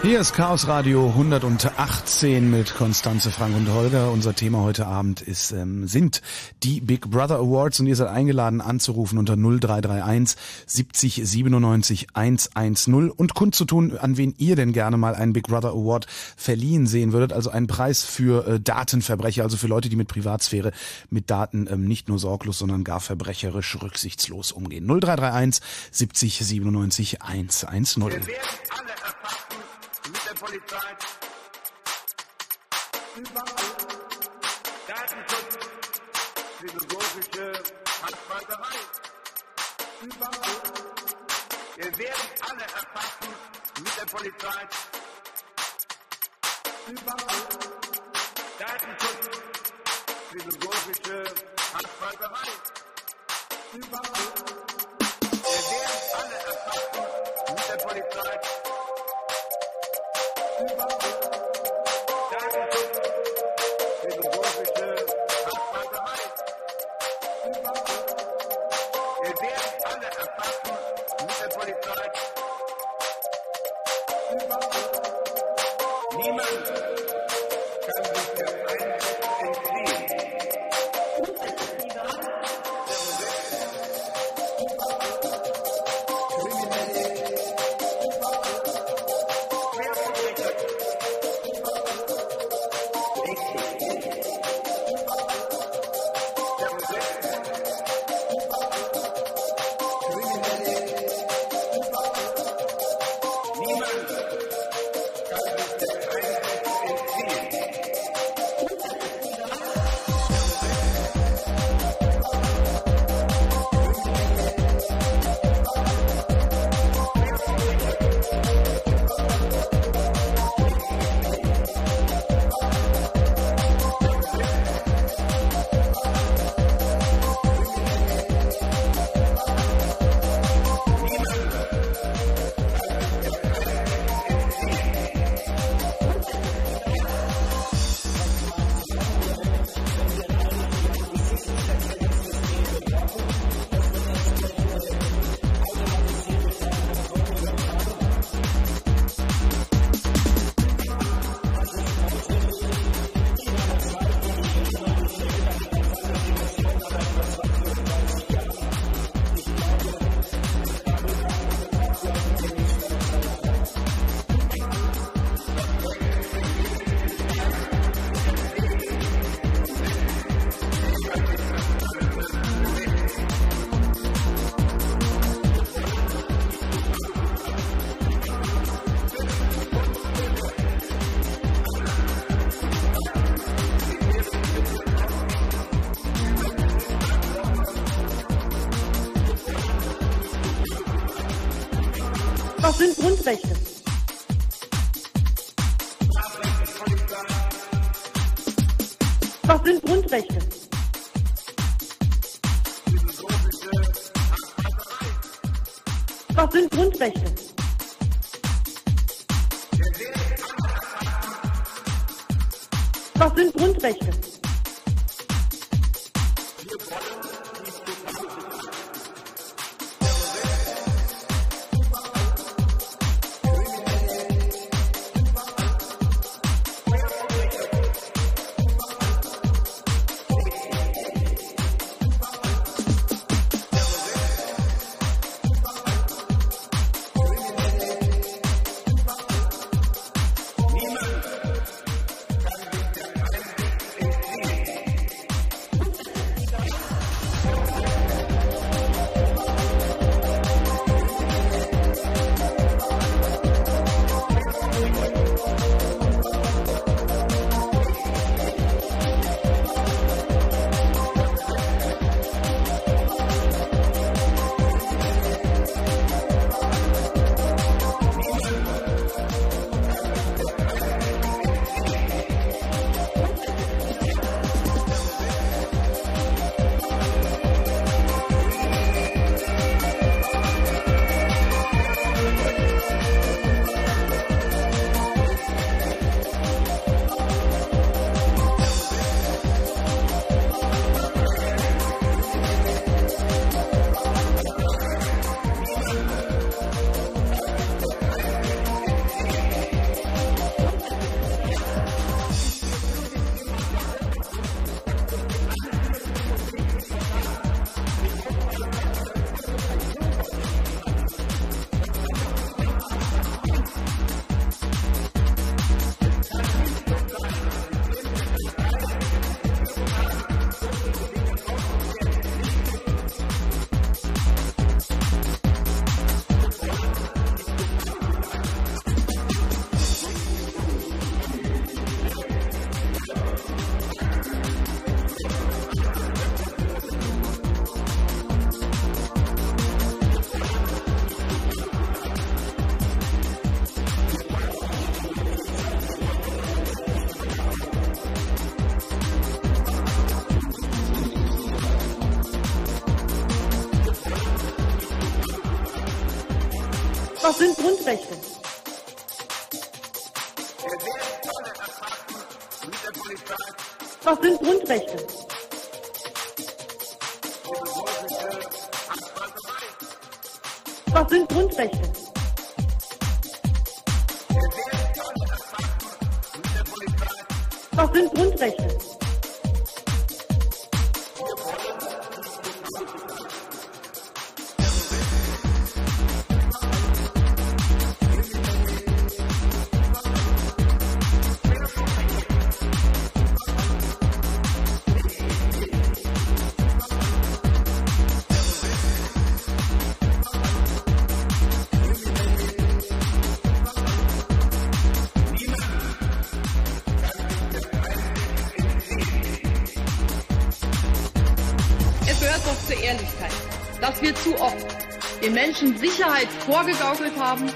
Hier ist Chaos Radio 118 mit Konstanze, Frank und Holger. Unser Thema heute Abend ist ähm, sind die Big Brother Awards und ihr seid eingeladen anzurufen unter 0331 70 97 110 und kundzutun, an wen ihr denn gerne mal einen Big Brother Award verliehen sehen würdet. Also einen Preis für äh, Datenverbrecher, also für Leute, die mit Privatsphäre, mit Daten ähm, nicht nur sorglos, sondern gar verbrecherisch rücksichtslos umgehen. 0331 70 97 110. Polizei. Überall Datenschutz, philosophische Handballerei. Überall. Wir werden alle erfassen mit der Polizei. Überall Datenschutz, philosophische Handballerei. Überall. Was Was sind Grundrechte? Was sind Grundrechte? Vorgegaukelt haben,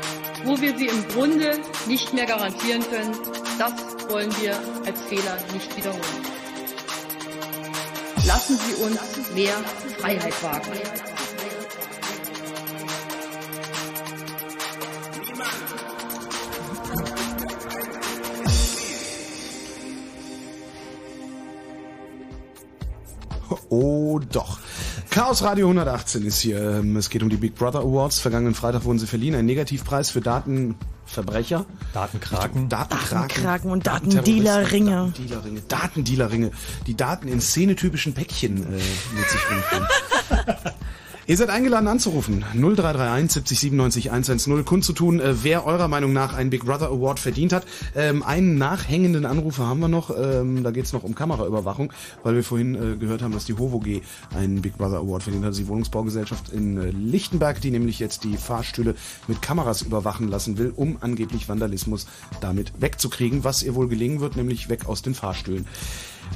wo wir sie im Grunde nicht mehr garantieren können. Das wollen wir als Fehler nicht wiederholen. Lassen Sie uns mehr Freiheit wagen. Oh doch. Chaos Radio 118 ist hier. Ähm, Es geht um die Big Brother Awards. Vergangenen Freitag wurden sie verliehen. Ein Negativpreis für Datenverbrecher. Datenkraken. Datenkraken. Kraken und Datendealer-Ringe. Datendealerringe. Datendealerringe. Die Daten in szenetypischen Päckchen äh, mit sich rumführen. <laughs> Ihr seid eingeladen anzurufen. 0331 70 97 110 kundzutun, äh, wer eurer Meinung nach einen Big Brother Award verdient hat. Ähm, einen nachhängenden Anrufer haben wir noch. Ähm, da geht es noch um Kameraüberwachung, weil wir vorhin äh, gehört haben, dass die HOVOG einen Big Brother Award verdient hat. Die Wohnungsbaugesellschaft in äh, Lichtenberg, die nämlich jetzt die Fahrstühle mit Kameras überwachen lassen will, um angeblich Vandalismus damit wegzukriegen, was ihr wohl gelingen wird, nämlich weg aus den Fahrstühlen.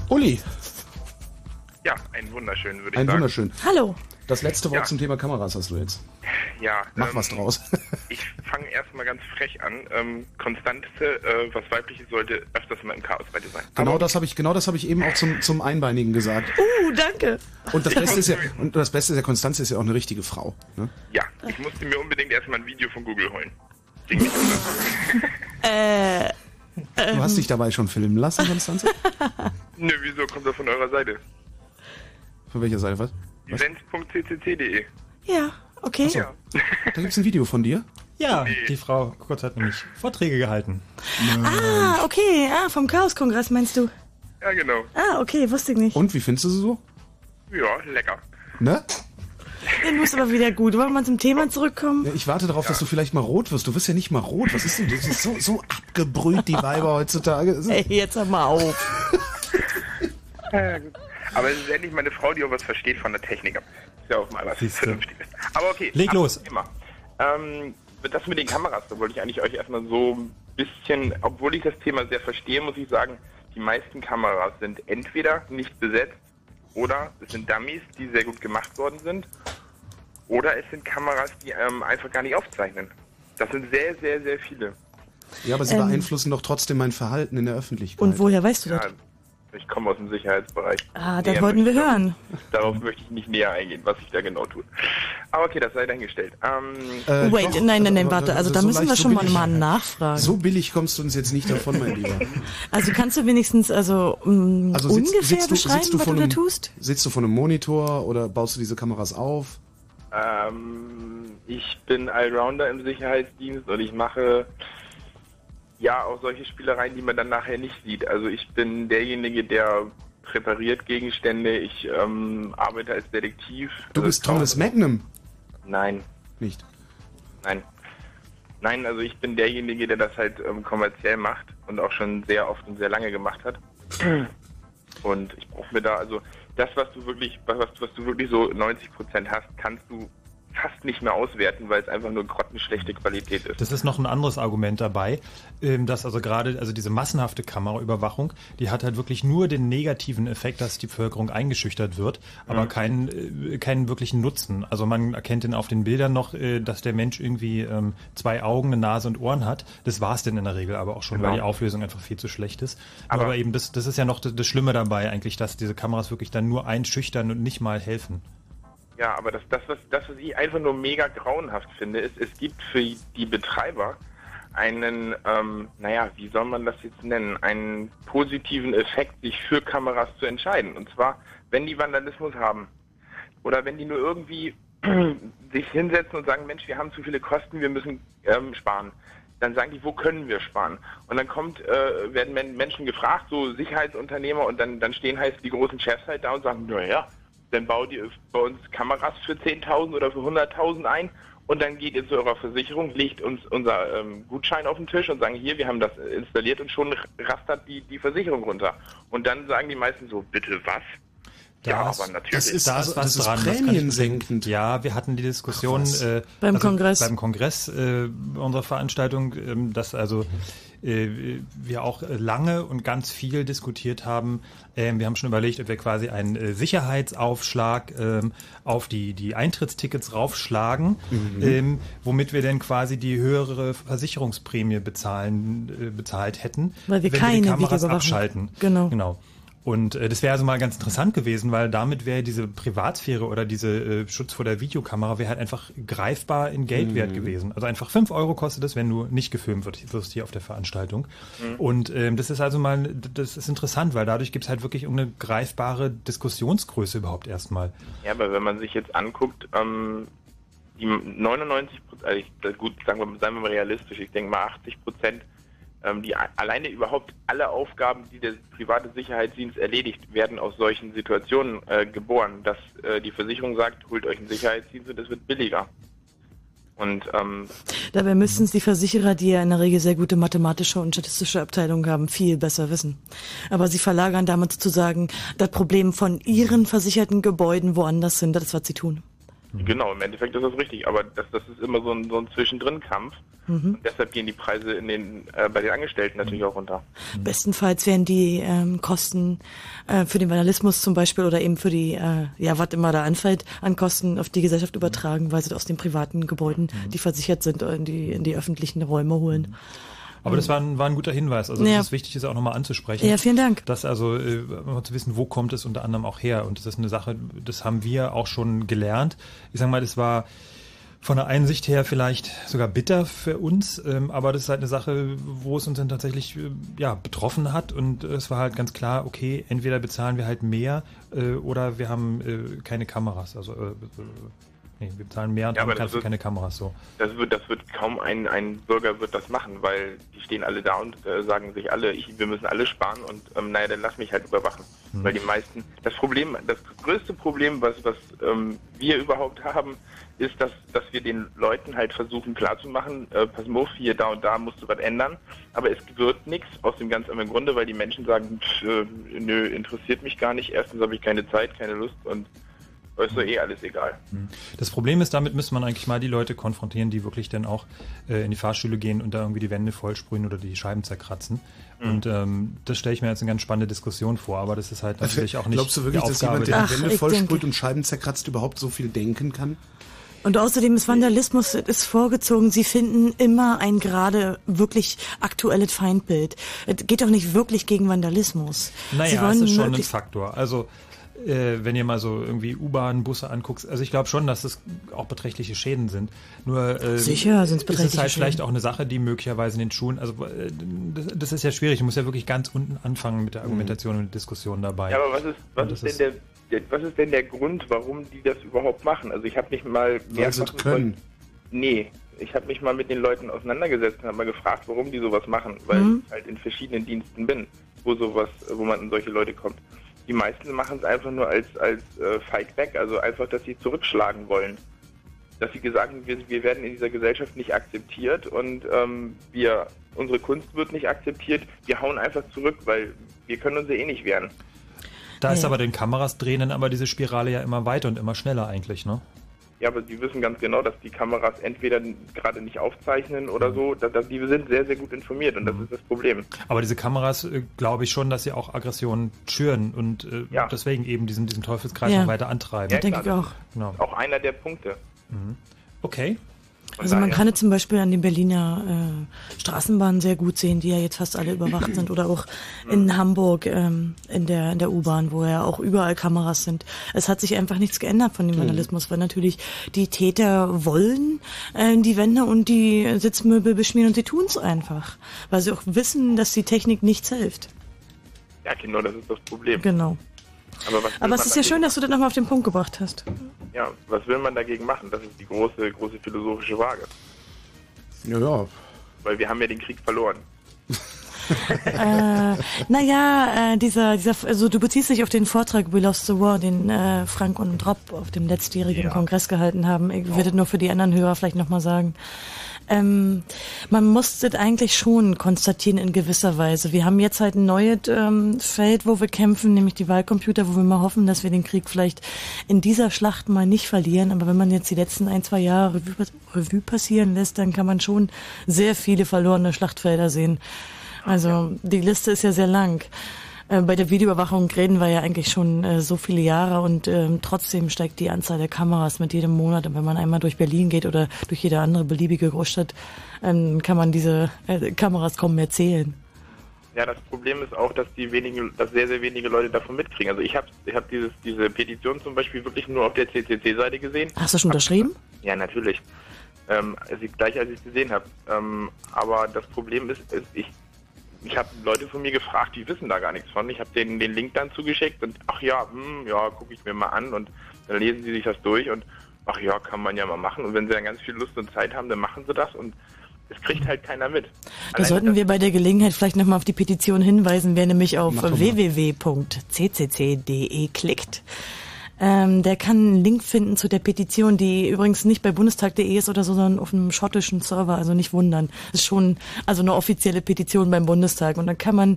Uli, Ja, ein wunderschön, würde ich ein sagen. wunderschön. Hallo. Das letzte Wort Ja. zum Thema Kameras hast du jetzt. Ja, Mach ähm, was draus. <laughs> Ich fange erstmal ganz frech an. Ähm, Konstante, äh, was weibliches sollte öfters mal im Chaos bei dir sein. Genau das habe ich, genau das habe ich eben auch zum, zum Einbeinigen gesagt. Uh, danke. Und das Beste ist ja, <laughs> und das Beste ist ja, Konstanze ist ja auch eine richtige Frau. Ne? Ja, ich musste mir unbedingt erstmal ein Video von Google holen. Ging nicht. <laughs> Äh, Du hast dich dabei schon filmen lassen, Konstanze? Nö, wieso kommt das von eurer Seite? Von welcher Seite was? Events.ccc.de. ja, okay. Achso. Da gibt's ein Video von dir. Ja, die Frau Kurz hat nämlich Vorträge gehalten. Ah, okay. Ah, vom Chaos-Kongress meinst du? Ja, genau. Ah, okay, wusste ich nicht. Und wie findest du sie so? Ja, lecker. Ne? Den muss aber wieder gut. Wollen wir mal zum Thema zurückkommen? Ja, ich warte darauf, dass du vielleicht mal rot wirst. Du wirst ja nicht mal rot. Was ist denn das? ist so, so abgebrüht, die Weiber heutzutage. Ey, jetzt hör mal auf. <laughs> Aber es ist endlich mal eine Frau, die auch was versteht von der Technik. Ist ja auch mal was Vernünftiges. Aber okay. Leg los. Thema. Ähm, das mit den Kameras, da wollte ich eigentlich euch erstmal so ein bisschen, obwohl ich das Thema sehr verstehe, muss ich sagen, die meisten Kameras sind entweder nicht besetzt oder es sind Dummies, die sehr gut gemacht worden sind oder es sind Kameras, die ähm, einfach gar nicht aufzeichnen. Das sind sehr, sehr, sehr viele. Ja, aber sie Ähm. beeinflussen doch trotzdem mein Verhalten in der Öffentlichkeit. Und woher weißt du das? Ich komme aus dem Sicherheitsbereich. Ah, das Näher wollten wir hören. Darauf möchte ich nicht näher eingehen, was ich da genau tue. Aber okay, das sei dahingestellt. Ähm, Äh, Wait, doch, nein, nein, nein, aber- warte. Also da so müssen wir so schon mal, billig- mal nachfragen. So billig kommst du uns jetzt nicht davon, mein Lieber. <laughs> Also kannst du wenigstens also, mh, Also sitzt, ungefähr sitzt, du, beschreiben, sitzt, du was du da tust? sitzt du vor einem Monitor oder baust du diese Kameras auf? ähm, ich bin Allrounder im Sicherheitsdienst und ich mache ja auch solche Spielereien, die man dann nachher nicht sieht. Also ich bin derjenige, der präpariert Gegenstände. Ich ähm, arbeite als Detektiv. Du Also bist Thomas Magnum. Nein, Nicht. Nein. Nein, also ich bin derjenige, der das halt ähm, kommerziell macht und auch schon sehr oft und sehr lange gemacht hat. <clears throat> Und ich brauche mir da, also das, was du wirklich, was, was du wirklich so 90 Prozent hast, kannst du fast nicht mehr auswerten, weil es einfach nur grottenschlechte Qualität ist. Das ist noch ein anderes Argument dabei, ähm, dass also gerade also diese massenhafte Kameraüberwachung, die hat halt wirklich nur den negativen Effekt, dass die Bevölkerung eingeschüchtert wird, aber Mhm. keinen äh, keinen wirklichen Nutzen. Also man erkennt dann auf den Bildern noch, äh, dass der Mensch irgendwie ähm, zwei Augen, eine Nase und Ohren hat. Das war's denn in der Regel aber auch schon, Genau. weil die Auflösung einfach viel zu schlecht ist. Aber- Aber, eben das, das ist ja noch das Schlimme dabei eigentlich, dass diese Kameras wirklich dann nur einschüchtern und nicht mal helfen. Ja, aber das, das, was, das, was ich einfach nur mega grauenhaft finde, ist, es gibt für die Betreiber einen, ähm, naja, wie soll man das jetzt nennen, einen positiven Effekt, sich für Kameras zu entscheiden. Und zwar, wenn die Vandalismus haben oder wenn die nur irgendwie <clears throat> sich hinsetzen und sagen, Mensch, wir haben zu viele Kosten, wir müssen ähm, sparen. Dann sagen die, wo können wir sparen? Und dann kommt, äh, werden Men- Menschen gefragt, so Sicherheitsunternehmer, und dann, dann stehen heißt die großen Chefs halt da und sagen, naja, dann baut ihr bei uns Kameras für 10.000 oder für 100.000 ein und dann geht ihr zu eurer Versicherung, legt uns unser ähm, Gutschein auf den Tisch und sagen, hier, wir haben das installiert und schon rastert die, die Versicherung runter. Und dann sagen die meisten so, bitte was? ja, Das- aber natürlich. Das ist, da ist was das ist dran. ich prämiensenkend. Ja, wir hatten die Diskussion was. äh, Beim also Kongress. Beim Kongress äh, unserer Veranstaltung, ähm, dass also äh, wir auch lange und ganz viel diskutiert haben. Ähm, wir haben schon überlegt, ob wir quasi einen äh, Sicherheitsaufschlag ähm, auf die, die Eintrittstickets raufschlagen, Mhm. ähm, womit wir dann quasi die höhere Versicherungsprämie bezahlen, äh, bezahlt hätten, Weil wir wenn keine wir die Kameras abschalten. Genau. Genau. Und äh, das wäre also mal ganz interessant gewesen, weil damit wäre diese Privatsphäre oder diese äh, Schutz vor der Videokamera wäre halt einfach greifbar in Geld Mhm. wert gewesen. Also einfach fünf Euro kostet es, wenn du nicht gefilmt wirst hier auf der Veranstaltung. Mhm. Und ähm, das ist also mal, das ist interessant, weil dadurch gibt es halt wirklich eine greifbare Diskussionsgröße überhaupt erstmal. Ja, aber wenn man sich jetzt anguckt, ähm, die 99 Prozent, also ich, gut, sagen wir, seien wir mal realistisch, ich denke mal 80 Prozent, die a- alleine überhaupt alle Aufgaben, die der private Sicherheitsdienst erledigt, werden aus solchen Situationen äh, geboren, dass äh, die Versicherung sagt, holt euch einen Sicherheitsdienst und es wird billiger. Und ähm, Dabei müssten es die Versicherer, die ja in der Regel sehr gute mathematische und statistische Abteilungen haben, viel besser wissen. Aber sie verlagern damit sozusagen das Problem von ihren versicherten Gebäuden woanders hin. Das ist, was sie tun. Genau, im Endeffekt ist das richtig, aber das, das ist immer so ein, so ein Zwischendrin-Kampf. Mhm. Und deshalb gehen die Preise in den, äh, bei den Angestellten natürlich auch runter. Bestenfalls werden die ähm, Kosten äh, für den Vandalismus zum Beispiel oder eben für die, äh, ja, was immer da anfällt, an Kosten auf die Gesellschaft übertragen, weil sie aus den privaten Gebäuden, die versichert sind, in die, in die öffentlichen Räume holen. Aber das war ein, war ein guter Hinweis. Also Ja. es ist wichtig, das auch nochmal anzusprechen. Ja, vielen Dank. Das also äh, zu wissen, wo kommt es unter anderem auch her. Und das ist eine Sache, das haben wir auch schon gelernt. Ich sag mal, das war von der einen Sicht her vielleicht sogar bitter für uns, ähm, aber das ist halt eine Sache, wo es uns dann tatsächlich äh, ja, betroffen hat und es war halt ganz klar, okay, entweder bezahlen wir halt mehr äh, oder wir haben äh, keine Kameras. Also äh, äh, nee, wir bezahlen mehr und Ja, das dafür ist- keine Kameras so. Das wird, das wird kaum ein, ein Bürger wird das machen, weil die stehen alle da und äh, sagen sich alle, ich, wir müssen alle sparen und ähm, naja, dann lass mich halt überwachen. Mhm. Weil die meisten, das Problem, das größte Problem, was, was ähm, wir überhaupt haben, ist, dass, dass wir den Leuten halt versuchen klarzumachen, äh, pass mal auf, hier, da und da musst du was ändern, aber es wird nichts aus dem ganz anderen Grunde, weil die Menschen sagen, pff, äh, nö, interessiert mich gar nicht, erstens habe ich keine Zeit, keine Lust und ist Mhm. doch eh alles egal. Das Problem ist, damit müsste man eigentlich mal die Leute konfrontieren, die wirklich dann auch äh, in die Fahrstühle gehen und da irgendwie die Wände vollsprühen oder die Scheiben zerkratzen. Mhm. Und ähm, das stelle ich mir jetzt eine ganz spannende Diskussion vor, aber das ist halt natürlich auch nicht Glaubst du wirklich, die dass Aufgabe jemand, der die Wände vollsprüht denke- und Scheiben zerkratzt, überhaupt so viel denken kann? Und außerdem ist Vandalismus ist vorgezogen. Sie finden immer ein gerade wirklich aktuelles Feindbild. Es geht doch nicht wirklich gegen Vandalismus. Naja, es wollen ist schon ein Faktor. Also äh, wenn ihr mal so irgendwie U-Bahn, Busse anguckt, also ich glaube schon, dass es auch beträchtliche Schäden sind. Nur äh, Sicher sind's ist es beträchtliche halt vielleicht auch eine Sache, die möglicherweise in den Schulen, also äh, das, das ist ja schwierig. Du musst ja wirklich ganz unten anfangen mit der Argumentation und mit der Diskussion dabei. Ja, aber was ist, was Und ist denn der, der, was ist denn der Grund, warum die das überhaupt machen? Also ich habe mich mal Weil sie mehrfach es können. mit- Nee, ich habe mich mal mit den Leuten auseinandergesetzt und habe mal gefragt, warum die sowas machen, weil Mhm. ich halt in verschiedenen Diensten bin, wo sowas, wo man an solche Leute kommt. Die meisten machen es einfach nur als als äh, Fight Back, also einfach, dass sie zurückschlagen wollen. Dass sie gesagt haben, wir, wir werden in dieser Gesellschaft nicht akzeptiert und ähm, wir unsere Kunst wird nicht akzeptiert. Wir hauen einfach zurück, weil wir können uns ja eh nicht wehren. Da ist Ja. aber den Kameras drehen dann aber diese Spirale ja immer weiter und immer schneller eigentlich, ne? Ja, aber die wissen ganz genau, dass die Kameras entweder gerade nicht aufzeichnen oder so. Da, da, die sind sehr, sehr gut informiert und das ist das Problem. Aber diese Kameras äh, glaube ich schon, dass sie auch Aggressionen schüren und äh, Ja. deswegen eben diesen, diesen Teufelskreis Ja. noch weiter antreiben. Ja, denke ich auch. Genau. Auch einer der Punkte. Okay. Also man kann es zum Beispiel an den Berliner äh, Straßenbahnen sehr gut sehen, die ja jetzt fast alle überwacht sind. Oder auch in Hamburg ähm, in der, in der U-Bahn, wo ja auch überall Kameras sind. Es hat sich einfach nichts geändert von dem Vandalismus, weil natürlich die Täter wollen äh, die Wände und die Sitzmöbel beschmieren und sie tun es einfach. Weil sie auch wissen, dass die Technik nichts hilft. Ja, genau, das ist das Problem. Genau. Aber, Aber es ist ja schön, dass du das nochmal auf den Punkt gebracht hast. Ja, was will man dagegen machen? Das ist die große, große philosophische Frage. Ja, ja. Weil wir haben ja den Krieg verloren. <laughs> äh, naja, äh, dieser, dieser, also du beziehst dich auf den Vortrag We Lost the War, den äh, Frank und Rob auf dem letztjährigen Kongress gehalten haben. Ich würde nur für die anderen Hörer vielleicht nochmal sagen. Ähm, man muss das eigentlich schon konstatieren in gewisser Weise. Wir haben jetzt halt ein neues ähm, Feld, wo wir kämpfen, nämlich die Wahlcomputer, wo wir mal hoffen, dass wir den Krieg vielleicht in dieser Schlacht mal nicht verlieren. Aber wenn man jetzt die letzten ein, zwei Jahre Revue, Revue passieren lässt, dann kann man schon sehr viele verlorene Schlachtfelder sehen. Also die Liste ist ja sehr lang. Äh, Bei der Videoüberwachung reden wir ja eigentlich schon äh, so viele Jahre und ähm, trotzdem steigt die Anzahl der Kameras mit jedem Monat. Und wenn man einmal durch Berlin geht oder durch jede andere beliebige Großstadt, ähm, kann man diese äh, Kameras kaum mehr zählen. Ja, das Problem ist auch, dass die wenigen, dass sehr, sehr wenige Leute davon mitkriegen. Also ich habe ich hab dieses, diese Petition zum Beispiel wirklich nur auf der CCC-Seite gesehen. Hast du schon unterschrieben? Ja, natürlich. Ähm, gleich als ich es gesehen habe. Ähm, aber das Problem ist, ist ich, ich habe Leute von mir gefragt, die wissen da gar nichts von. Ich habe denen den Link dann zugeschickt und ach ja, hm, ja, gucke ich mir mal an und dann lesen sie sich das durch und ach ja, kann man ja mal machen. Und wenn sie dann ganz viel Lust und Zeit haben, dann machen sie das und es kriegt halt keiner mit. Da sollten wir bei der Gelegenheit vielleicht nochmal auf die Petition hinweisen, wer nämlich auf www.ccc.de klickt. Ähm, der kann einen Link finden zu der Petition, die übrigens nicht bei bundestag.de ist oder so, sondern auf einem schottischen Server, also nicht wundern. Das ist schon also eine offizielle Petition beim Bundestag. Und dann kann man,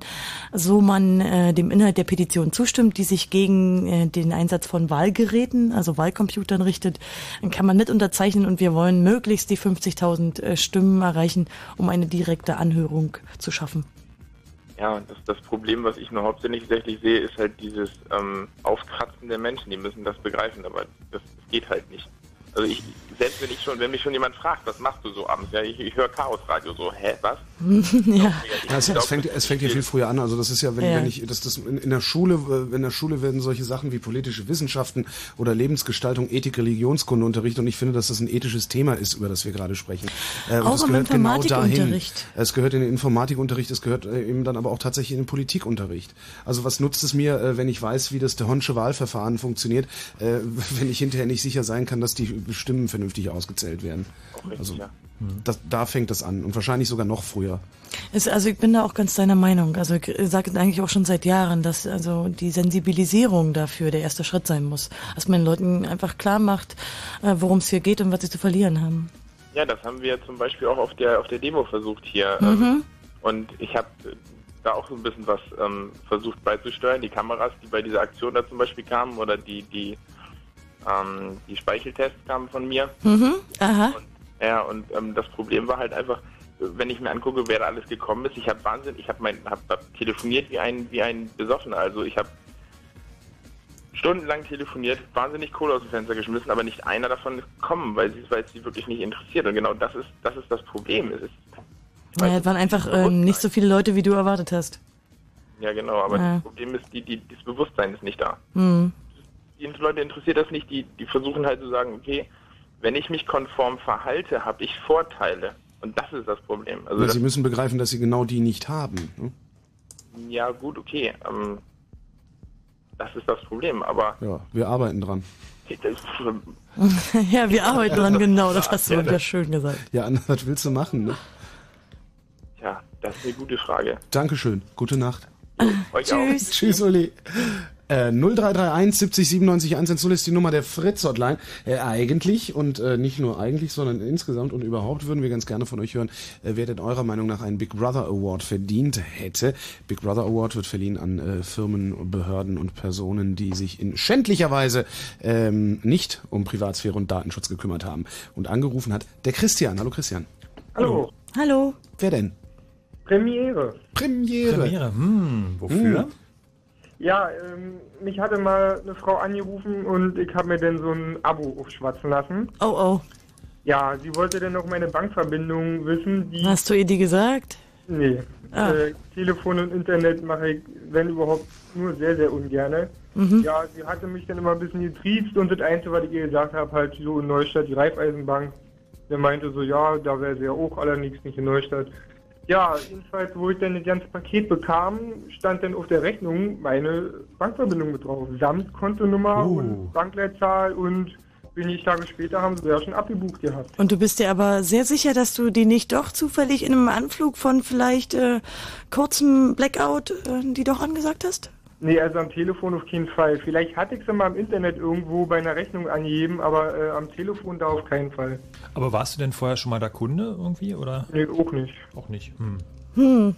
so man äh, dem Inhalt der Petition zustimmt, die sich gegen äh, den Einsatz von Wahlgeräten, also Wahlcomputern richtet, dann kann man mit unterzeichnen und wir wollen möglichst die 50.000 äh, Stimmen erreichen, um eine direkte Anhörung zu schaffen. Ja, das, das Problem, was ich nur hauptsächlich sehe, ist halt dieses ähm, Aufkratzen der Menschen. Die müssen das begreifen, aber das, das geht halt nicht. Also ich, selbst wenn ich schon, wenn mich schon jemand fragt, was machst du so abends? Ja, ich, ich höre Chaosradio so, hä, was? <laughs> ja. Ja, es, es, fängt, es fängt ja viel früher an. Also das ist ja, wenn, Ja. wenn ich, das, das in, in der Schule, äh, in der Schule werden solche Sachen wie politische Wissenschaften oder Lebensgestaltung, Ethik, Religionskunde unterrichtet. Und ich finde, dass das ein ethisches Thema ist, über das wir gerade sprechen. Äh, und Auch im gehört genau dahin. Informatikunterricht. Es gehört in den Informatikunterricht, es gehört äh, eben dann aber auch tatsächlich in den Politikunterricht. Also was nutzt es mir, äh, wenn ich weiß, wie das der Honsche Wahlverfahren funktioniert, <laughs> wenn ich hinterher nicht sicher sein kann, dass die Stimmen vernünftig ausgezählt werden. Also das, da fängt das an und wahrscheinlich sogar noch früher. Es, also ich bin da auch ganz deiner Meinung. Also ich sage eigentlich auch schon seit Jahren, dass also die Sensibilisierung dafür der erste Schritt sein muss. Dass man den Leuten einfach klar macht, äh, worum es hier geht und was sie zu verlieren haben. Ja, das haben wir zum Beispiel auch auf der auf der Demo versucht hier. Mhm. Ähm, und ich habe da auch so ein bisschen was ähm, versucht beizusteuern. Die Kameras, die bei dieser Aktion da zum Beispiel kamen oder die die ähm, die Speicheltests kamen von mir. Mhm. Aha. Ja, und ähm, das Problem war halt einfach, wenn ich mir angucke, wer da alles gekommen ist, ich habe Wahnsinn, ich habe mein, hab, hab telefoniert wie ein wie ein Besoffener. Also ich habe stundenlang telefoniert, wahnsinnig Kohle aus dem Fenster geschmissen, aber nicht einer davon ist gekommen, weil sie weil es sie wirklich nicht interessiert. Und genau das ist das ist das Problem. Es ist Naja, es waren einfach ähm, nicht so viele Leute, wie du erwartet hast. ja genau, aber Ja. das Problem ist, die, die, das Bewusstsein ist nicht da. Hm. Die Leute interessiert das nicht, die, die versuchen halt zu sagen, okay, wenn ich mich konform verhalte, habe ich Vorteile. Und das ist das Problem. Also das, sie müssen begreifen, dass sie genau die nicht haben. Ne? ja gut, okay. Ähm, das ist das Problem, aber Ja, wir arbeiten dran. das, <laughs> ja, wir arbeiten dran, genau. Das hast du Ja, ja schön gesagt. Ja, Anna, was willst du machen? Ne? ja, das ist eine gute Frage. Dankeschön. Gute Nacht. Euch Tschüss. Auch. Tschüss, Uli. Äh, 0331 70 97 110 ist die Nummer der Fritz-Hotline. Äh, eigentlich und äh, nicht nur eigentlich, sondern insgesamt und überhaupt würden wir ganz gerne von euch hören, äh, wer denn eurer Meinung nach einen Big Brother Award verdient hätte. Big Brother Award wird verliehen an äh, Firmen, Behörden und Personen, die sich in schändlicher Weise ähm, nicht um Privatsphäre und Datenschutz gekümmert haben. Und angerufen hat der Christian. Hallo Christian. Hallo. Hallo. Wer denn? Premiere. Premiere. Premiere, hm, wofür? Hm. Ja, ähm, mich hatte mal eine Frau angerufen und ich habe mir dann so ein Abo aufschwatzen lassen. Oh, oh. Ja, sie wollte dann noch meine Bankverbindung wissen. Hast du ihr die gesagt? Nee. Ah. Äh, Telefon und Internet mache ich, wenn überhaupt, nur sehr, sehr ungerne. Mhm. Ja, sie hatte mich dann immer ein bisschen getriezt und das Einzige, was ich ihr gesagt habe, halt so in Neustadt, die Raiffeisenbank. Der meinte so, ja, da wäre sie ja auch, allerdings nicht in Neustadt. Ja, jedenfalls, wo ich dann das ganze Paket bekam, stand dann auf der Rechnung meine Bankverbindung mit drauf. Samt Kontonummer Oh. und Bankleitzahl und wenig Tage später haben sie ja schon abgebucht gehabt. Und du bist dir aber sehr sicher, dass du die nicht doch zufällig in einem Anflug von vielleicht äh, kurzem Blackout äh, die doch angesagt hast? Nee, also am Telefon auf keinen Fall. Vielleicht hatte ich sie mal im Internet irgendwo bei einer Rechnung angegeben, aber äh, am Telefon da auf keinen Fall. Aber warst du denn vorher schon mal der Kunde irgendwie, oder? Nee, auch nicht. Auch nicht. Hm. Hm.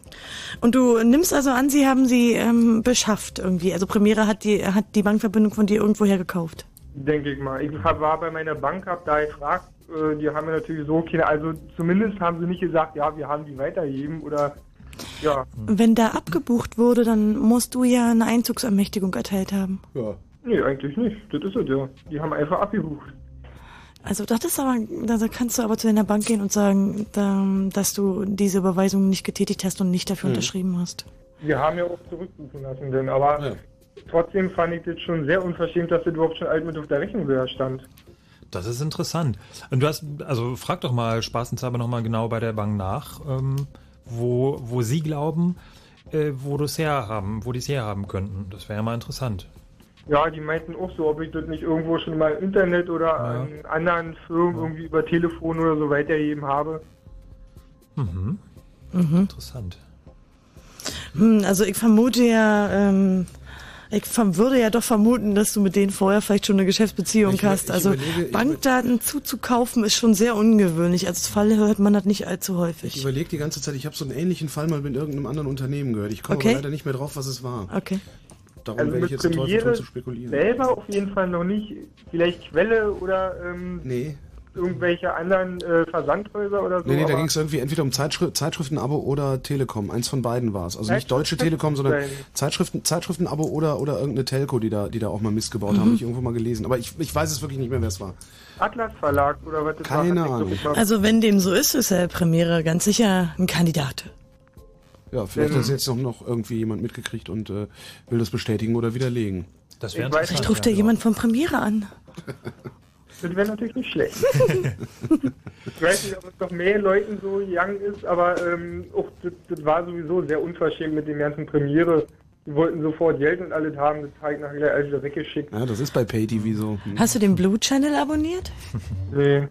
Und du nimmst also an, sie haben sie ähm, beschafft irgendwie. Also Premiere hat die hat die Bankverbindung von dir irgendwoher gekauft. Denke ich mal. Ich hab, war bei meiner Bank, hab da gefragt, äh, die haben mir natürlich so keine, also zumindest haben sie nicht gesagt, ja, wir haben die weitergegeben oder ja. Wenn da abgebucht wurde, dann musst du ja eine Einzugsermächtigung erteilt haben. Ja. Nee, eigentlich nicht. Das ist es ja. Die haben einfach abgebucht. Also das ist aber, da kannst du aber zu deiner Bank gehen und sagen, da, dass du diese Überweisung nicht getätigt hast und nicht dafür Mhm. unterschrieben hast. Wir haben ja auch zurückbuchen lassen, denn aber trotzdem fand ich das schon sehr unverschämt, dass das überhaupt schon alt mit auf der Rechnung stand. Das ist interessant. Und du hast, also frag doch mal spaßenshalber nochmal genau bei der Bank nach, ähm, wo, wo sie glauben, äh, wo du es herhaben, wo die es herhaben könnten. Das wäre ja mal interessant. Ja, die meinten auch so, ob ich das nicht irgendwo schon mal im Internet oder Ja. an anderen Firmen irgendwie über Telefon oder so weitergegeben habe. Mhm. Mhm. Interessant. Hm, also ich vermute ja, ähm, ich würde ja doch vermuten, dass du mit denen vorher vielleicht schon eine Geschäftsbeziehung Ich hast. ich Also überlege- ich Bankdaten zuzukaufen ist schon sehr ungewöhnlich. Als Fall hört man das nicht allzu Ich häufig. überlege die ganze Zeit, ich habe so einen ähnlichen Fall mal mit irgendeinem anderen Unternehmen gehört. Ich komme Okay. leider nicht mehr drauf, was es war. Okay. Darum Also werde ich jetzt den Teufel tun Premiere zu spekulieren. selber auf jeden Fall noch nicht. Vielleicht Quelle oder ähm, Nee. Irgendwelche anderen äh, Versandhäuser oder so. Nee, nee, da ging es irgendwie entweder um Zeitschri Zeitschriftenabo oder Telekom. Eins von beiden war es. Also nicht Deutsche Telekom, sondern. Zeitschriften, Zeitschriftenabo oder, oder irgendeine Telco, die da, die da auch mal Mist gebaut Mhm. haben. Habe ich irgendwo mal gelesen. Aber ich, ich weiß es wirklich nicht mehr, wer es war. Atlas Verlag oder was das Keine war. Ahnung. Also wenn dem so ist, ist der Premiere ganz sicher ein Kandidat. Ja, vielleicht hat es jetzt noch, noch irgendwie jemand mitgekriegt und äh, will das bestätigen oder widerlegen. Das wäre Vielleicht ruft ja jemand von Premiere an. <laughs> Das wäre natürlich nicht schlecht. ich weiß nicht, ob es noch mehr Leuten so young ist, aber ähm, auch das, das war sowieso sehr unverschämt mit dem ganzen Premiere. Die wollten sofort Geld und alles haben, das habe ich nachher gleich alles wieder weggeschickt. Ja, das ist bei PayTV so. Hast du den Blue Channel abonniert? Nee.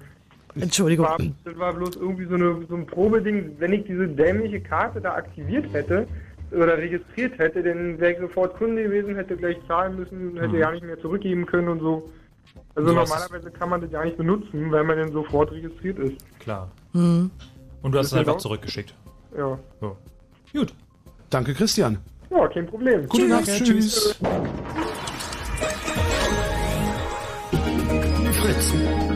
Entschuldigung. Das war, das war bloß irgendwie so, eine, so ein Probeding. Wenn ich diese dämliche Karte da aktiviert hätte oder registriert hätte, dann wäre ich sofort Kunde gewesen, hätte gleich zahlen müssen, hätte Mhm. ja nicht mehr zurückgeben können und so. Also normalerweise kann man das ja nicht benutzen, weil man dann sofort registriert ist. Klar. Mhm. Und du hast es einfach laut. zurückgeschickt. Ja. So. Gut. Danke, Christian. Ja, kein Problem. Gute Nacht. Tschüss. Fritz. Blue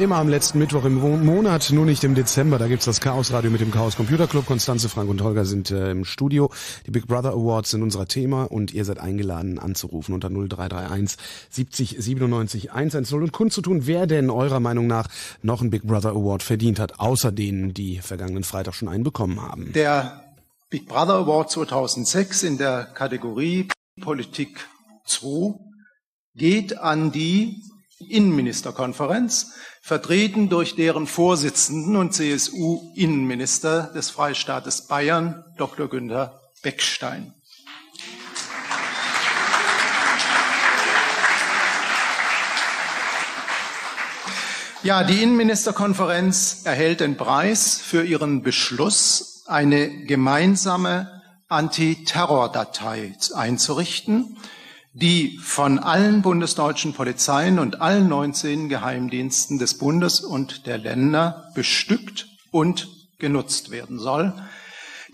Immer am letzten Mittwoch im Mo- Monat, nur nicht im Dezember. Da gibt's das Chaos Radio mit dem Chaos Computer Club. Konstanze, Frank und Holger sind äh, im Studio. Die Big Brother Awards sind unser Thema und ihr seid eingeladen anzurufen unter 0331 70 97 110 und kundzutun, wer denn eurer Meinung nach noch einen Big Brother Award verdient hat, außer denen, die vergangenen Freitag schon einen bekommen haben. Der Big Brother Award 2006 in der Kategorie Politik 2 geht an die Innenministerkonferenz, vertreten durch deren Vorsitzenden und CSU-Innenminister des Freistaates Bayern, Dr. Günther Beckstein. Ja, die Innenministerkonferenz erhält den Preis für ihren Beschluss, eine gemeinsame Antiterrordatei einzurichten, die von allen bundesdeutschen Polizeien und allen 19 Geheimdiensten des Bundes und der Länder bestückt und genutzt werden soll.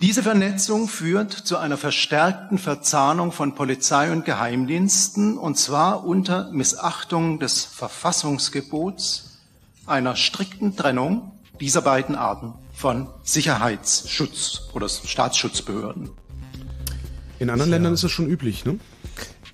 Diese Vernetzung führt zu einer verstärkten Verzahnung von Polizei und Geheimdiensten, und zwar unter Missachtung des Verfassungsgebots, einer strikten Trennung dieser beiden Arten von Sicherheitsschutz oder Staatsschutzbehörden. In anderen Ländern ist das schon üblich, ne?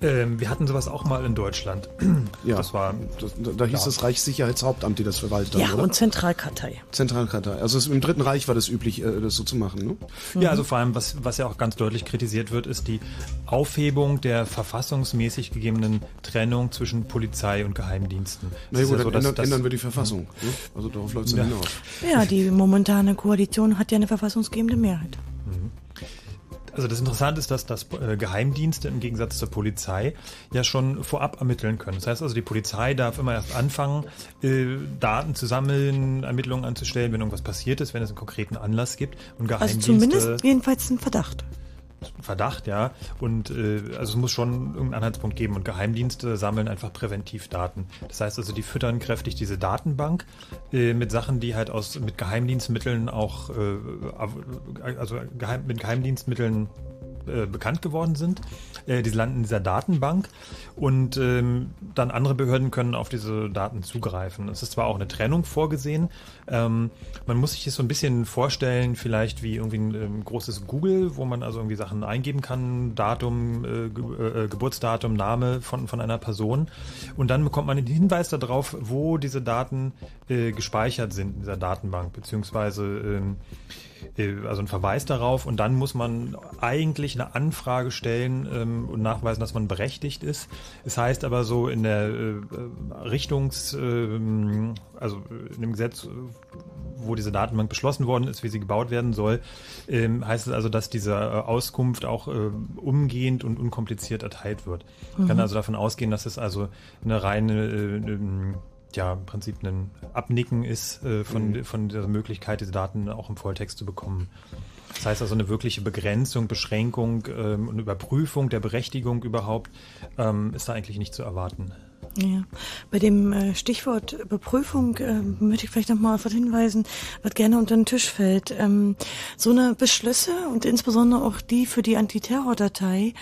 Ähm, wir hatten sowas auch mal in Deutschland. <clears throat> Ja. Das war. Das, da, da hieß Ja. das Reichssicherheitshauptamt, die das verwaltet Ja, oder? und Zentralkartei. Zentralkartei. Also es, im Dritten Reich war das üblich, äh, das so zu machen, ne? Ja, also vor allem, was, was ja auch ganz deutlich kritisiert wird, ist die Aufhebung der verfassungsmäßig gegebenen Trennung zwischen Polizei und Geheimdiensten. Na gut, ja dann dass- ändern, ändern wir die Verfassung. Ne? Also darauf läuft es Ja. hinaus. Ja, die momentane Koalition hat ja eine verfassungsgebende Mehrheit. Also das Interessante ist, dass das äh, Geheimdienste im Gegensatz zur Polizei ja schon vorab ermitteln können. Das heißt also, die Polizei darf immer erst anfangen, äh, Daten zu sammeln, Ermittlungen anzustellen, wenn irgendwas passiert ist, wenn es einen konkreten Anlass gibt. Und Also Geheimdienste zumindest jedenfalls ein Verdacht. Verdacht, ja. Und äh, also es muss schon irgendeinen Anhaltspunkt geben. Und Geheimdienste sammeln einfach präventiv Daten. Das heißt also, die füttern kräftig diese Datenbank äh, mit Sachen, die halt aus mit Geheimdienstmitteln auch äh, also geheim, mit Geheimdienstmitteln äh, bekannt geworden sind. Äh, die landen in dieser Datenbank und ähm, dann andere Behörden können auf diese Daten zugreifen. Es ist zwar auch eine Trennung vorgesehen. Ähm, man muss sich das so ein bisschen vorstellen, vielleicht wie irgendwie ein ähm, großes Google, wo man also irgendwie Sachen eingeben kann, Datum, äh, Ge äh, Geburtsdatum, Name von, von einer Person. Und dann bekommt man den Hinweis darauf, wo diese Daten äh, gespeichert sind in dieser Datenbank, beziehungsweise ähm, äh, also ein Verweis darauf und dann muss man eigentlich eine Anfrage stellen ähm, und nachweisen, dass man berechtigt ist. Es heißt aber so in der äh, Richtungs, ähm, also in dem Gesetz, äh, wo diese Datenbank beschlossen worden ist, wie sie gebaut werden soll, ähm, heißt es also, dass diese äh, Auskunft auch äh, umgehend und unkompliziert erteilt wird. Man kann Mhm. also davon ausgehen, dass es also eine reine äh, ja, im Prinzip ein Abnicken ist äh, von, Mhm. von der Möglichkeit, diese Daten auch im Volltext zu bekommen. Das heißt also eine wirkliche Begrenzung, Beschränkung ähm, und Überprüfung der Berechtigung überhaupt ähm, ist da eigentlich nicht zu erwarten. Ja. Bei dem äh, Stichwort Überprüfung äh, möchte ich vielleicht nochmal auf was hinweisen, was gerne unter den Tisch fällt. Ähm, so eine Beschlüsse und insbesondere auch die für die Antiterrordatei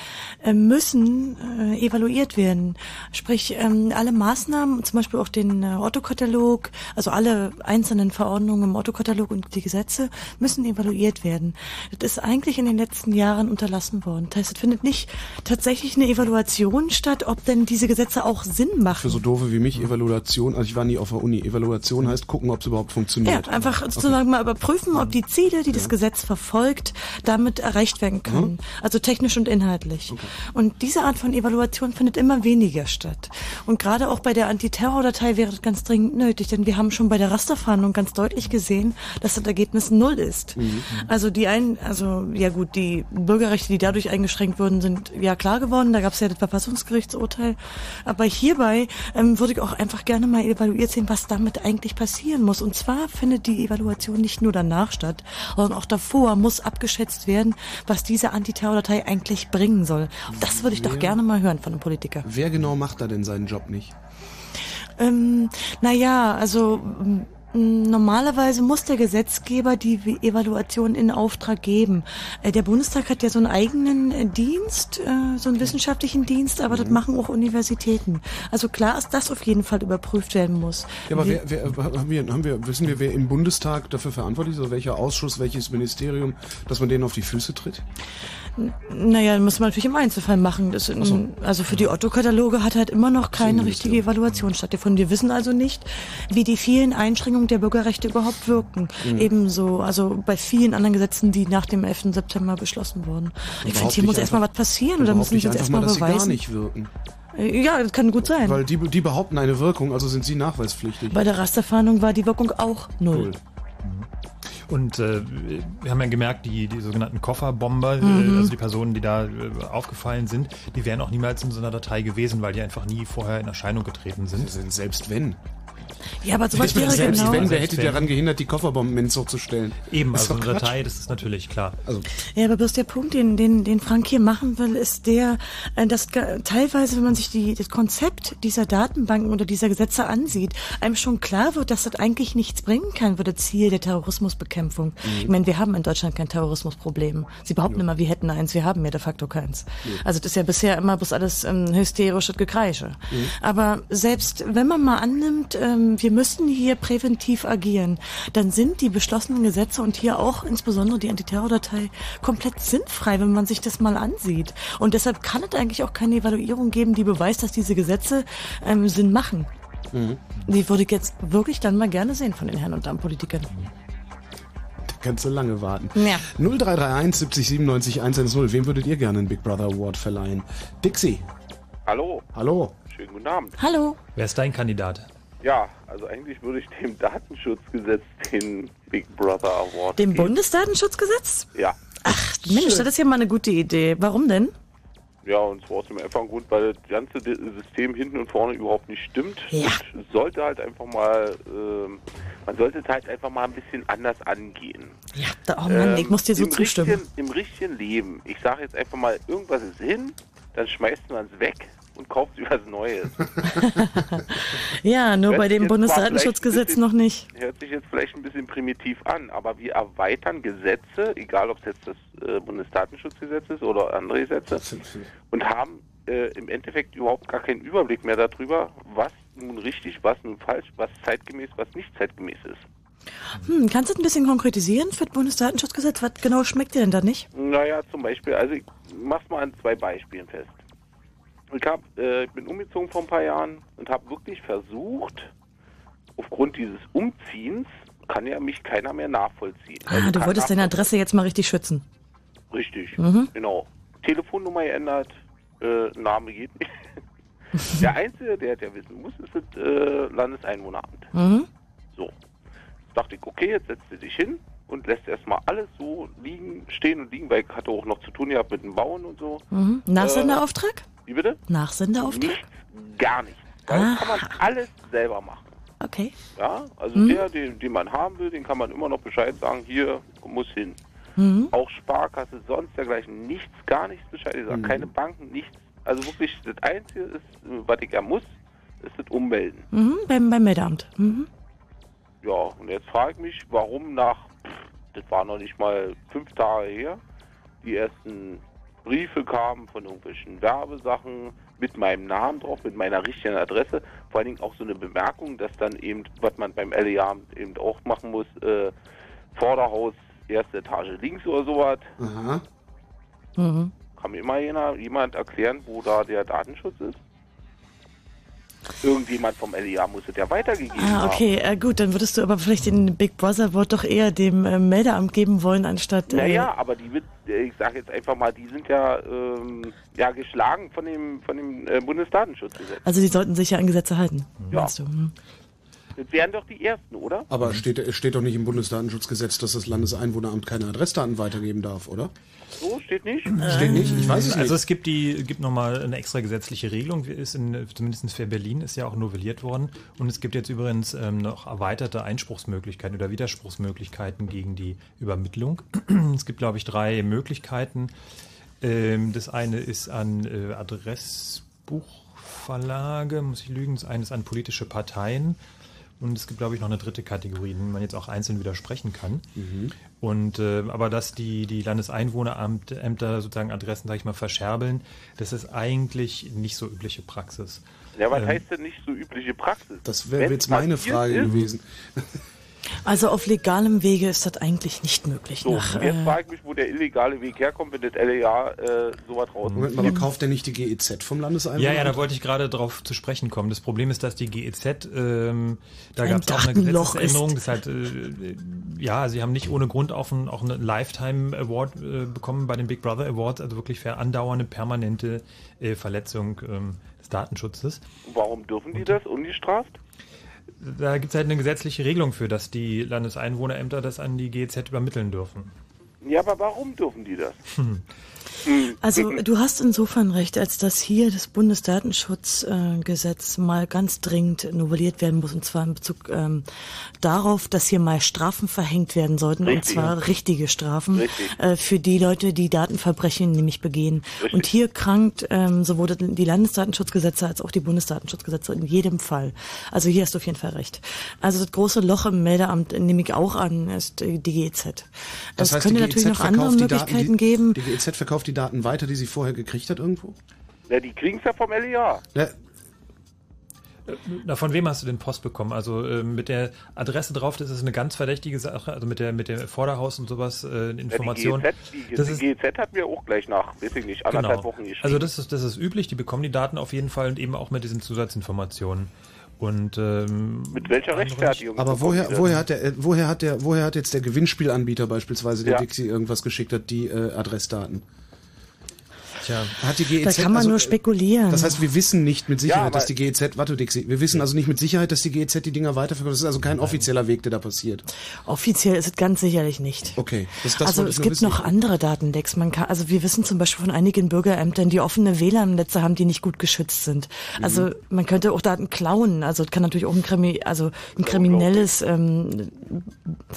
äh, müssen äh, evaluiert werden. Sprich, ähm, alle Maßnahmen, zum Beispiel auch den äh, Otto-Katalog, also alle einzelnen Verordnungen im Otto-Katalog und die Gesetze müssen evaluiert werden. Das ist eigentlich in den letzten Jahren unterlassen worden. Das heißt, es findet nicht tatsächlich eine Evaluation statt, ob denn diese Gesetze auch Sinn machen. Für so doofe wie mich, Evaluation, also ich war nie auf der Uni. Evaluation heißt gucken, ob es überhaupt Ja, funktioniert. einfach sozusagen mal überprüfen, ob die Ziele, die das Gesetz verfolgt, damit erreicht werden können. Also technisch und inhaltlich. Und diese Art von Evaluation findet immer weniger statt. Und gerade auch bei der Antiterrordatei wäre das ganz dringend nötig, denn wir haben schon bei der Rasterfahndung ganz deutlich gesehen, dass das Ergebnis null ist. Also die ein, also ja gut, die Bürgerrechte, die dadurch eingeschränkt wurden, sind ja klar geworden. Da gab es ja das Verfassungsgerichtsurteil. Aber hierbei ähm, würde ich auch einfach gerne mal evaluiert sehen, was damit eigentlich passieren muss. Und zwar findet die Evaluation nicht nur danach statt, sondern auch davor muss abgeschätzt werden, was diese Antiterrordatei eigentlich bringen soll. Das würde ich doch Wer- gerne mal hören von einem Politiker. Wer genau macht da denn seinen Job nicht? Ähm, naja, also Normalerweise muss der Gesetzgeber die Evaluation in Auftrag geben. Äh, Der Bundestag hat ja so einen eigenen äh, Dienst, äh, so einen wissenschaftlichen Dienst, aber das machen auch Universitäten. Also klar ist, dass auf jeden Fall überprüft werden muss. Ja, aber wer, wer, haben wir, haben wir, wissen wir, wer im Bundestag dafür verantwortlich ist, oder welcher Ausschuss, welches Ministerium, dass man denen auf die Füße tritt? Naja, muss man natürlich im Einzelfall machen. Das, Also für die Otto-Kataloge hat halt immer noch keine richtige Evaluation stattgefunden. Wir wissen also nicht, wie die vielen Einschränkungen der Bürgerrechte überhaupt wirken. Mhm. Ebenso, also bei vielen anderen Gesetzen, die nach dem 11. September beschlossen wurden. Ich finde, hier muss erstmal was passieren oder müssen sie jetzt erstmal dass sie gar beweisen. nicht wirken. Äh, Ja, das kann gut sein. Weil die, die behaupten eine Wirkung, also sind sie nachweispflichtig. Bei der Rasterfahndung war die Wirkung auch null. Und äh, wir haben ja gemerkt, die, die sogenannten Kofferbomber, Mhm. äh, also die Personen, die da äh, aufgefallen sind, die wären auch niemals in so einer Datei gewesen, weil die einfach nie vorher in Erscheinung getreten sind. Selbst wenn. Ja, aber sowas wäre Selbst genau. wenn, wer hätte daran gehindert, die Kofferbomben ins Zug zu stellen? Eben, also eine. Datei, das ist natürlich klar. Also, Ja, aber bloß der Punkt, den, den, den Frank hier machen will, ist der, äh, dass teilweise, wenn man sich die, das Konzept dieser Datenbanken oder dieser Gesetze ansieht, einem schon klar wird, dass das eigentlich nichts bringen kann für das Ziel der Terrorismusbekämpfung. Mhm. Ich meine, wir haben in Deutschland kein Terrorismusproblem. Sie behaupten immer, wir hätten eins, wir haben ja de facto keins. Ja. Also das ist ja bisher immer bloß alles ähm, hysterisches Gekreische. Mhm. Aber selbst wenn man mal annimmt, äh, ähm, wir müssen hier präventiv agieren, dann sind die beschlossenen Gesetze und hier auch insbesondere die Antiterrordatei komplett sinnfrei, wenn man sich das mal ansieht. Und deshalb kann es eigentlich auch keine Evaluierung geben, die beweist, dass diese Gesetze ähm, Sinn machen. Mhm. Die würde ich jetzt wirklich dann mal gerne sehen von den Herren und Damen-Politikern. Da kannst du lange warten. Ja. 0331 70 97 110. Wem würdet ihr gerne einen Big Brother Award verleihen? Dixie. Hallo. Hallo. Schönen guten Abend. Hallo. Wer ist dein Kandidat? Ja, also eigentlich würde ich dem Datenschutzgesetz den Big Brother Award Dem geben. Bundesdatenschutzgez? Ja. Mensch, das ist ja mal eine gute Idee. Warum denn? Ja, und zwar aus dem einfachen Grund, weil das ganze System hinten und vorne überhaupt nicht stimmt. Ja. Und sollte halt einfach mal, ähm, man sollte es halt einfach mal ein bisschen anders angehen. Ja, da, oh Mann, ich muss dir so im zustimmen. Richtigen, Im richtigen Leben, ich sage jetzt einfach mal, irgendwas ist hin, dann schmeißt man es weg und kauft sich was Neues. <laughs> Ja, nur Hört bei dem Bundesdatenschutzgesetz noch nicht. Hört sich jetzt vielleicht ein bisschen primitiv an, aber wir erweitern Gesetze, egal ob es jetzt das äh, Bundesdatenschutzgesetz ist oder andere Gesetze, und haben äh, im Endeffekt überhaupt gar keinen Überblick mehr darüber, was nun richtig, was nun falsch, was zeitgemäß, was nicht zeitgemäß ist. Hm, kannst du das ein bisschen konkretisieren für das Bundesdatenschutzgesetz? Was genau schmeckt dir denn da nicht? Naja, zum Beispiel, also ich mach's mal an zwei Beispielen fest. Ich, hab, äh, ich bin umgezogen vor ein paar Jahren und habe wirklich versucht, aufgrund dieses Umziehens kann ja mich keiner mehr nachvollziehen. Also Ah, du wolltest deine Adresse jetzt mal richtig schützen. Richtig, Mhm. genau. Telefonnummer geändert, äh, Name geht nicht. <laughs> der Einzige, der der wissen muss, ist das äh, Landeseinwohneramt. Mhm. So. Jetzt dachte ich, okay, jetzt setzt du dich hin und lässt erstmal alles so liegen, stehen und liegen, weil ich hatte auch noch zu tun gehabt mit dem Bauen und so. Mhm. Nachsenderauftrag? Äh, wie bitte? Nachsenderauftrag? Nichts, gar nichts. Weil das kann man alles selber machen. Okay. Ja, also Mhm. der, den, den man haben will, den kann man immer noch Bescheid sagen, hier muss hin. Mhm. Auch Sparkasse, sonst dergleichen, nichts, gar nichts Bescheid. Ich sag, Mhm. keine Banken, nichts. Also wirklich, das Einzige ist, was ich ja muss, ist das Ummelden. Mhm, beim, beim Meldeamt. Mhm. Ja, und jetzt frage ich mich, warum nach, das war noch nicht mal fünf Tage her, die ersten Briefe kamen von irgendwelchen Werbesachen mit meinem Namen drauf, mit meiner richtigen Adresse. Vor allen Dingen auch so eine Bemerkung, dass dann eben, was man beim LEA eben auch machen muss, äh, Vorderhaus, erste Etage links oder sowas. Aha. Mhm. Kann mir mal jemand, jemand erklären, wo da der Datenschutz ist? Irgendjemand vom LEA muss es ja weitergegeben Ah, okay, äh, gut, dann würdest du aber vielleicht den Big Brother Award doch eher dem äh, Meldeamt geben wollen, anstatt. Äh, Naja, aber die wird, äh, ich sage jetzt einfach mal, die sind ja, ähm, ja geschlagen von dem, von dem äh, Bundesdatenschutzgesetz. Also die sollten sich ja an Gesetze halten, Ja. meinst du? Mhm. Das wären doch die ersten, oder? Aber steht, es steht doch nicht im Bundesdatenschutzgesetz, dass das Landeseinwohneramt keine Adressdaten weitergeben darf, oder? So steht nicht. Steht nicht? Ich weiß es Also nicht. es gibt die gibt nochmal eine extra gesetzliche Regelung, ist in, zumindest für Berlin ist ja auch novelliert worden. Und es gibt jetzt übrigens ähm, noch erweiterte Einspruchsmöglichkeiten oder Widerspruchsmöglichkeiten gegen die Übermittlung. <clears throat> es gibt, glaube ich, drei Möglichkeiten. Ähm, das eine ist an äh, Adressbuchverlage, muss ich lügen, das eine ist an politische Parteien. Und es gibt, glaube ich, noch eine dritte Kategorie, die man jetzt auch einzeln widersprechen kann. Und äh, aber dass die, die Landeseinwohnerämter sozusagen Adressen, sage ich mal, verscherbeln, das ist eigentlich nicht so übliche Praxis. Ja, was Ähm, heißt denn nicht so übliche Praxis? Das wäre jetzt meine Frage ist, gewesen. <laughs> Also auf legalem Wege ist das eigentlich nicht möglich. So, nach, jetzt äh, frage ich mich, wo der illegale Weg herkommt, wenn das LEA äh, sowas raus. Moment mal, aber kauft der nicht die GEZ vom Landeseinwohneramt? Ja, ja, da wollte ich gerade drauf zu sprechen kommen. Das Problem ist, dass die GEZ, ähm, da gab es auch eine Gesetzesänderung. ist. Das halt, äh, ja, sie haben nicht ohne Grund auch, ein, auch einen Lifetime Award äh, bekommen bei den Big Brother Awards, also wirklich für andauernde, permanente äh, Verletzung ähm, des Datenschutzes. Warum dürfen die das ungestraft? Da gibt es halt eine gesetzliche Regelung für, dass die Landeseinwohnerämter das an die GEZ übermitteln dürfen. Ja, aber warum dürfen die das? <laughs> Also du hast insofern recht, als dass hier das Bundesdatenschutzgesetz äh, mal ganz dringend novelliert werden muss, und zwar in Bezug ähm, darauf, dass hier mal Strafen verhängt werden sollten, und Richtig. zwar richtige Strafen Richtig. äh, für die Leute, die Datenverbrechen nämlich begehen. Richtig. Und hier krankt ähm, sowohl die Landesdatenschutzgesetze als auch die Bundesdatenschutzgesetze in jedem Fall. Also hier hast du auf jeden Fall recht. Also das große Loch im Meldeamt nehme ich auch an, ist die GEZ. Das es heißt, könnte die natürlich noch andere verkauft die Daten, Möglichkeiten die, geben. Die GEZ verkauft die Daten weiter, die sie vorher gekriegt hat irgendwo? Ja, die kriegen es ja vom LEA. Ja, Na, von wem hast du denn Post bekommen? Also äh, mit der Adresse drauf, das ist eine ganz verdächtige Sache, also mit der mit der Vorderhaus und sowas, äh, Information. Ja, die GEZ, das die ist, GEZ hat mir auch gleich nach, weiß ich nicht, anderthalb genau. Wochen geschrieben. Also das ist, das ist üblich, die bekommen die Daten auf jeden Fall und eben auch mit diesen Zusatzinformationen. Und ähm, mit welcher Rechtfertigung? Aber woher, woher hat der, äh, woher hat der, woher hat jetzt der Gewinnspielanbieter beispielsweise, der Ja. Dixie irgendwas geschickt hat, die äh, Adressdaten? Tja, hat die GEZ, Da kann man also, nur äh, spekulieren. Das heißt, wir wissen nicht mit Sicherheit, Ja, dass die GEZ, warte Dixie, wir wissen also nicht mit Sicherheit, dass die GEZ die Dinger weiterverkauft. Das ist also kein offizieller Weg, der da passiert. Offiziell ist es ganz sicherlich nicht. Okay, das, das also es gibt wissen. noch andere Datenlecks. Man kann, also wir wissen zum Beispiel von einigen Bürgerämtern, die offene WLAN-Netze haben, die nicht gut geschützt sind. Mhm. Also man könnte auch Daten klauen. Also es kann natürlich auch ein, Krimi, also ein kriminelles ähm,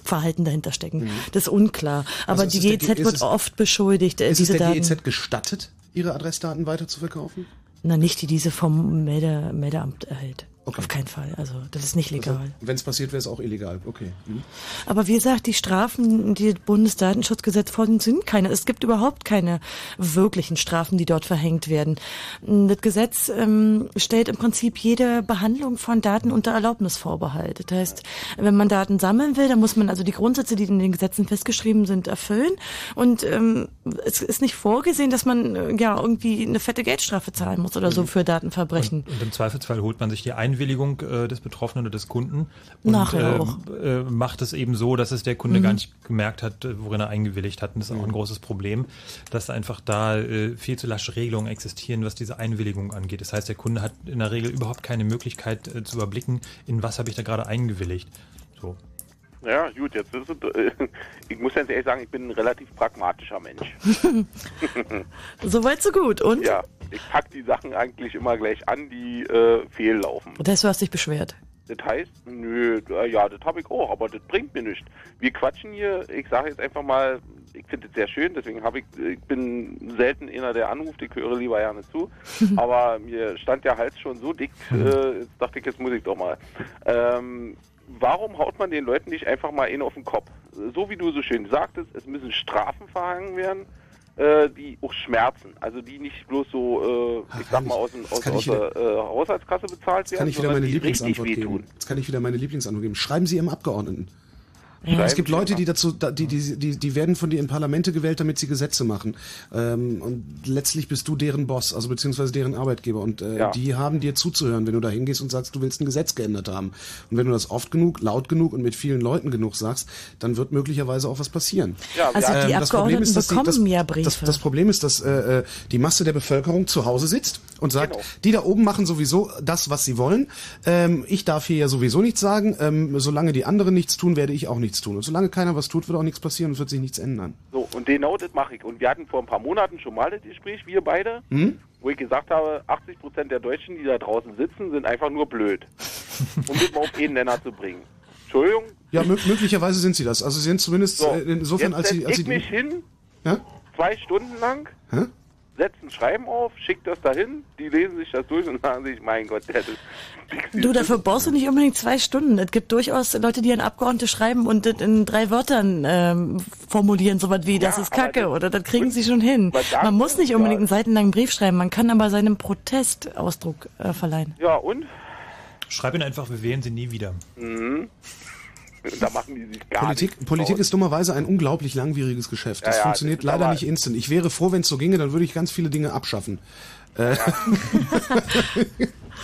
Verhalten dahinter stecken. Das ist unklar. Aber Also ist die es GEZ ist wird es- oft beschuldigt, äh, Ist es diese der Daten. GEZ gestattet, ihre Adressdaten weiter zu verkaufen? Na, nicht die diese vom Melde, Meldeamt erhält. Auf keinen Fall. Also das ist nicht legal. Wenn es passiert, wäre es auch illegal. Okay. Mhm. Aber wie gesagt, die Strafen, die das Bundesdatenschutzgesetz vorsehen, sind keine. Es gibt überhaupt keine wirklichen Strafen, die dort verhängt werden. Das Gesetz ähm, stellt im Prinzip jede Behandlung von Daten unter Erlaubnisvorbehalt. Das heißt, wenn man Daten sammeln will, dann muss man also die Grundsätze, die in den Gesetzen festgeschrieben sind, erfüllen. Und ähm, es ist nicht vorgesehen, dass man äh, ja irgendwie eine fette Geldstrafe zahlen muss oder so für Datenverbrechen. Und im Zweifelsfall holt man sich die Einwilligung äh, des Betroffenen oder des Kunden und Nachher äh, auch. äh, macht es eben so, dass es der Kunde Mhm. gar nicht gemerkt hat, äh, worin er eingewilligt hat. Und das ist auch ein großes Problem, dass einfach da äh, viel zu lasche Regelungen existieren, was diese Einwilligung angeht. Das heißt, der Kunde hat in der Regel überhaupt keine Möglichkeit äh, zu überblicken, in was habe ich da gerade eingewilligt. So. Ja, gut, jetzt ist es, äh, ich muss ganz ehrlich sagen, ich bin ein relativ pragmatischer Mensch. <laughs> Soweit so gut. Und? Ja, ich pack die Sachen eigentlich immer gleich an, die äh, fehllaufen. Und du hast dich beschwert. Das heißt, nö, äh, ja, das habe ich auch, aber das bringt mir nichts. Wir quatschen hier, ich sage jetzt einfach mal, ich finde es sehr schön, deswegen habe ich, ich bin selten einer, der anruft, ich höre lieber gerne zu, <laughs> aber mir stand der Hals schon so dick, äh, jetzt dachte ich, jetzt muss ich doch mal. Ähm, warum haut man den Leuten nicht einfach mal einen auf den Kopf? So wie du so schön sagtest, es müssen Strafen verhangen werden, äh, die auch schmerzen. Also die nicht bloß so, äh, ich sag mal, aus, dem- aus, aus der äh, Haushaltskasse bezahlt werden, kann ich wieder meine die Lieblingsantwort geben. Jetzt kann ich wieder meine Lieblingsantwort geben. Schreiben Sie Ihrem Abgeordneten. Schreiben es gibt Leute, die dazu, da- die, die, die, die werden von dir in Parlamente gewählt, damit sie Gesetze machen. Ähm, und letztlich bist du deren Boss, also beziehungsweise deren Arbeitgeber. Und äh, Ja. die haben dir zuzuhören, wenn du da hingehst und sagst, du willst ein Gesetz geändert haben. Und wenn du das oft genug, laut genug und mit vielen Leuten genug sagst, dann wird möglicherweise auch was passieren. Ja, Also die Ähm, das Problem Abgeordneten ist, dass die- bekommen das, ja Briefe. Das, das Problem ist, dass äh, äh, die Masse der Bevölkerung zu Hause sitzt und sagt, Genau. die da oben machen sowieso das, was sie wollen. Ähm, ich darf hier ja sowieso nichts sagen. Ähm, solange die anderen nichts tun, werde ich auch nichts tun. Und solange keiner was tut, wird auch nichts passieren und wird sich nichts ändern. So, und genau das mache ich. Und wir hatten vor ein paar Monaten schon mal das Gespräch, wir beide, Hm? wo ich gesagt habe, 80 Prozent der Deutschen, die da draußen sitzen, sind einfach nur blöd. <laughs> um das mal auf einen Nenner zu bringen. Entschuldigung? Ja, mö möglicherweise sind sie das. Also sie sind zumindest So, äh, insofern, als sie... Als ich sie mich hin, Ja? zwei Stunden lang, Hä? Setze ein Schreiben auf, schick das dahin, die lesen sich das durch und sagen sich, mein Gott, der Du, dafür brauchst du nicht unbedingt zwei Stunden. Es gibt durchaus Leute, die an Abgeordnete schreiben und das in drei Wörtern ähm, formulieren, so was wie, das ist Kacke oder das kriegen sie schon hin. Man muss nicht unbedingt einen seitenlangen Brief schreiben, man kann aber seinem Protest Ausdruck äh, verleihen. Ja, und? Schreib ihn einfach, wir wählen sie nie wieder. Mhm. Da machen die sich gar Politik, Politik ist dummerweise ein unglaublich langwieriges Geschäft. Ja, Das ja, funktioniert das leider nicht instant. Ich wäre froh, wenn es so ginge, dann würde ich ganz viele Dinge abschaffen. Äh, <laughs>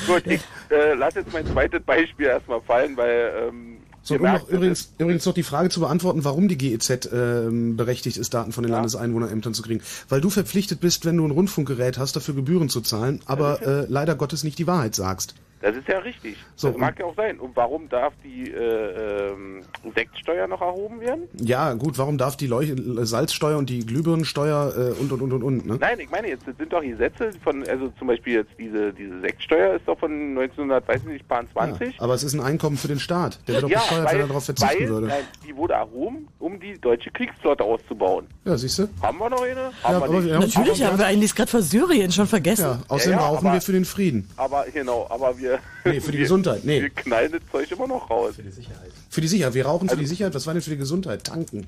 Gut, ich äh, lasse jetzt mein zweites Beispiel erstmal fallen, weil ähm, So, um noch übrigens, übrigens noch die Frage zu beantworten, warum die GEZ ähm, berechtigt ist, Daten von den Landeseinwohnerämtern zu kriegen. Weil du verpflichtet bist, wenn du ein Rundfunkgerät hast, dafür Gebühren zu zahlen, aber äh, leider Gottes nicht die Wahrheit sagst. Das ist ja richtig. So, das mag ja auch sein. Und warum darf die äh, ähm, Sektsteuer noch erhoben werden? Ja, gut, warum darf die Leuch Salzsteuer und die Glühbirnensteuer äh, und und und und und, ne? Nein, ich meine jetzt, das sind doch Gesetze von, also zum Beispiel jetzt diese, diese Sektsteuer ist doch von 1900, weiß ich nicht, paar 20. Aber es ist ein Einkommen für den Staat. Der wird doch besteuert, wenn er darauf verzichten weil, würde. Nein, die wurde erhoben, um die deutsche Kriegsflotte auszubauen. Ja, siehst du? Haben wir noch eine? Ja, Haben wir aber nicht. wir haben- Natürlich haben wir eigentlich gerade vor Syrien schon vergessen. Ja, außerdem Ja, ja, rauchen aber- wir für den Frieden. Aber genau, aber wir. Nee, für die wir, Gesundheit, nee. Wir knallen das Zeug immer noch raus. Für die Sicherheit. Für die Sicherheit. Wir rauchen für Also die Sicherheit. Was war denn für die Gesundheit? Tanken.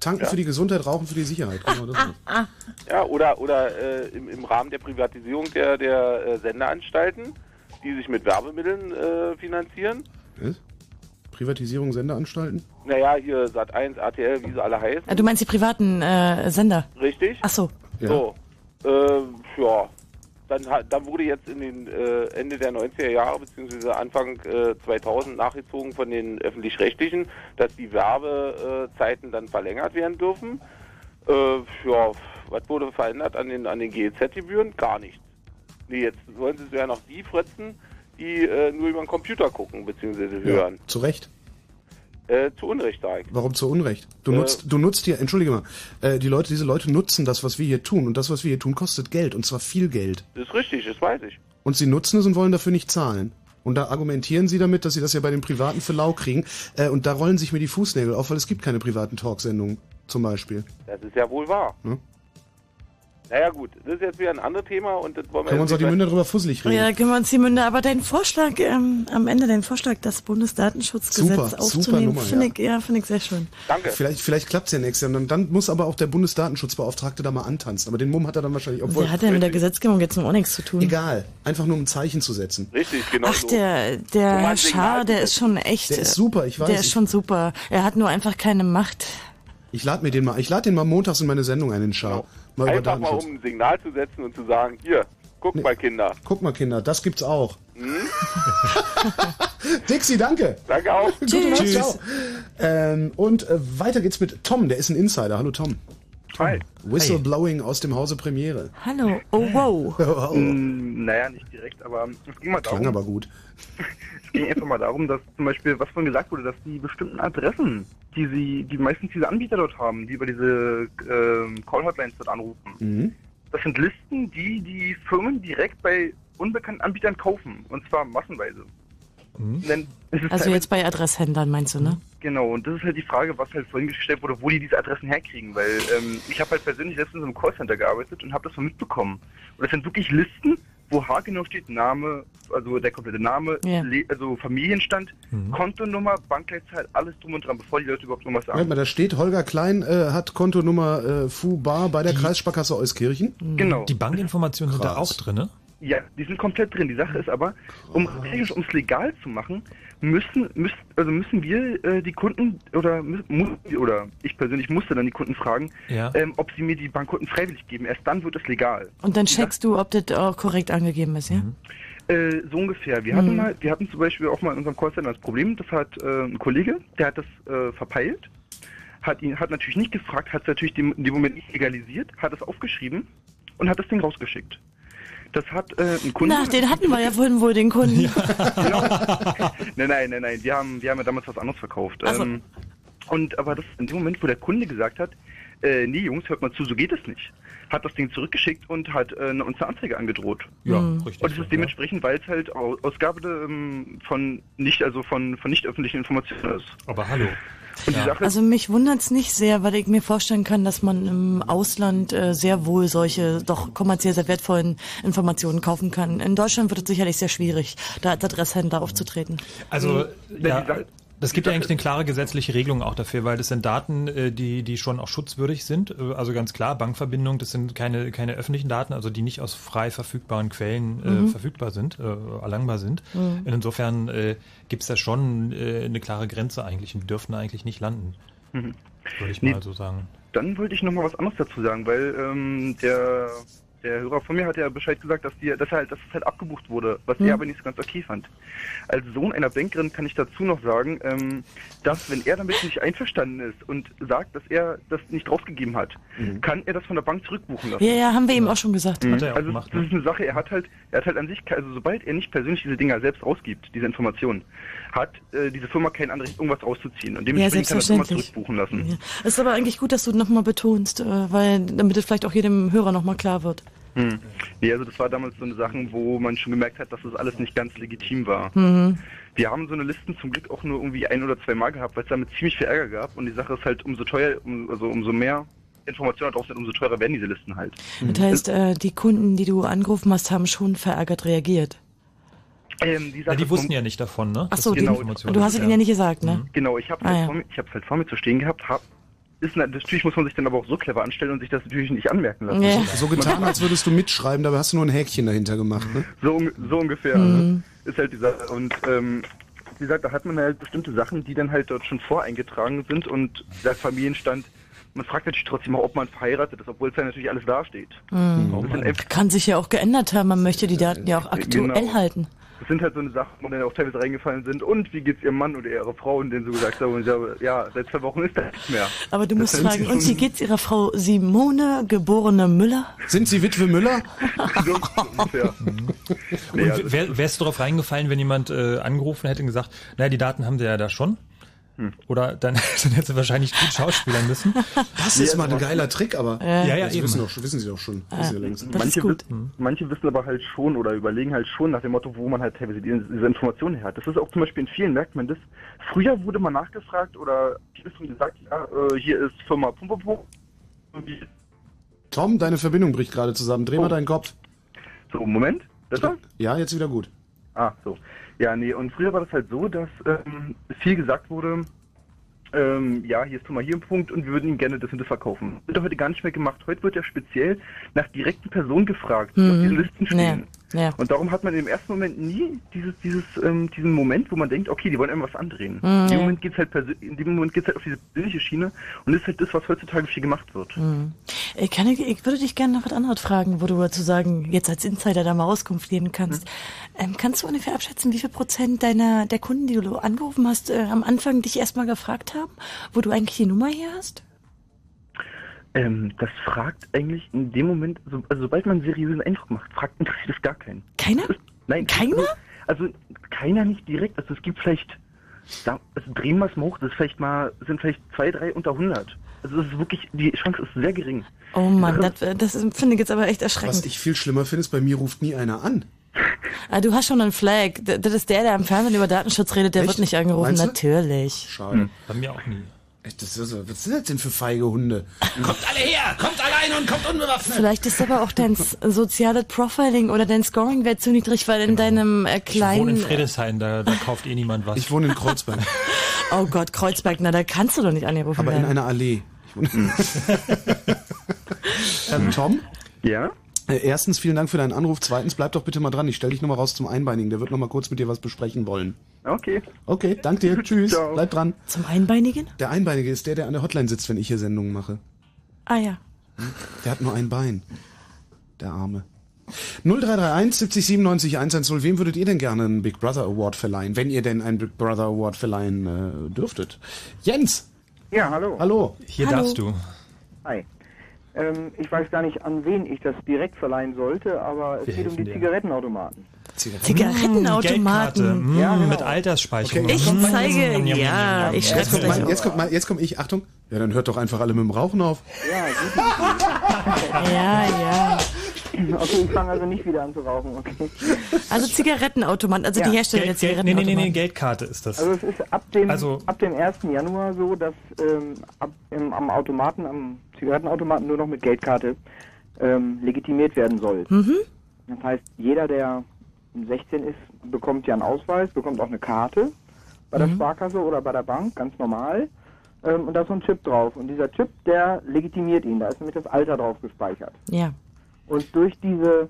Tanken Ja. für die Gesundheit, rauchen für die Sicherheit. Genau das ist. Ja, oder, oder äh, im, im Rahmen der Privatisierung der, der äh, Sendeanstalten die sich mit Werbemitteln äh, finanzieren. Was? Privatisierung Sendeanstalten? Naja, hier Sat1, RTL, wie sie alle heißen. Äh, Du meinst die privaten äh, Sender? Richtig? Ach so. So, äh, ja. Dann, dann wurde jetzt in den äh, Ende der 90er Jahre beziehungsweise Anfang äh, 2000 nachgezogen von den öffentlich-rechtlichen, dass die Werbezeiten dann verlängert werden dürfen. Äh, ja, was wurde verändert an den an den GEZ-Gebühren? Gar nichts. Nee, jetzt wollen sie ja noch die fritzen, die äh, nur über den Computer gucken beziehungsweise hören. Zu Recht. Äh, zu Unrecht, sag ich. Warum zu Unrecht? Du Äh, nutzt, du nutzt hier, entschuldige mal, äh, die Leute, diese Leute nutzen das, was wir hier tun. Und das, was wir hier tun, kostet Geld. Und zwar viel Geld. Das ist richtig, das weiß ich. Und sie nutzen es und wollen dafür nicht zahlen. Und da argumentieren sie damit, dass sie das ja bei den Privaten für lau kriegen. Äh, und da rollen sich mir die Fußnägel auf, weil es gibt keine privaten Talksendungen, zum Beispiel. Das ist ja wohl wahr. Ne? Naja gut, das ist jetzt wieder ein anderes Thema und das wollen wir Können wir uns auch die Münder drüber fusselig reden. Ja, können wir uns die Münder. Aber dein Vorschlag, ähm, am Ende dein Vorschlag, das Bundesdatenschutzgesetz Super, super aufzunehmen, Nummer, finde ja. ich, ja, finde ich sehr schön. Danke. Vielleicht, vielleicht klappt's ja nächstes Jahr. Und dann, dann muss aber auch der Bundesdatenschutzbeauftragte da mal antanzen. Aber den Mumm hat er dann wahrscheinlich, obwohl... Der hat ja mit der Gesetzgebung jetzt noch auch nichts zu tun. Egal. Einfach nur um ein Zeichen zu setzen. Richtig, genau Ach, so. der, der Herr Schaar, der ist schon echt. Der ist super, ich weiß, Der ist schon super. Er hat nur einfach keine Macht. Ich lade mir den mal, ich lade den mal montags in meine Sendung ein, den Schau. Mal über Einfach mal um ein Signal zu setzen und zu sagen, hier, guck mal Kinder. Guck mal, Kinder, das gibt's auch. Hm? <laughs> Dixie, danke. Danke auch. <laughs> Gute Nacht, ciao. Ähm, und äh, weiter geht's mit Tom, der ist ein Insider. Hallo Tom. Hi. Whistleblowing aus dem Hause Premiere. Hallo. Oh, wow. <laughs> Oh. Mm, Naja, nicht direkt, aber es ging mal darum. Klang aber gut. <laughs> Es ging einfach mal darum, dass zum Beispiel, was vorhin gesagt wurde, dass die bestimmten Adressen, die sie, die meistens diese Anbieter dort haben, die über diese ähm, Call-Hotlines dort anrufen, Mhm. das sind Listen, die die Firmen direkt bei unbekannten Anbietern kaufen. Und zwar massenweise. Ist Also teilweise- jetzt bei Adresshändlern meinst du, ne? Genau, und das ist halt die Frage, was halt vorhin gestellt wurde, wo die diese Adressen herkriegen, weil ähm, ich habe halt persönlich letztens im Callcenter gearbeitet und habe das mal mitbekommen. Und das sind wirklich Listen, wo haargenau steht Name, also der komplette Name, Ja. Le also Familienstand, Kontonummer, Bankleitzahl, alles drum und dran, bevor die Leute überhaupt irgendwas Moment sagen. mal, da steht, Holger Klein äh, hat Kontonummer äh, Fu Bar bei der Kreissparkasse Euskirchen. Genau. Die Bankinformationen sind da auch drin, ne? Ja, die sind komplett drin. Die Sache ist aber, um technisch, um es legal zu machen, müssen, müssen, also müssen wir äh, die Kunden oder muss, oder ich persönlich musste dann die Kunden fragen, Ja. ähm, ob sie mir die Bankkunden freiwillig geben. Erst dann wird es legal. Und dann checkst du, ob das auch korrekt angegeben ist, ja? Äh, so ungefähr. Wir Mhm. hatten mal, wir hatten zum Beispiel auch mal in unserem Callcenter das Problem, das hat äh, ein Kollege, der hat das äh, verpeilt, hat ihn, hat natürlich nicht gefragt, hat es natürlich in dem Moment nicht legalisiert, hat es aufgeschrieben und hat das Ding rausgeschickt. Das hat äh, ein Kunde. Na, den hatten wir ja vorhin wohl, den Kunden. <laughs> nein, nein, nein, nein. Wir haben, wir haben ja damals was anderes verkauft. Ach so. Ähm, und aber das in dem Moment, wo der Kunde gesagt hat, äh, nee, Jungs, hört mal zu, so geht es nicht, hat das Ding zurückgeschickt und hat äh, uns eine Anzeige angedroht. Ja, Mhm. richtig. Und es ist dementsprechend, weil es halt Au- Ausgabe ähm, von nicht, also von, von nicht öffentlichen Informationen ist. Aber hallo. Und die Sache Also mich wundert's nicht sehr, weil ich mir vorstellen kann, dass man im Ausland äh, sehr wohl solche doch kommerziell sehr wertvollen Informationen kaufen kann. In Deutschland wird es sicherlich sehr schwierig, da als Adresshändler aufzutreten. Also, Mhm. ja, es gibt ja eigentlich eine klare gesetzliche Regelung auch dafür, weil das sind Daten, äh, die, die schon auch schutzwürdig sind. Äh, Also ganz klar, Bankverbindung, das sind keine, keine öffentlichen Daten, also die nicht aus frei verfügbaren Quellen äh, Mhm. verfügbar sind, äh, erlangbar sind. Mhm. Insofern äh, gibt es da schon äh, eine klare Grenze eigentlich und die dürften eigentlich nicht landen, Mhm. würde ich Nee. mal so sagen. Dann wollte ich noch mal was anderes dazu sagen, weil ähm, der, der Hörer von mir hat ja Bescheid gesagt, dass, die, dass, er halt, dass es halt abgebucht wurde, was Mhm. er aber nicht so ganz okay fand. Als Sohn einer Bankerin kann ich dazu noch sagen, ähm, dass wenn er damit nicht einverstanden ist und sagt, dass er das nicht draufgegeben hat, kann er das von der Bank zurückbuchen lassen. Ja, ja, haben wir eben auch schon gesagt. Mhm. also das ist eine Sache, er hat halt, er hat halt an sich, also sobald er nicht persönlich diese Dinger selbst rausgibt, diese Informationen, hat äh, diese Firma kein Anrecht, irgendwas rauszuziehen. Und Ja, dementsprechend kann er das immer zurückbuchen lassen. Ja. Es ist aber eigentlich gut, dass du nochmal betonst, äh, weil damit es vielleicht auch jedem Hörer nochmal klar wird. Hm. Nee, also das war damals so eine Sache, wo man schon gemerkt hat, dass das alles nicht ganz legitim war. Mhm. Wir haben so eine Listen zum Glück auch nur irgendwie ein oder zwei Mal gehabt, weil es damit ziemlich viel Ärger gab. Und die Sache ist halt, umso teuer, um, also umso mehr Informationen drauf sind, umso teurer werden diese Listen halt. Das heißt, äh, die Kunden, die du angerufen hast, haben schon verärgert reagiert. Ähm, die, Ja, die wussten ja nicht davon, ne? Ach so, Informationen du hast es ihnen ja nicht gesagt, ne? Genau, ich habe Ah, halt, ja. vor mir- ich hab's halt vor mir zu stehen gehabt, hab ist na- natürlich muss man sich dann aber auch so clever anstellen und sich das natürlich nicht anmerken lassen. So getan, als würdest du mitschreiben, dabei hast du nur ein Häkchen dahinter gemacht. Ne? So, so ungefähr. Mhm. Ist halt die Sache. Und ähm, wie gesagt, da hat man halt bestimmte Sachen, die dann halt dort schon voreingetragen sind und der Familienstand. Man fragt natürlich trotzdem auch, ob man verheiratet ist, obwohl es ja natürlich alles dasteht. Mhm. Kann sich ja auch geändert haben. Man möchte die Daten ja auch aktuell Genau. halten. Das sind halt so eine Sachen, wo dann auch teilweise reingefallen sind. Und wie geht's ihrem Mann oder ihrer Frau? Und denen so gesagt haben, und ich sage, ja, seit zwei Wochen ist das nicht mehr. Aber du Das musst fragen, und wie geht's ihrer Frau Simone, geborene Müller? Sind Sie Witwe Müller? <laughs> Und wär, wärst du darauf reingefallen, wenn jemand äh, angerufen hätte und gesagt, naja, die Daten haben sie ja da schon? Hm. Oder dann, <laughs> dann hätte sie wahrscheinlich gut schauspielern müssen. Das ist mal ein geiler Trick, aber Ja, ja, das eben. wissen, doch, wissen Sie doch schon. Ja längst. manche, wissen, manche wissen aber halt schon oder überlegen halt schon nach dem Motto, wo man halt teilweise die- diese Informationen her hat. Das ist auch zum Beispiel in vielen merkt man das. Früher wurde man nachgefragt oder gesagt, ja, äh, hier ist Firma Pumpopo. Tom, deine Verbindung bricht gerade zusammen. Dreh mal deinen Kopf. So, Moment. Besser? Ja, jetzt wieder gut. Ah, so. Ja, nee, und früher war das halt so, dass ähm, viel gesagt wurde, ähm, ja, hier ist Thomas hier ein Punkt und wir würden Ihnen gerne das und das verkaufen. Wird heute gar nicht mehr gemacht. Heute wird ja speziell nach direkten Personen gefragt, die auf Mhm. diesen Listen stehen. Ja. Und darum hat man im ersten Moment nie dieses, dieses, ähm, diesen Moment, wo man denkt, okay, die wollen irgendwas andrehen. Mhm, in, dem. Moment geht's halt persö- in dem Moment geht's halt auf diese persönliche Schiene und das ist halt das, was heutzutage viel gemacht wird. Hm. Ich, kann, ich würde dich gerne noch was anderes fragen, wo du dazu sagen, jetzt als Insider da mal Auskunft geben kannst. Ähm, kannst du ungefähr abschätzen, wie viel Prozent deiner der Kunden, die du angerufen hast, äh, am Anfang dich erstmal gefragt haben, wo du eigentlich die Nummer hier hast? Ähm, das fragt eigentlich in dem Moment, so, also sobald man einen seriösen Eindruck macht, fragt interessiert es gar keinen. Keiner? Nein. Keiner? Also keiner nicht direkt. Also es gibt vielleicht, da, also drehen wir es mal hoch, das ist vielleicht mal, sind vielleicht zwei, drei unter 100. Also das ist wirklich, die Chance ist sehr gering. Oh Mann, das, äh, das finde ich jetzt aber echt erschreckend. Was ich viel schlimmer finde, ist, bei mir ruft nie einer an. <laughs> Ah, du hast schon einen Flag. Das ist der, der am Fernsehen über Datenschutz redet, der Echt? wird nicht angerufen. Natürlich. Schade. Bei mir auch nie. Echt, das ist, was sind das denn für feige Hunde? kommt alle her! Kommt alleine und kommt unbewaffnet! Vielleicht ist aber auch dein soziales Profiling oder dein Scoring-Wert zu niedrig, weil in deinem äh, Ich wohne in kleinen... Friedrichshain, da, da kauft eh niemand was. Ich wohne in Kreuzberg. <laughs> Oh Gott, Kreuzberg, na da kannst du doch nicht angerufen Aber in werden. einer Allee. Ich wohne- <laughs> ähm, Tom? Ja? Äh, erstens, vielen Dank für deinen Anruf. Zweitens, bleib doch bitte mal dran. Ich stelle dich nochmal raus zum Einbeinigen. Der wird nochmal kurz mit dir was besprechen wollen. Okay. Okay, danke dir. <laughs> Tschüss. Bleib dran. Zum Einbeinigen? Der Einbeinige ist der, der an der Hotline sitzt, wenn ich hier Sendungen mache. Ah ja. Der hat nur ein Bein. Der Arme. 0331 70 97 110. Wem würdet ihr denn gerne einen Big Brother Award verleihen, wenn ihr denn einen Big Brother Award verleihen äh, dürftet? Jens! Ja, hallo. Hallo. Hier Hallo. darfst du. Hi. Ähm, ich weiß gar nicht, an wen ich das direkt verleihen sollte, aber es Wir geht um die dir. Zigarettenautomaten. Zigarettenautomaten. Ja, genau. Mit Altersspeicherung. Ich Mhm. zeige, ja, ich njam. Jetzt kommt, mal, jetzt, kommt mal, jetzt kommt ich, Achtung. Ja, dann hört doch einfach alle mit dem Rauchen auf. Ja, <laughs> Ja, ja. <laughs> Okay, ich fange also nicht wieder an zu rauchen, okay. Also Zigarettenautomaten, also Ja. die Hersteller der Geld, Geld, nee, nee, nee, Zigarettenautomaten. nee, Geldkarte ist das. Also es ist ab dem, Also- ab dem 1. Januar so, dass ähm, ab, im, am Automaten, am Zigarettenautomaten nur noch mit Geldkarte ähm, legitimiert werden soll. Mhm. Das heißt, jeder, der 16 ist, bekommt ja einen Ausweis, bekommt auch eine Karte bei der Mhm. Sparkasse oder bei der Bank, ganz normal. Ähm, und da ist so ein Chip drauf. Und dieser Chip, der legitimiert ihn. Da ist nämlich das Alter drauf gespeichert. Ja. Und durch diese,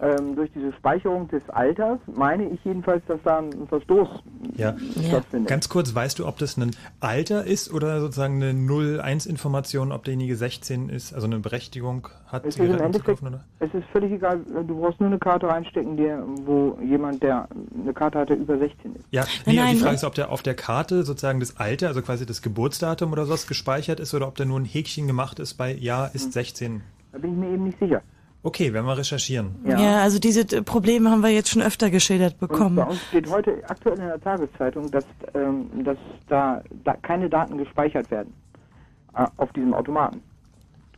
ähm, durch diese Speicherung des Alters meine ich jedenfalls, dass da ein Verstoß Ja. stattfindet. Ganz kurz, weißt du, ob das ein Alter ist oder sozusagen eine 0-1-Information, ob derjenige 16 ist, also eine Berechtigung hat, Es Zigaretten zu kaufen, oder? es ist völlig egal, du brauchst nur eine Karte reinstecken, die, wo jemand, der eine Karte hat, der über 16 ist. Ja, nee, Nein, und die nein. Frage ist, ob der auf der Karte sozusagen das Alter, also quasi das Geburtsdatum oder sowas gespeichert ist oder ob da nur ein Häkchen gemacht ist bei Ja Hm. ist 16. Da bin ich mir eben nicht sicher. Okay, werden wir recherchieren. Ja. also diese Probleme haben wir jetzt schon öfter geschildert Und bekommen. bei uns steht heute aktuell in der Tageszeitung, dass, ähm, dass da, da keine Daten gespeichert werden äh, auf diesem Automaten.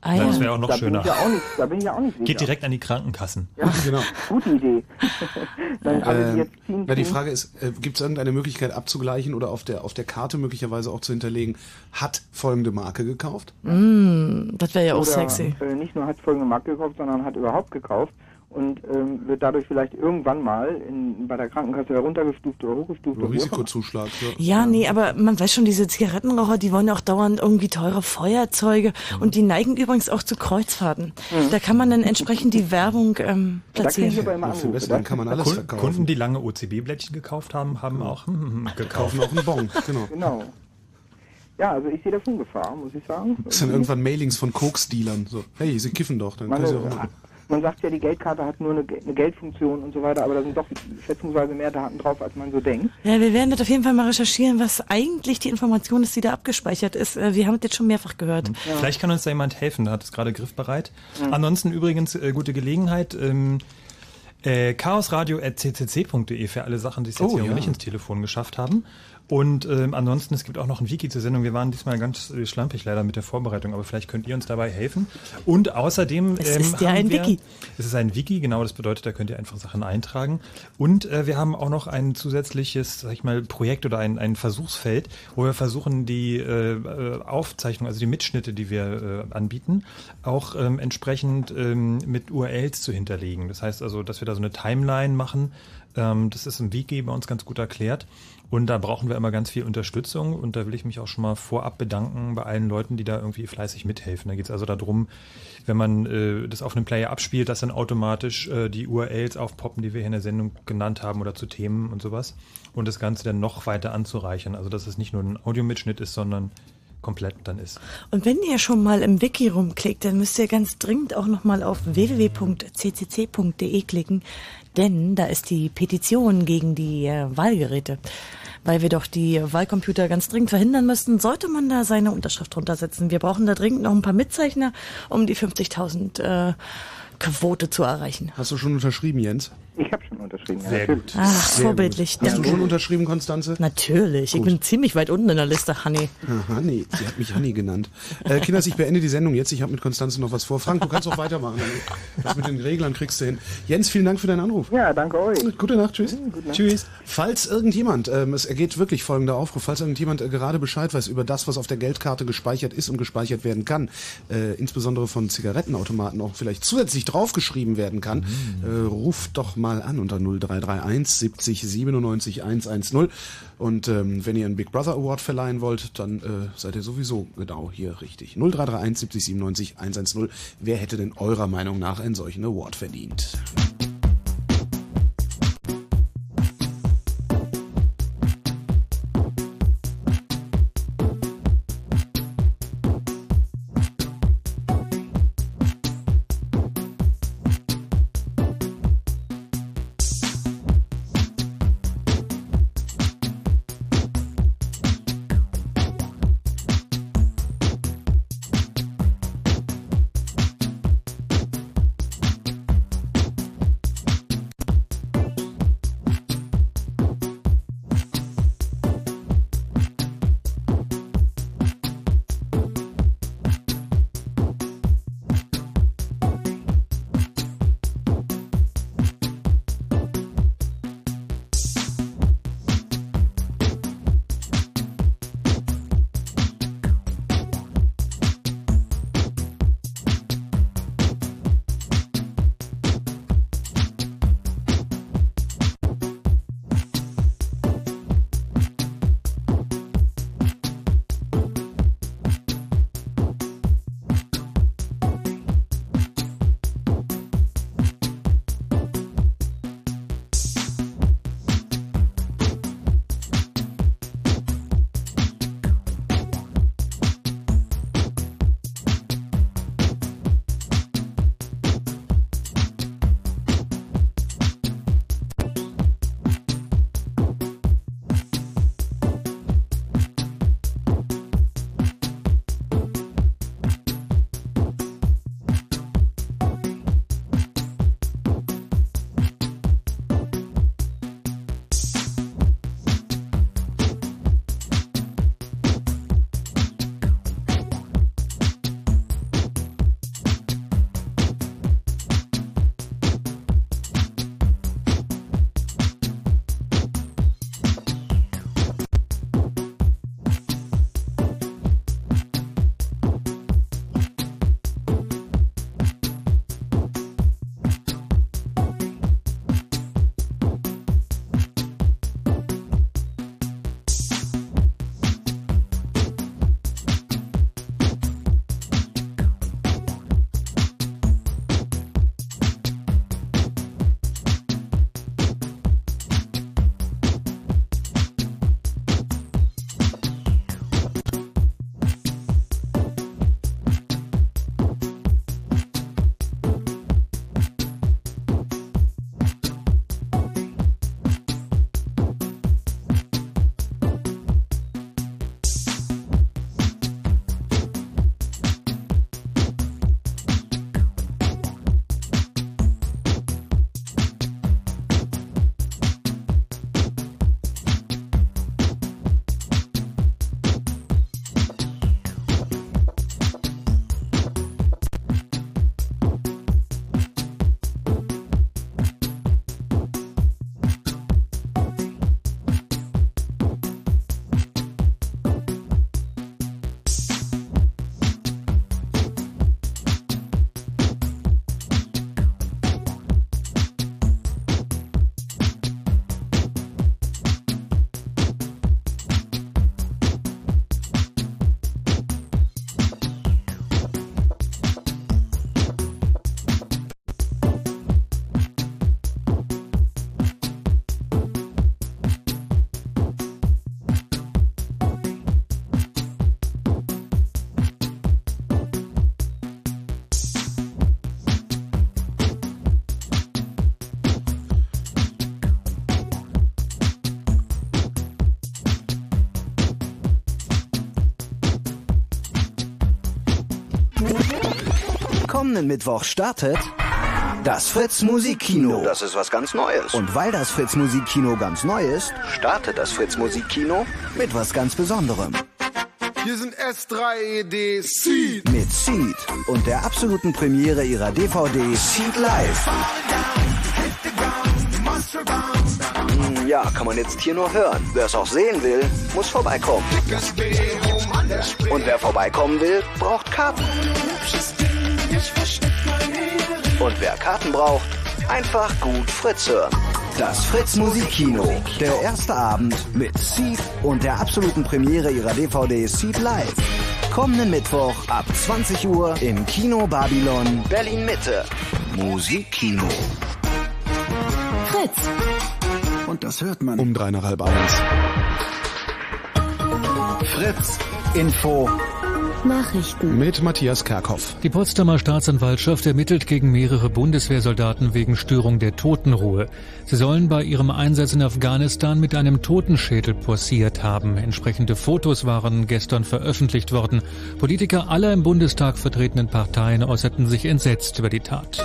Ah, Das wäre auch noch da schöner. Bin ich ja auch nicht, da bin ich ja auch nicht sicher. Geht direkt an die Krankenkassen. Ja, <laughs> Genau. gute Idee. <laughs> Dann, also die Ähm, jetzt ziehen, na, die Frage ist, äh, gibt es irgendeine Möglichkeit abzugleichen oder auf der, auf der Karte möglicherweise auch zu hinterlegen, hat folgende Marke gekauft? Mm, das wäre ja auch oder, sexy. Äh, nicht nur hat folgende Marke gekauft, sondern hat überhaupt gekauft. Und ähm, wird dadurch vielleicht irgendwann mal in, bei der Krankenkasse heruntergestuft oder hochgestuft. oder immer. Risikozuschlag. Ja, nee, aber man weiß schon, diese Zigarettenraucher, die wollen ja auch dauernd irgendwie teure Feuerzeuge und die neigen übrigens auch zu Kreuzfahrten. Da kann man dann entsprechend die Werbung ähm, platzieren. Viel besser, dann kann man alles Kunden, verkaufen. Kunden, die lange OCB-Blättchen gekauft haben, haben auch hm, hm, gekauft. Kaufen auch einen Bon, genau. Genau. Ja, also ich sehe da schon Gefahr, muss ich sagen. Das sind irgendwann Mailings von Koks-Dealern. So, hey, sie kiffen doch, dann können sie auch Man, sagt ja, die Geldkarte hat nur eine, eine Geldfunktion und so weiter, aber da sind doch schätzungsweise mehr Daten drauf, als man so denkt. Ja, wir werden das auf jeden Fall mal recherchieren, was eigentlich die Information ist, die da abgespeichert ist. Äh, Wir haben das jetzt schon mehrfach gehört. Vielleicht kann uns da jemand helfen, da hat es gerade griffbereit. Ansonsten übrigens äh, gute Gelegenheit. Ähm, äh, chaosradio.ccc.de für alle Sachen, die es jetzt Oh, hier ja. nicht ins Telefon geschafft haben. Und ähm, ansonsten, es gibt auch noch ein Wiki zur Sendung. Wir waren diesmal ganz äh, schlampig leider mit der Vorbereitung, aber vielleicht könnt ihr uns dabei helfen. Und außerdem... Es ist ja ein wir, Wiki. Es ist ein Wiki, genau, das bedeutet, da könnt ihr einfach Sachen eintragen. Und äh, wir haben auch noch ein zusätzliches, sag ich mal, Projekt oder ein, ein Versuchsfeld, wo wir versuchen, die äh, äh, Aufzeichnung, also die Mitschnitte, die wir äh, anbieten, auch ähm, entsprechend ähm, mit URLs zu hinterlegen. Das heißt also, dass wir da so eine Timeline machen. Ähm, das ist im Wiki bei uns ganz gut erklärt. Und da brauchen wir immer ganz viel Unterstützung und da will ich mich auch schon mal vorab bedanken bei allen Leuten, die da irgendwie fleißig mithelfen. Da geht es also darum, wenn man äh, das auf einem Player abspielt, dass dann automatisch äh, die URLs aufpoppen, die wir hier in der Sendung genannt haben oder zu Themen und sowas. Und das Ganze dann noch weiter anzureichern. Also dass es nicht nur ein Audiomitschnitt ist, sondern komplett dann ist. Und wenn ihr schon mal im Wiki rumklickt, dann müsst ihr ganz dringend auch nochmal auf www.ccc.de klicken, denn da ist die Petition gegen die äh, Wahlgeräte. Weil wir doch die Wahlcomputer ganz dringend verhindern müssten, sollte man da seine Unterschrift drunter setzen. Wir brauchen da dringend noch ein paar Mitzeichner, um die 50.000 äh, Quote zu erreichen. Hast du schon unterschrieben, Jens? Ich habe schon unterschrieben. Sehr gut. Ach, Sehr vorbildlich. Gut. Hast du schon unterschrieben, Konstanze? Natürlich. Ich Gut. bin ziemlich weit unten in der Liste, Hanni. Ah, Hanni, sie hat mich Hanni genannt. Äh, Kinders, ich beende die Sendung jetzt. Ich habe mit Konstanze noch was vor. Frank, du kannst auch weitermachen. Das mit den Reglern kriegst du hin. Jens, vielen Dank für deinen Anruf. Ja, danke euch. Gute Nacht, tschüss. Nacht. Tschüss. Falls irgendjemand, ähm, es ergeht wirklich folgender Aufruf, falls irgendjemand äh, gerade Bescheid weiß über das, was auf der Geldkarte gespeichert ist und gespeichert werden kann, äh, insbesondere von Zigarettenautomaten auch vielleicht zusätzlich draufgeschrieben werden kann, äh, ruft doch mal an unter 0331 70 97 110. Und ähm, wenn ihr einen Big Brother Award verleihen wollt, dann äh, seid ihr sowieso genau hier richtig. 0331 70 97 110. Wer hätte denn eurer Meinung nach einen solchen Award verdient? Kommenden Mittwoch startet das Fritz Musikkino. Das ist was ganz Neues. Und weil das Fritz Musikkino ganz neu ist, startet das Fritz Musikkino mit was ganz Besonderem. Hier sind S3ED Seed. Mit Seed und der absoluten Premiere ihrer DVD Seed Live. Hm, Ja, kann man jetzt hier nur hören. Wer es auch sehen will, muss vorbeikommen. Und wer vorbeikommen will, braucht Karten. Und wer Karten braucht, einfach gut Fritz hören. Das Fritz Musikkino. Der erste Abend mit Seed und der absoluten Premiere ihrer DVD Seed Live. Kommenden Mittwoch ab 20 Uhr im Kino Babylon Berlin Mitte. Musikkino. Fritz. Und das hört man. Um drei nach halb eins. Fritz Info. Nachrichten. Mit Matthias Kerkhoff. Die Potsdamer Staatsanwaltschaft ermittelt gegen mehrere Bundeswehrsoldaten wegen Störung der Totenruhe. Sie sollen bei ihrem Einsatz in Afghanistan mit einem Totenschädel posiert haben. Entsprechende Fotos waren gestern veröffentlicht worden. Politiker aller im Bundestag vertretenen Parteien äußerten sich entsetzt über die Tat.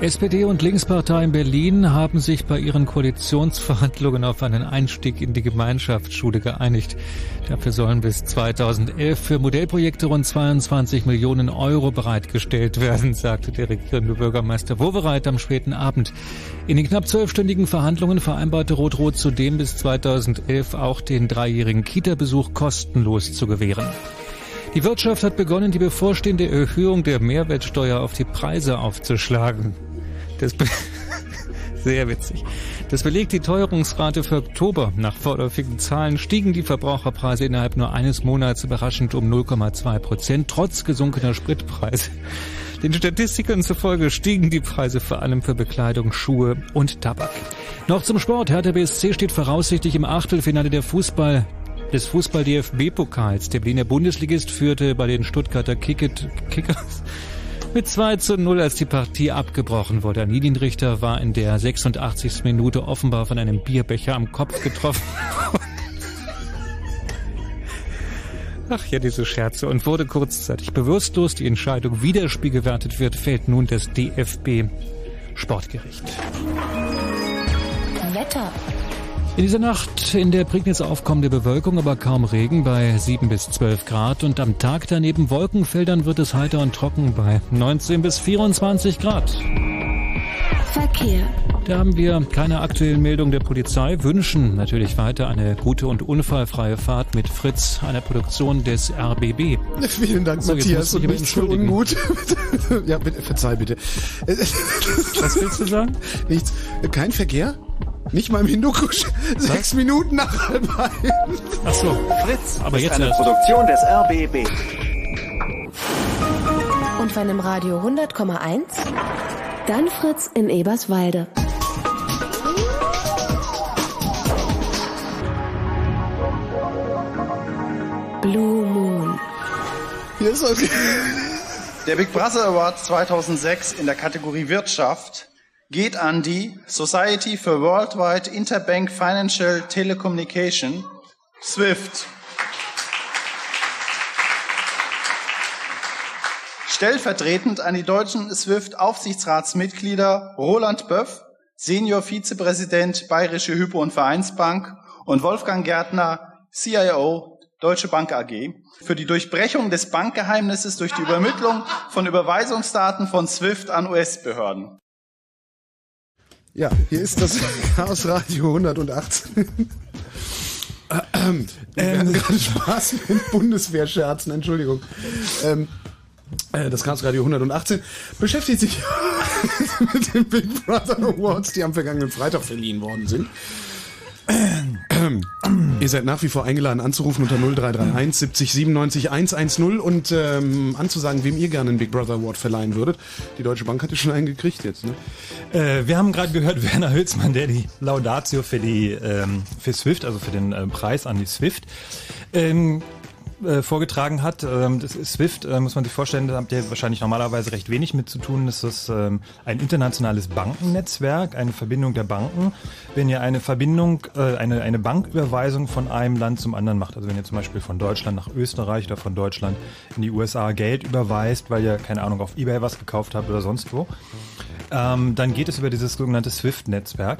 SPD und Linkspartei in Berlin haben sich bei ihren Koalitionsverhandlungen auf einen Einstieg in die Gemeinschaftsschule geeinigt. Dafür sollen bis 2011 für Modellprojekte rund 22 Millionen Euro bereitgestellt werden, <laughs> sagte der regierende Bürgermeister Wowereit am späten Abend. In den knapp zwölfstündigen Verhandlungen vereinbarte Rot-Rot zudem bis 2011 auch den dreijährigen Kita-Besuch kostenlos zu gewähren. Die Wirtschaft hat begonnen, die bevorstehende Erhöhung der Mehrwertsteuer auf die Preise aufzuschlagen. Das <laughs> sehr witzig. Das belegt die Teuerungsrate für Oktober. Nach vorläufigen Zahlen stiegen die Verbraucherpreise innerhalb nur eines Monats überraschend um 0,2 Prozent, trotz gesunkener Spritpreise. Den Statistikern zufolge stiegen die Preise vor allem für Bekleidung, Schuhe und Tabak. Noch zum Sport. Hertha BSC steht voraussichtlich im Achtelfinale der Fußball des Fußball-DFB-Pokals. Der Berliner Bundesligist führte bei den Stuttgarter Kicket, Kickers <laughs> mit 2 zu 0, als die Partie abgebrochen wurde. Ein Linienrichter war in der 86. Minute offenbar von einem Bierbecher am Kopf getroffen. <laughs> Ach ja, diese Scherze. Und wurde kurzzeitig bewusstlos. Die Entscheidung, wie das Spiel gewertet wird, fällt nun das DFB Sportgericht. Wetter. In dieser Nacht in der Prignitz aufkommende Bewölkung, aber kaum Regen bei 7 bis 12 Grad und am Tag daneben Wolkenfeldern wird es heiter und trocken bei 19 bis 24 Grad. Verkehr. Da haben wir keine aktuellen Meldungen der Polizei, wünschen natürlich weiter eine gute und unfallfreie Fahrt mit Fritz, einer Produktion des RBB. <laughs> Vielen Dank, So, Matthias. Und nichts für. Unmut. <laughs> ja, bitte, verzeih bitte. Was willst du sagen? Nichts. Kein Verkehr? Nicht mal im Hindukusch? Sechs Minuten nach halb eins. Ach so. Fritz Aber ist jetzt eine erst. Produktion des RBB. Und wenn im Radio 100,1, dann Fritz in Eberswalde. Blue Moon. Hier ist was. Der Big Brother Award 2006 in der Kategorie Wirtschaft geht an die Society for Worldwide Interbank Financial Telecommunication, SWIFT. Stellvertretend an die deutschen SWIFT-Aufsichtsratsmitglieder Roland Böff, Senior Vizepräsident Bayerische Hypo- und Vereinsbank und Wolfgang Gärtner, CIO Deutsche Bank AG, für die Durchbrechung des Bankgeheimnisses durch die Übermittlung von Überweisungsdaten von SWIFT an US-Behörden. Ja, hier ist das <laughs> Chaos Radio 118. Ähm, wir hatten gerade Spaß mit Bundeswehrscherzen, Entschuldigung. Ähm, äh, das Chaos Radio 118 beschäftigt sich <laughs> mit den Big Brother Awards, die am vergangenen Freitag verliehen worden sind. Ähm, Ihr seid nach wie vor eingeladen anzurufen unter 0331 70 97 110 und ähm, anzusagen, wem ihr gerne einen Big Brother Award verleihen würdet. Die Deutsche Bank hat ja schon einen gekriegt jetzt, ne? Äh, wir haben gerade gehört, <laughs> Werner Hülsmann, der die Laudatio für die ähm, für Swift, also für den äh, Preis an die Swift. Ähm, äh, vorgetragen hat. Ähm, das ist Swift, äh, muss man sich vorstellen, da habt ihr wahrscheinlich normalerweise recht wenig mit zu tun. Das ist ähm, ein internationales Bankennetzwerk, eine Verbindung der Banken. Wenn ihr eine Verbindung, äh, eine, eine Banküberweisung von einem Land zum anderen macht, also wenn ihr zum Beispiel von Deutschland nach Österreich oder von Deutschland in die USA Geld überweist, weil ihr, keine Ahnung, auf Ebay was gekauft habt oder sonst wo, ähm, dann geht es über dieses sogenannte SWIFT-Netzwerk.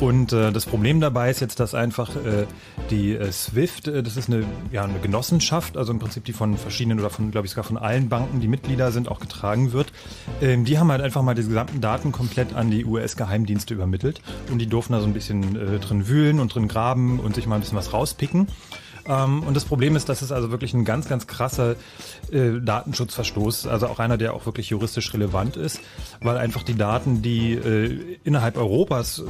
Und äh, das Problem dabei ist jetzt, dass einfach äh, die äh, SWIFT, äh, das ist eine, ja, eine Genossenschaft, also im Prinzip die von verschiedenen oder von, glaube ich, sogar von allen Banken, die Mitglieder sind, auch getragen wird. Ähm, die haben halt einfach mal die gesamten Daten komplett an die US-Geheimdienste übermittelt und die durften da so ein bisschen äh, drin wühlen und drin graben und sich mal ein bisschen was rauspicken. Ähm, und das Problem ist, dass es also wirklich ein ganz, ganz krasser äh, Datenschutzverstoß, also auch einer, der auch wirklich juristisch relevant ist, weil einfach die Daten, die äh, innerhalb Europas, äh,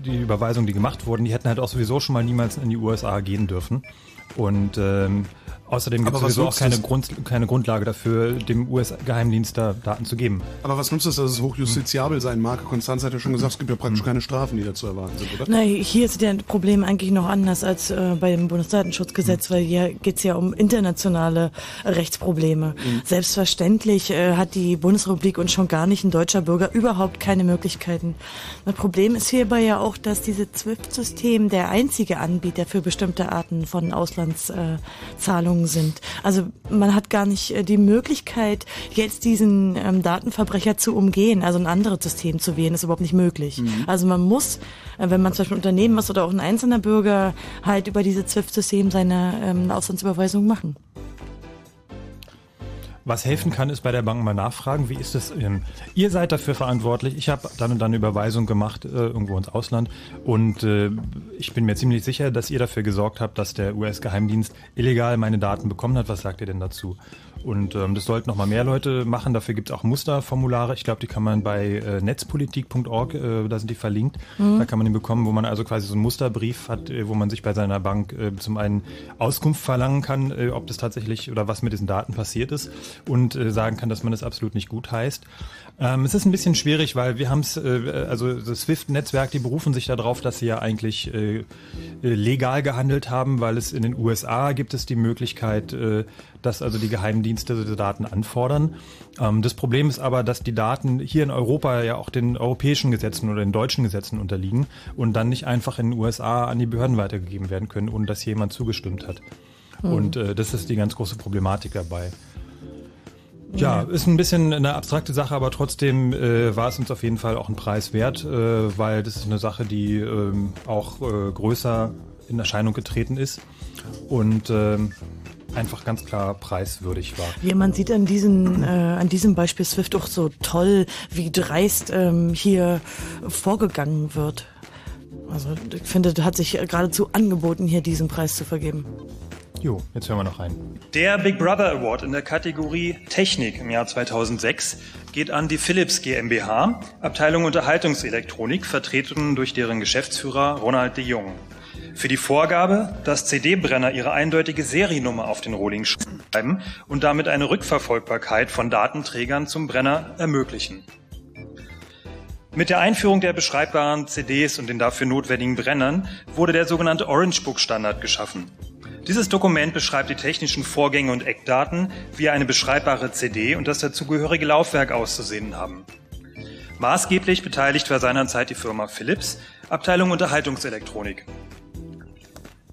die Überweisungen, die gemacht wurden, die hätten halt auch sowieso schon mal niemals in die USA gehen dürfen. Und ähm, Außerdem gibt es auch keine, das? Grund, keine Grundlage dafür, dem US-Geheimdienst da Daten zu geben. Aber was nutzt es, dass es hochjustiziabel sein mag? Konstanz hat ja schon gesagt, es gibt ja praktisch keine Strafen, die da zu erwarten sind, oder? Na, hier ist der Problem eigentlich noch anders als äh, bei dem Bundesdatenschutzgesetz, weil hier geht es ja um internationale Rechtsprobleme. Selbstverständlich äh, hat die Bundesrepublik und schon gar nicht ein deutscher Bürger überhaupt keine Möglichkeiten. Das Problem ist hierbei ja auch, dass dieses SWIFT-System der einzige Anbieter für bestimmte Arten von Auslandszahlungen äh, Zahlungen sind. Also man hat gar nicht äh, die Möglichkeit, jetzt diesen ähm, Datenverbrecher zu umgehen, also ein anderes System zu wählen, ist überhaupt nicht möglich. Also man muss, äh, wenn man zum Beispiel ein Unternehmen ist oder auch ein einzelner Bürger, halt über dieses SWIFT-System seine ähm, Auslandsüberweisung machen. Was helfen kann, ist bei der Bank mal nachfragen, wie ist es? Ähm, ihr seid dafür verantwortlich. Ich habe dann und dann eine Überweisung gemacht äh, irgendwo ins Ausland und äh, ich bin mir ziemlich sicher, dass ihr dafür gesorgt habt, dass der US-Geheimdienst illegal meine Daten bekommen hat. Was sagt ihr denn dazu? Und ähm, das sollten noch mal mehr Leute machen. Dafür gibt es auch Musterformulare. Ich glaube, die kann man bei äh, netzpolitik.org, äh, da sind die verlinkt. Mhm. Da kann man die bekommen, wo man also quasi so einen Musterbrief hat, äh, wo man sich bei seiner Bank äh, zum einen Auskunft verlangen kann, äh, ob das tatsächlich oder was mit diesen Daten passiert ist und äh, sagen kann, dass man das absolut nicht gut heißt. Ähm, es ist ein bisschen schwierig, weil wir haben es, äh, also das SWIFT-Netzwerk, die berufen sich darauf, dass sie ja eigentlich äh, äh, legal gehandelt haben, weil es in den USA gibt es die Möglichkeit, äh, dass also die Geheimdienste diese Daten anfordern. Ähm, das Problem ist aber, dass die Daten hier in Europa ja auch den europäischen Gesetzen oder den deutschen Gesetzen unterliegen und dann nicht einfach in den USA an die Behörden weitergegeben werden können, ohne dass jemand zugestimmt hat. Mhm. Und äh, das ist die ganz große Problematik dabei. Ja, ist ein bisschen eine abstrakte Sache, aber trotzdem äh, war es uns auf jeden Fall auch ein Preis wert, äh, weil das ist eine Sache, die ähm, auch äh, größer in Erscheinung getreten ist und ähm, einfach ganz klar preiswürdig war. Ja, man sieht an, diesen, äh, an diesem Beispiel Swift auch so toll, wie dreist ähm, hier vorgegangen wird. Also ich finde, das hat sich geradezu angeboten, hier diesen Preis zu vergeben. Jo, jetzt hören wir noch rein. Der Big Brother Award in der Kategorie Technik im Jahr 2006 geht an die Philips GmbH, Abteilung Unterhaltungselektronik, vertreten durch deren Geschäftsführer Ronald de Jong. Für die Vorgabe, dass CD-Brenner ihre eindeutige Seriennummer auf den Rohling schreiben und damit eine Rückverfolgbarkeit von Datenträgern zum Brenner ermöglichen. Mit der Einführung der beschreibbaren CDs und den dafür notwendigen Brennern wurde der sogenannte Orange Book Standard geschaffen. Dieses Dokument beschreibt die technischen Vorgänge und Eckdaten, wie eine beschreibbare CD und das dazugehörige Laufwerk auszusehen haben. Maßgeblich beteiligt war seinerzeit die Firma Philips, Abteilung Unterhaltungselektronik.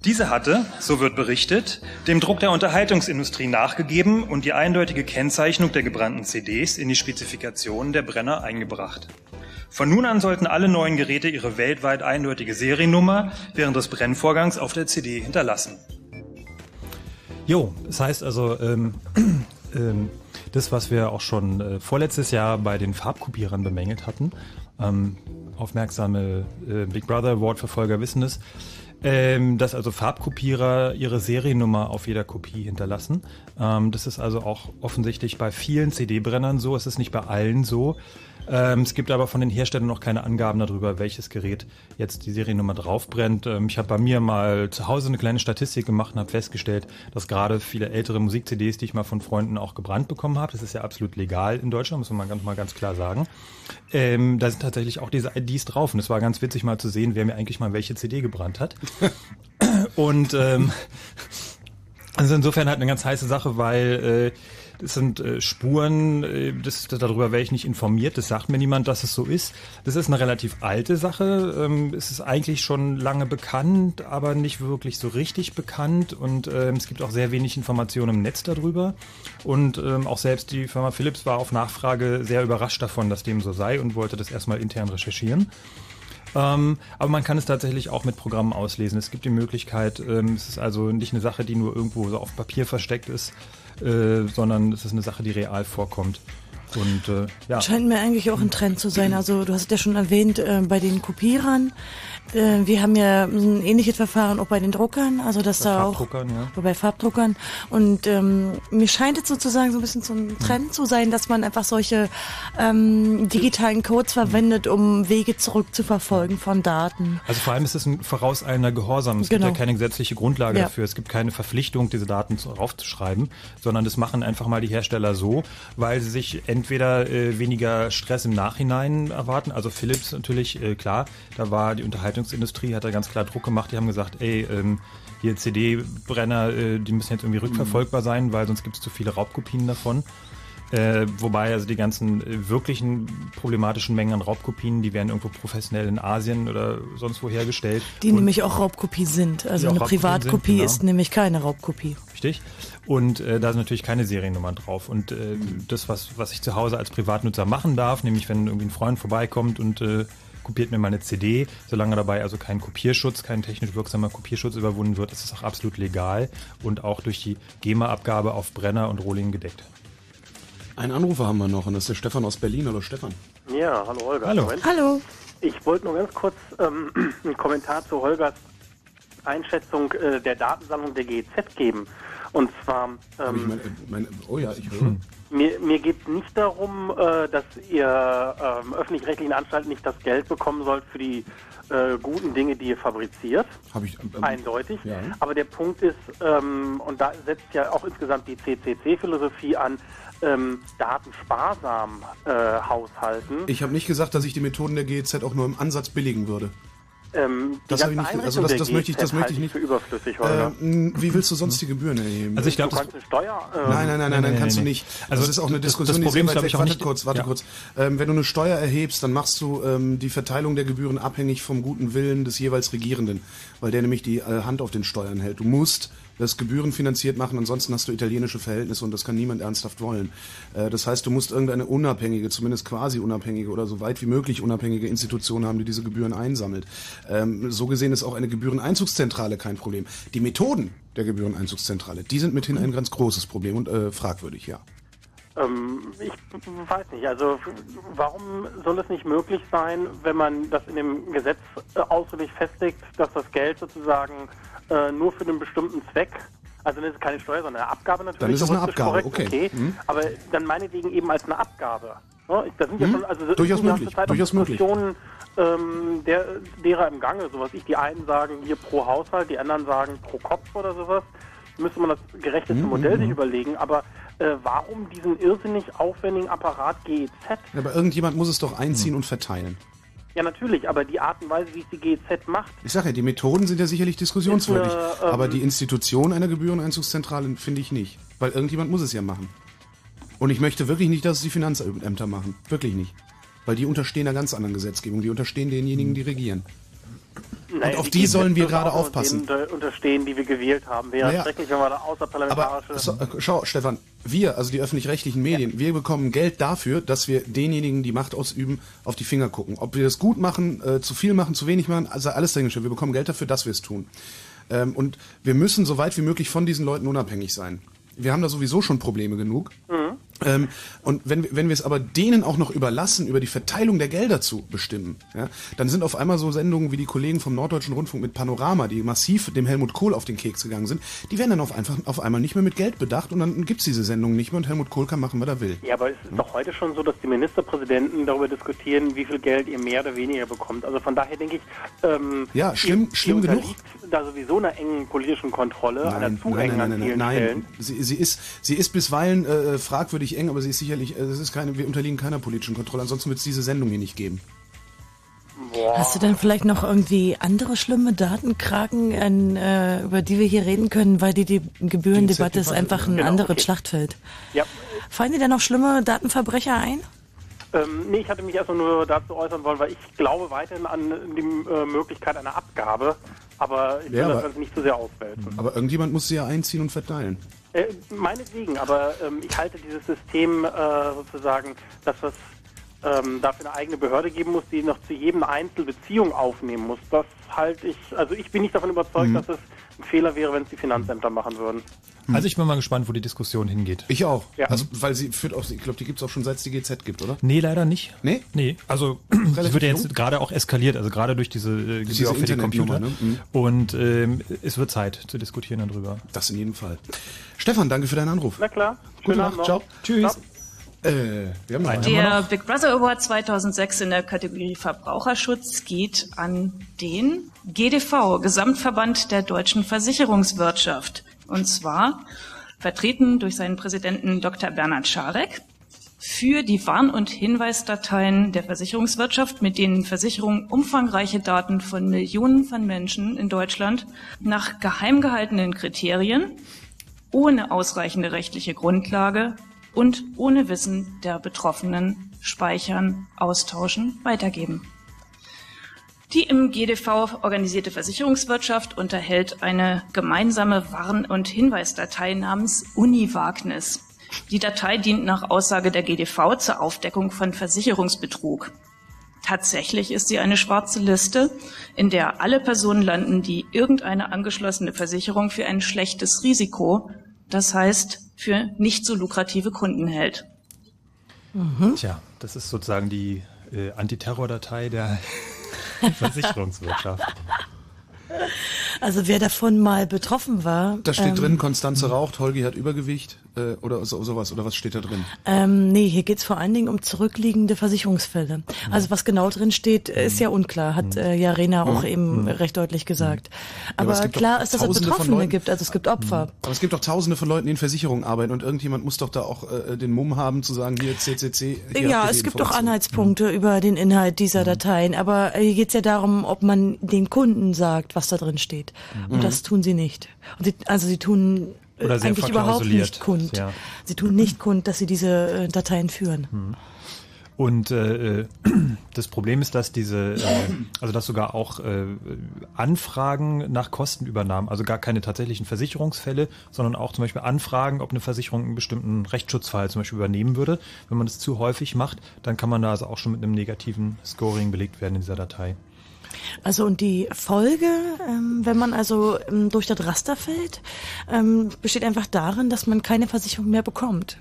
Diese hatte, so wird berichtet, dem Druck der Unterhaltungsindustrie nachgegeben und die eindeutige Kennzeichnung der gebrannten CDs in die Spezifikationen der Brenner eingebracht. Von nun an sollten alle neuen Geräte ihre weltweit eindeutige Seriennummer während des Brennvorgangs auf der CD hinterlassen. Jo, das heißt also, ähm, <clears throat> ähm, das, was wir auch schon äh, vorletztes Jahr bei den Farbkopierern bemängelt hatten, ähm, aufmerksame äh, Big Brother Award-Verfolger wissen es, ähm, dass also Farbkopierer ihre Seriennummer auf jeder Kopie hinterlassen. Ähm, das ist also auch offensichtlich bei vielen CD-Brennern so, es ist nicht bei allen so. Ähm, es gibt aber von den Herstellern noch keine Angaben darüber, welches Gerät jetzt die Seriennummer draufbrennt. Ähm, ich habe bei mir mal zu Hause eine kleine Statistik gemacht und habe festgestellt, dass gerade viele ältere Musik-CDs, die ich mal von Freunden auch gebrannt bekommen habe, das ist ja absolut legal in Deutschland, muss man ganz, mal ganz klar sagen, ähm, da sind tatsächlich auch diese IDs drauf. Und es war ganz witzig mal zu sehen, wer mir eigentlich mal welche CD gebrannt hat. <laughs> und ähm, Also insofern halt eine ganz heiße Sache, weil äh, das sind äh, Spuren, äh, das, darüber wäre ich nicht informiert, das sagt mir niemand, dass es so ist. Das ist eine relativ alte Sache, ähm, es ist eigentlich schon lange bekannt, aber nicht wirklich so richtig bekannt und ähm, es gibt auch sehr wenig Informationen im Netz darüber und ähm, auch selbst die Firma Philips war auf Nachfrage sehr überrascht davon, dass dem so sei und wollte das erstmal intern recherchieren. Ähm, aber man kann es tatsächlich auch mit Programmen auslesen. Es gibt die Möglichkeit, ähm, es ist also nicht eine Sache, die nur irgendwo so auf Papier versteckt ist, äh, sondern es ist eine Sache, die real vorkommt. Und äh, ja. Scheint mir eigentlich auch ein Trend zu sein. Also du hast ja schon erwähnt, äh, bei den Kopierern, äh, wir haben ja ein ähnliches Verfahren auch bei den Druckern, also dass Bei da auch ja. bei Farbdruckern. Und ähm, mir scheint es sozusagen so ein bisschen so ein Trend zu sein, dass man einfach solche ähm, digitalen Codes verwendet, um Wege zurückzuverfolgen von Daten. Also vor allem ist es ein vorauseilender Gehorsam. Es Genau. gibt ja keine gesetzliche Grundlage Ja. dafür. Es gibt keine Verpflichtung, diese Daten zu- raufzuschreiben, sondern das machen einfach mal die Hersteller so, weil sie sich entweder äh, weniger Stress im Nachhinein erwarten. Also Philips natürlich, äh, klar, da war die Unterhaltungsindustrie, hat da ganz klar Druck gemacht. Die haben gesagt, ey, ähm, hier CD-Brenner, äh, die müssen jetzt irgendwie rückverfolgbar sein, weil sonst gibt es zu viele Raubkopien davon. Äh, wobei also die ganzen äh, wirklichen problematischen Mengen an Raubkopien, die werden irgendwo professionell in Asien oder sonst wo hergestellt. Die Und- nämlich auch Raubkopie sind. Also eine Privatkopie genau. ist nämlich keine Raubkopie. Richtig. Und äh, da sind natürlich keine Seriennummern drauf. Und äh, das, was, was ich zu Hause als Privatnutzer machen darf, nämlich wenn irgendwie ein Freund vorbeikommt und äh, kopiert mir meine CD, solange dabei also kein Kopierschutz, kein technisch wirksamer Kopierschutz überwunden wird, ist es auch absolut legal und auch durch die GEMA-Abgabe auf Brenner und Rohling gedeckt. Einen Anrufer haben wir noch und das ist der Stefan aus Berlin. Hallo Stefan. Ja, hallo Holger. Hallo. Moment. Hallo. Ich wollte nur ganz kurz ähm, einen Kommentar zu Holgers Einschätzung äh, der Datensammlung der GEZ geben. Und zwar, ähm, mein, äh, mein, oh ja, ich höre. mir, mir geht es nicht darum, äh, dass ihr ähm, öffentlich-rechtlichen Anstalten nicht das Geld bekommen sollt für die äh, guten Dinge, die ihr fabriziert. Habe ich ähm, Eindeutig. Ja. Aber der Punkt ist, ähm, und da setzt ja auch insgesamt die CCC-Philosophie an, ähm, datensparsam äh, haushalten. Ich habe nicht gesagt, dass ich die Methoden der GEZ auch nur im Ansatz billigen würde. Ähm, Das habe ich nicht. Also das, das möchte ich, das möchte ich nicht. für überflüssig. Äh, wie willst du sonst die Gebühren erheben? Also ich glaube, du kannst eine Steuer. ähm, Nein, nein, nein, nein, nein, kannst du nicht. Also das ist auch eine Diskussion, das die Problem ist ist, sehr glaub ich, weit auch nicht- Warte kurz, warte ja. kurz. Ähm, wenn du eine Steuer erhebst, dann machst du ähm, die Verteilung der Gebühren abhängig vom guten Willen des jeweils Regierenden, weil der nämlich die äh, Hand auf den Steuern hält. Du musst das gebührenfinanziert machen, ansonsten hast du italienische Verhältnisse und das kann niemand ernsthaft wollen. Äh, das heißt, du musst irgendeine unabhängige, zumindest quasi unabhängige oder so weit wie möglich unabhängige Institution haben, die diese Gebühren einsammelt. Ähm, so gesehen ist auch eine Gebühreneinzugszentrale kein Problem. Die Methoden der Gebühreneinzugszentrale, die sind mithin ein ganz großes Problem und äh, fragwürdig, ja. Ähm, ich weiß nicht, also warum soll es nicht möglich sein, wenn man das in dem Gesetz äh, ausdrücklich festlegt, dass das Geld sozusagen äh, nur für einen bestimmten Zweck, also das ist keine Steuer, sondern eine Abgabe natürlich. Dann ist es eine Abgabe, korrekt, okay. Mhm. Aber dann meinetwegen eben als eine Abgabe. Ne? Das sind ja Mhm. schon, also es Durchaus ja möglich, auch durchaus möglich. Diskussionen, ähm, der, derer im Gange, sowas ich, die einen sagen hier pro Haushalt, die anderen sagen pro Kopf oder sowas. Müsste man das gerechteste Mhm, Modell mhm. sich überlegen, aber äh, warum diesen irrsinnig aufwendigen Apparat GEZ? Ja, Aber irgendjemand muss es doch einziehen und verteilen. Ja, natürlich, aber die Art und Weise, wie es die GEZ macht, Ich sage ja, die Methoden sind ja sicherlich diskussionswürdig. Ist eine, ähm, aber die Institution einer Gebühreneinzugszentrale finde ich nicht. Weil irgendjemand muss es ja machen. Und ich möchte wirklich nicht, dass es die Finanzämter machen. Wirklich nicht. Weil die unterstehen einer ganz anderen Gesetzgebung. Die unterstehen denjenigen, die regieren. naja, auf die sollen wir gerade aufpassen. unter- unterstehen, die wir gewählt haben. Wäre Naja. schrecklich, wenn wir da außerparlamentarische... So, äh, schau, Stefan, wir, also die öffentlich-rechtlichen Medien, wir bekommen Geld dafür, dass wir denjenigen, die Macht ausüben, auf die Finger gucken. Ob wir das gut machen, äh, zu viel machen, zu wenig machen, also alles dahingestellt. Wir bekommen Geld dafür, dass wir es tun. Ähm, und wir müssen so weit wie möglich von diesen Leuten unabhängig sein. Wir haben da sowieso schon Probleme genug. Ähm, und wenn, wir- wenn wir es aber denen auch noch überlassen, über die Verteilung der Gelder zu bestimmen, ja, dann sind auf einmal so Sendungen wie die Kollegen vom Norddeutschen Rundfunk mit Panorama, die massiv dem Helmut Kohl auf den Keks gegangen sind, die werden dann auf, einfach, auf einmal nicht mehr mit Geld bedacht und dann gibt's diese Sendungen nicht mehr und Helmut Kohl kann machen, was er will. Ja, aber es ist doch heute schon so, dass die Ministerpräsidenten darüber diskutieren, wie viel Geld ihr mehr oder weniger bekommt. Also von daher denke ich, ähm, Ja, schlimm- ihr, schlimm ihr genug. da sowieso einer engen politischen Kontrolle, einer zu nein, engen nein, an nein, nein, Stellen. nein. Sie, sie ist, sie ist bisweilen äh, fragwürdig eng, aber sie ist sicherlich, äh, es ist keine, wir unterliegen keiner politischen Kontrolle. Ansonsten wird es diese Sendung hier nicht geben. Boah. Hast du denn vielleicht noch irgendwie andere schlimme Datenkraken, an, äh, über die wir hier reden können, weil die, die Gebührendebatte ist einfach ein Genau, anderes okay. Schlachtfeld. Ja. Fallen dir da noch schlimme Datenverbrecher ein? Ähm, nee, ich hatte mich erstmal nur dazu äußern wollen, weil ich glaube weiterhin an die äh, Möglichkeit einer Abgabe, aber ich will Ja, das aber- Ganze nicht zu sehr auswälzen. Aber irgendjemand muss sie ja einziehen und verteilen. Äh, meinetwegen, aber ähm, ich halte dieses System äh, sozusagen, dass es ähm, dafür eine eigene Behörde geben muss, die noch zu jedem Einzel Beziehung aufnehmen muss. Das halte ich, also ich bin nicht davon überzeugt, Mhm. dass es ein Fehler wäre, wenn es die Finanzämter machen würden. Also ich bin mal gespannt, wo die Diskussion hingeht. Ich auch. Ja. Also, weil sie führt auch, ich glaube, die gibt's auch schon seit es die GZ gibt, oder? Nee, leider nicht. Nee? Nee, also <clears throat> es wird ja jetzt gerade auch eskaliert, also gerade durch diese äh, Diese Gebühr für die Internetnummer, Computer. ne? Mhm. Und ähm, es wird Zeit zu diskutieren darüber. Das in jedem Fall. Stefan, danke für deinen Anruf. Na klar. Gute Schönen Nacht, noch. ciao. Tschüss. Äh, wir haben einen. Der Big Brother Award 2006 in der Kategorie Verbraucherschutz geht an den GDV, Gesamtverband der deutschen Versicherungswirtschaft. Und zwar vertreten durch seinen Präsidenten Dr. Bernhard Scharek für die Warn- und Hinweisdateien der Versicherungswirtschaft, mit denen Versicherungen umfangreiche Daten von Millionen von Menschen in Deutschland nach geheim gehaltenen Kriterien ohne ausreichende rechtliche Grundlage und ohne Wissen der Betroffenen speichern, austauschen, weitergeben. Die im GDV organisierte Versicherungswirtschaft unterhält eine gemeinsame Warn- und Hinweisdatei namens Uni-Wagnis. Die Datei dient nach Aussage der GDV zur Aufdeckung von Versicherungsbetrug. Tatsächlich ist sie eine schwarze Liste, in der alle Personen landen, die irgendeine angeschlossene Versicherung für ein schlechtes Risiko, das heißt für nicht so lukrative Kunden hält. Tja, das ist sozusagen die äh, Antiterror-Datei der Versicherungswirtschaft. Also wer davon mal betroffen war. Da steht ähm, drin, Konstanze raucht, Holgi hat Übergewicht äh, oder so, sowas. Oder was steht da drin? Ähm, nee, hier geht's vor allen Dingen um zurückliegende Versicherungsfälle. Also was genau drin steht, äh, ist ja unklar, hat äh, ja Rena auch Mhm. eben Mhm. recht deutlich gesagt. aber Aber, klar ist, dass es Betroffene Leuten. gibt, also es gibt Opfer. Aber es gibt doch tausende von Leuten, die in Versicherungen arbeiten und irgendjemand muss doch da auch äh, den Mumm haben zu sagen, hier CCC. Hier Ja, es gibt doch. Anhaltspunkte über den Inhalt Mhm. dieser Dateien, aber äh, hier geht's ja darum, ob man den Kunden sagt, was da drin steht. Und Mhm. das tun sie nicht. Und sie, also sie tun äh, eigentlich überhaupt nicht kund. ja. Sie tun nicht kund, dass sie diese äh, Dateien führen. Und äh, <clears throat> das Problem ist, dass diese, äh, also dass sogar auch äh, Anfragen nach Kostenübernahmen, also gar keine tatsächlichen Versicherungsfälle, sondern auch zum Beispiel Anfragen, ob eine Versicherung einen bestimmten Rechtsschutzfall zum Beispiel übernehmen würde. Wenn man das zu häufig macht, dann kann man da also auch schon mit einem negativen Scoring belegt werden in dieser Datei. Also und die Folge, ähm, wenn man also ähm, durch das Raster fällt, ähm, besteht einfach darin, dass man keine Versicherung mehr bekommt.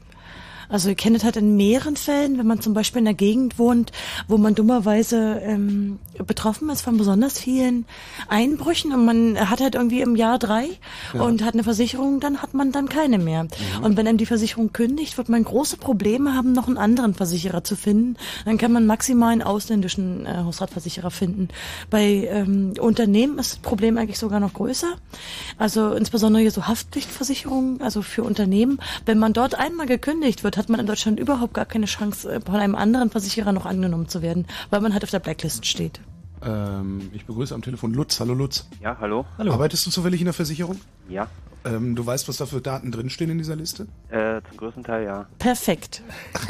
Also ihr kennt es halt in mehreren Fällen, wenn man zum Beispiel in einer Gegend wohnt, wo man dummerweise ähm, betroffen ist von besonders vielen Einbrüchen und man hat halt irgendwie im Jahr drei Ja. und hat eine Versicherung, dann hat man dann keine mehr. Und wenn einem die Versicherung kündigt, wird man große Probleme haben, noch einen anderen Versicherer zu finden. Dann kann man maximal einen ausländischen äh, Hausratversicherer finden. Bei ähm, Unternehmen ist das Problem eigentlich sogar noch größer. Also insbesondere hier so Haftpflichtversicherungen, also für Unternehmen. Wenn man dort einmal gekündigt wird, hat man in Deutschland überhaupt gar keine Chance, äh, von einem anderen Versicherer noch angenommen zu werden, weil man halt auf der Blacklist steht. Ähm, ich begrüße am Telefon Lutz. Hallo Lutz. Ja, hallo. Arbeitest du zufällig in der Versicherung? Ja, Ähm, du weißt, was da für Daten drinstehen in dieser Liste? äh, zum größten Teil ja. Perfekt.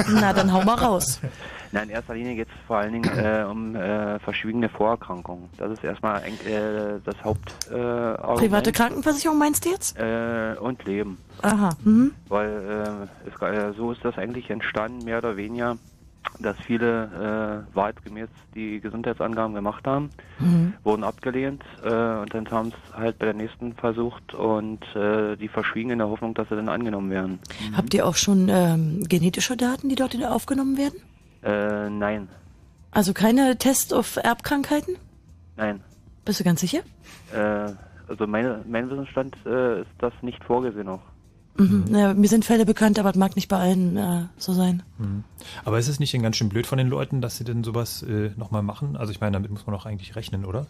Na, dann hau mal raus. <laughs> Nein, in erster Linie geht es vor allen Dingen <coughs> äh, um äh, verschwiegene Vorerkrankungen. Das ist erstmal äh, das Haupt. Äh. Private Krankenversicherung meinst du jetzt? Äh, und Leben. Aha. Mhm. Weil äh, es, äh, so ist das eigentlich entstanden, mehr oder weniger, dass viele äh, wahrheitsgemäß die Gesundheitsangaben gemacht haben, Mhm. wurden abgelehnt äh, und dann haben es halt bei der nächsten versucht und äh, die verschwiegen in der Hoffnung, dass sie dann angenommen werden. Habt ihr auch schon ähm, genetische Daten, die dort aufgenommen werden? Äh, nein, Also keine Tests auf Erbkrankheiten? nein. Bist du ganz sicher? Äh, also meine, mein Wissensstand äh, ist das nicht vorgesehen noch. Mhm. Ja, mir sind Fälle bekannt, aber es mag nicht bei allen äh, so sein. Mhm. Aber ist es nicht denn ganz schön blöd von den Leuten, dass sie denn sowas äh, nochmal machen? Also ich meine, damit muss man doch eigentlich rechnen, oder?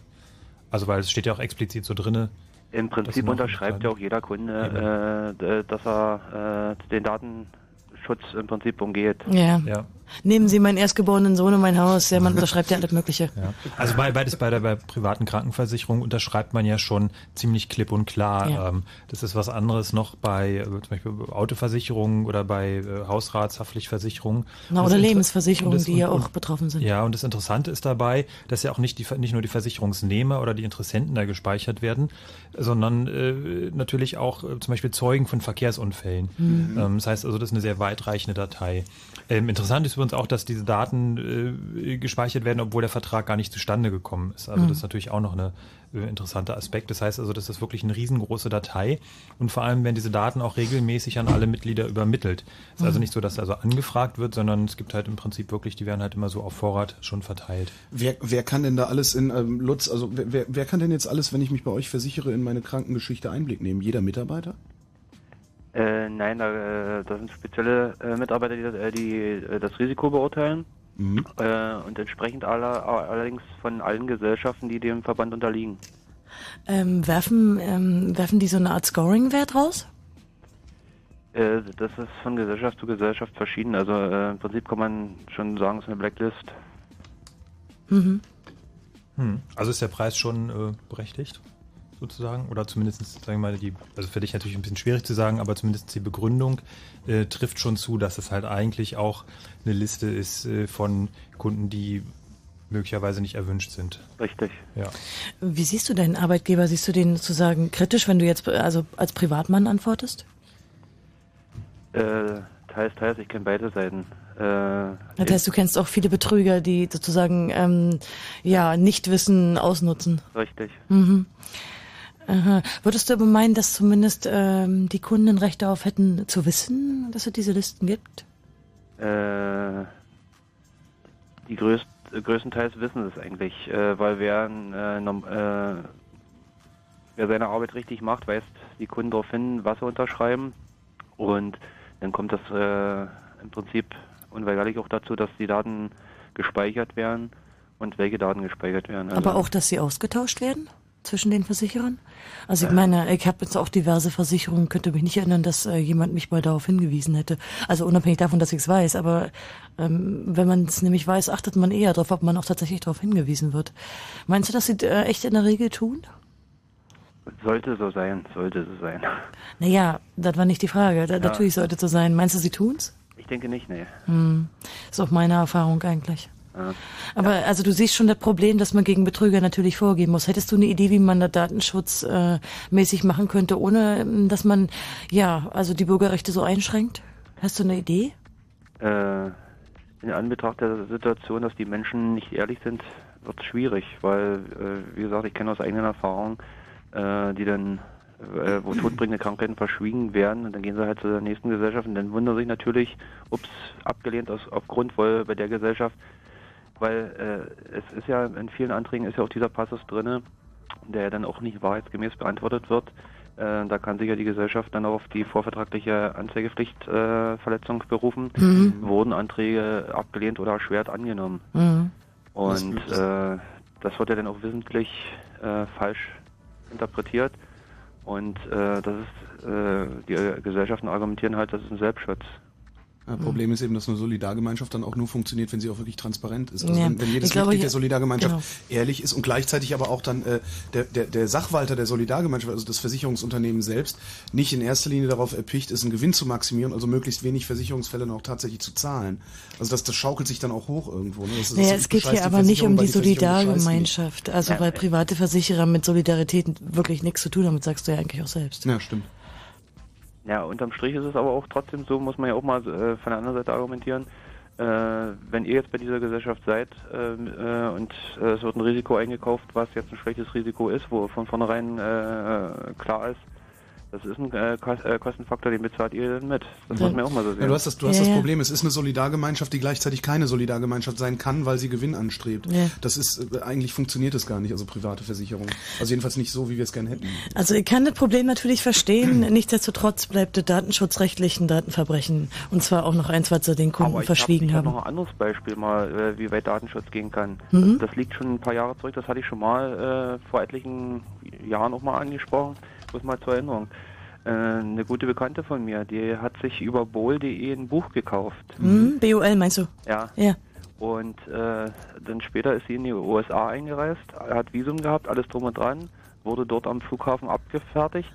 Also weil es steht ja auch explizit so drinne. Im Prinzip unterschreibt ja auch jeder Kunde, äh, dass er äh, den Datenschutz im Prinzip umgeht. Ja. Ja. Nehmen Sie meinen erstgeborenen Sohn und mein Haus. Ja, man unterschreibt ja alles Mögliche. Ja. Also bei, beides bei der bei privaten Krankenversicherung unterschreibt man ja schon ziemlich klipp und klar. Ja. Ähm, das ist was anderes noch bei äh, zum Beispiel Autoversicherungen oder bei äh, Hausratshaftpflichtversicherungen. Na, oder Lebensversicherungen, das- die ja auch betroffen sind. Ja, und das Interessante ist dabei, dass ja auch nicht, die, nicht nur die Versicherungsnehmer oder die Interessenten da gespeichert werden, sondern äh, natürlich auch äh, zum Beispiel Zeugen von Verkehrsunfällen. Mhm. Ähm, das heißt also, das ist eine sehr weitreichende Datei. Ähm, interessant ist übrigens auch, dass diese Daten äh, gespeichert werden, obwohl der Vertrag gar nicht zustande gekommen ist. Also Mhm. das ist natürlich auch noch eine äh, interessanter Aspekt. Das heißt also, das ist wirklich eine riesengroße Datei und vor allem werden diese Daten auch regelmäßig an alle Mitglieder übermittelt. Es ist also Mhm. nicht so, dass also angefragt wird, sondern es gibt halt im Prinzip wirklich, die werden halt immer so auf Vorrat schon verteilt. Wer, wer kann denn da alles in, ähm, Lutz, also wer, wer, wer kann denn jetzt alles, wenn ich mich bei euch versichere, in meine Krankengeschichte Einblick nehmen? Jeder Mitarbeiter? Äh, nein, da, äh, da sind spezielle äh, Mitarbeiter, die, das- äh, die das Risiko beurteilen. Mhm. Äh, und entsprechend aller, allerdings von allen Gesellschaften, die dem Verband unterliegen. Ähm, werfen, ähm, werfen die so eine Art Scoring-Wert raus? Äh, das ist von Gesellschaft zu Gesellschaft verschieden. Also äh, im Prinzip kann man schon sagen, es ist eine Blacklist. Mhm. Hm. Also ist der Preis schon äh, berechtigt, sozusagen? Oder zumindest, sagen wir mal, die, also für dich natürlich ein bisschen schwierig zu sagen, aber zumindest die Begründung äh, trifft schon zu, dass es halt eigentlich auch eine Liste ist äh, von Kunden, die möglicherweise nicht erwünscht sind. Richtig. Ja. Wie siehst du deinen Arbeitgeber? Siehst du den sozusagen kritisch, wenn du jetzt also als Privatmann antwortest? Äh, teils, teils, ich kenne beide Seiten. Äh, Das heißt, du kennst auch viele Betrüger, die sozusagen ähm, ja Nichtwissen ausnutzen. Richtig. Mhm. Aha. Würdest du aber meinen, dass zumindest ähm, die Kunden ein Recht darauf hätten, zu wissen, dass es diese Listen gibt? Äh, die größt, größtenteils wissen es eigentlich, äh, weil wer, äh, äh, wer seine Arbeit richtig macht, weist die Kunden darauf hin, was sie unterschreiben. Und dann kommt das äh, im Prinzip unweigerlich auch dazu, dass die Daten gespeichert werden und welche Daten gespeichert werden. Also, Aber auch, dass sie ausgetauscht werden zwischen den Versicherern? Also ich meine, ich habe jetzt auch diverse Versicherungen, könnte mich nicht erinnern, dass äh, jemand mich mal darauf hingewiesen hätte. Also unabhängig davon, dass ich es weiß, aber ähm, wenn man es nämlich weiß, achtet man eher darauf, ob man auch tatsächlich darauf hingewiesen wird. Meinst du, dass sie äh, echt in der Regel tun? Sollte so sein, sollte so sein. Naja, das war nicht die Frage. Da, Ja. Natürlich sollte es so sein. Meinst du, sie tun's? Ich denke nicht, nee. Hm. Ist auch meine Erfahrung eigentlich. Ja. Aber also du siehst schon das Problem, dass man gegen Betrüger natürlich vorgehen muss. Hättest du eine Idee, wie man das datenschutzmäßig äh, machen könnte, ohne ähm, dass man ja also die Bürgerrechte so einschränkt? Hast du eine Idee? Äh, in Anbetracht der Situation, dass die Menschen nicht ehrlich sind, wird es schwierig, weil, äh, wie gesagt, ich kenne aus eigener Erfahrung, äh, die dann, äh, wo todbringende Krankheiten verschwiegen werden und dann gehen sie halt zu der nächsten Gesellschaft und dann wundern sich natürlich, ups, abgelehnt aus, aufgrund, weil bei der Gesellschaft, weil äh, es ist ja in vielen Anträgen ist ja auch dieser Passus drinne, der ja dann auch nicht wahrheitsgemäß beantwortet wird. Äh, da kann sich ja die Gesellschaft dann auch auf die vorvertragliche Anzeigepflichtverletzung äh, Verletzung berufen. Mhm. Wurden Anträge abgelehnt oder erschwert angenommen. Mhm. Und äh, das wird ja dann auch wissentlich äh, falsch interpretiert. Und äh, das ist, äh, die Gesellschaften argumentieren halt, das ist ein Selbstschutz. Ja, Problem ist eben, dass eine Solidargemeinschaft dann auch nur funktioniert, wenn sie auch wirklich transparent ist. Also Ja, wenn, wenn jedes glaube, Mitglied ja, der Solidargemeinschaft genau. ehrlich ist und gleichzeitig aber auch dann äh, der, der, der Sachwalter der Solidargemeinschaft, also das Versicherungsunternehmen selbst, nicht in erster Linie darauf erpicht ist, einen Gewinn zu maximieren, also möglichst wenig Versicherungsfälle noch tatsächlich zu zahlen. Also das, das schaukelt sich dann auch hoch irgendwo. Ne? Das ist- Naja, das es geht hier aber nicht um die die. Solidargemeinschaft. Also weil private Versicherer mit Solidarität wirklich nichts zu tun haben, das sagst du ja eigentlich auch selbst. Ja, stimmt. Ja, unterm Strich ist es aber auch trotzdem so, muss man ja auch mal äh, von der anderen Seite argumentieren. Äh, wenn ihr jetzt bei dieser Gesellschaft seid ähm, äh, und äh, es wird ein Risiko eingekauft, was jetzt ein schlechtes Risiko ist, wo von vornherein äh, klar ist, das ist ein äh, äh, Kostenfaktor, den bezahlt ihr dann mit. Das muss man ja auch mal so sehen. Ja, du hast das, du hast das Problem, es ist eine Solidargemeinschaft, die gleichzeitig keine Solidargemeinschaft sein kann, weil sie Gewinn anstrebt. Ja. Das ist, äh, eigentlich funktioniert das gar nicht, also private Versicherung. Also jedenfalls nicht so, wie wir es gerne hätten. Also ich kann das Problem natürlich verstehen, <clears throat> nichtsdestotrotz bleibt das datenschutzrechtlich ein Datenverbrechen. Und zwar auch noch eins, was sie den Kunden Aber ich verschwiegen hab, ich haben. hab noch ein anderes Beispiel mal, äh, wie weit Datenschutz gehen kann. Mhm. Das, das liegt schon ein paar Jahre zurück, das hatte ich schon mal äh, vor etlichen Jahren auch mal angesprochen. Bloß mal zur Erinnerung. Äh, eine gute Bekannte von mir, die hat sich über bowl.de ein Buch gekauft. Hm, BOL meinst du? Ja. Ja. Und äh, dann später ist sie in die USA eingereist, hat Visum gehabt, alles drum und dran, wurde dort am Flughafen abgefertigt,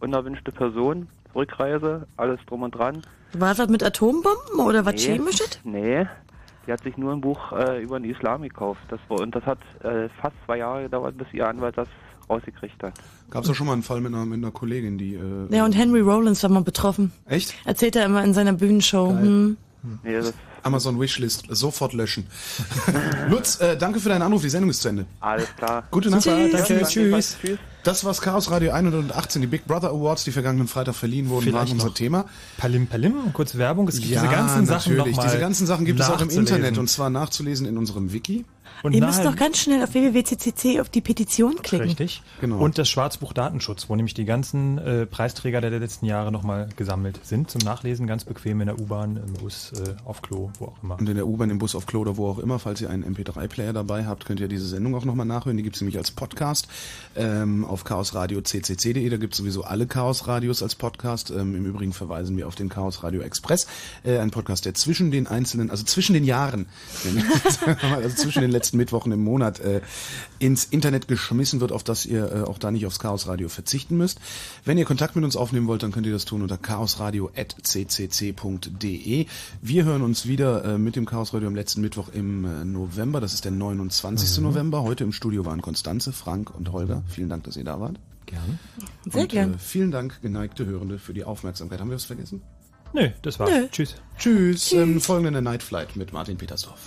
unerwünschte Person, Rückreise, alles drum und dran. War das mit Atombomben oder was Chemisches? Nee, die hat sich nur ein Buch äh, über den Islam gekauft. Das war, und das hat äh, fast zwei Jahre gedauert, bis ihr Anwalt das rausgekriegt hat. Gab es ja schon mal einen Fall mit einer, mit einer Kollegin, die. Äh, Ja, und Henry Rollins war mal betroffen. Echt? Erzählt er immer in seiner Bühnenshow. Hm. Das Amazon Wishlist sofort löschen. <laughs> Lutz, äh, danke für deinen Anruf. Die Sendung ist zu Ende. Alles klar. Gute Nacht. Tschüss. Danke. Tschüss. Tschüss. Das war's Chaos Radio 118, die Big Brother Awards, die vergangenen Freitag verliehen wurden, waren Vielleicht unser noch Thema. Palim Palim, kurz Werbung. Es gibt ja, diese ganzen Sachen natürlich. noch mal Diese ganzen Sachen gibt es auch im. Internet und zwar nachzulesen in unserem Wiki. Und Ihr müsst doch ganz schnell auf www.ccc auf die Petition klicken. Richtig. Genau. Und das Schwarzbuch Datenschutz, wo nämlich die ganzen äh, Preisträger der letzten Jahre nochmal gesammelt sind zum Nachlesen, ganz bequem in der U-Bahn, im Bus, äh, auf Klo, wo auch immer. Und in der U-Bahn, im Bus, auf Klo oder wo auch immer, falls ihr einen MP3-Player dabei habt, könnt ihr diese Sendung auch nochmal nachhören. Die gibt's nämlich als Podcast ähm, auf chaosradio.ccc.de. Da gibt's sowieso alle Chaos-Radios als Podcast. Ähm, Im Übrigen verweisen wir auf den Chaos Radio Express, äh, ein Podcast, der zwischen den einzelnen, also zwischen den Jahren, <laughs> also zwischen den letzten Mittwochen im Monat äh, ins Internet geschmissen wird, auf das ihr äh, auch da nicht aufs Chaos Radio verzichten müsst. Wenn ihr Kontakt mit uns aufnehmen wollt, dann könnt ihr das tun unter chaosradio.ccc.de. Wir hören uns wieder äh, mit dem Chaos Radio am letzten Mittwoch im äh, November. Das ist der 29. Mhm. November. Heute im Studio waren Konstanze, Frank und Holger. Vielen Dank, dass ihr da wart. Gerne. Sehr und, gern. Äh, vielen Dank, geneigte Hörende, für die Aufmerksamkeit. Haben wir was vergessen? Nö, das war's. Nö. Tschüss. Tschüss. Ähm, folgende Night Flight mit Martin Petersdorf.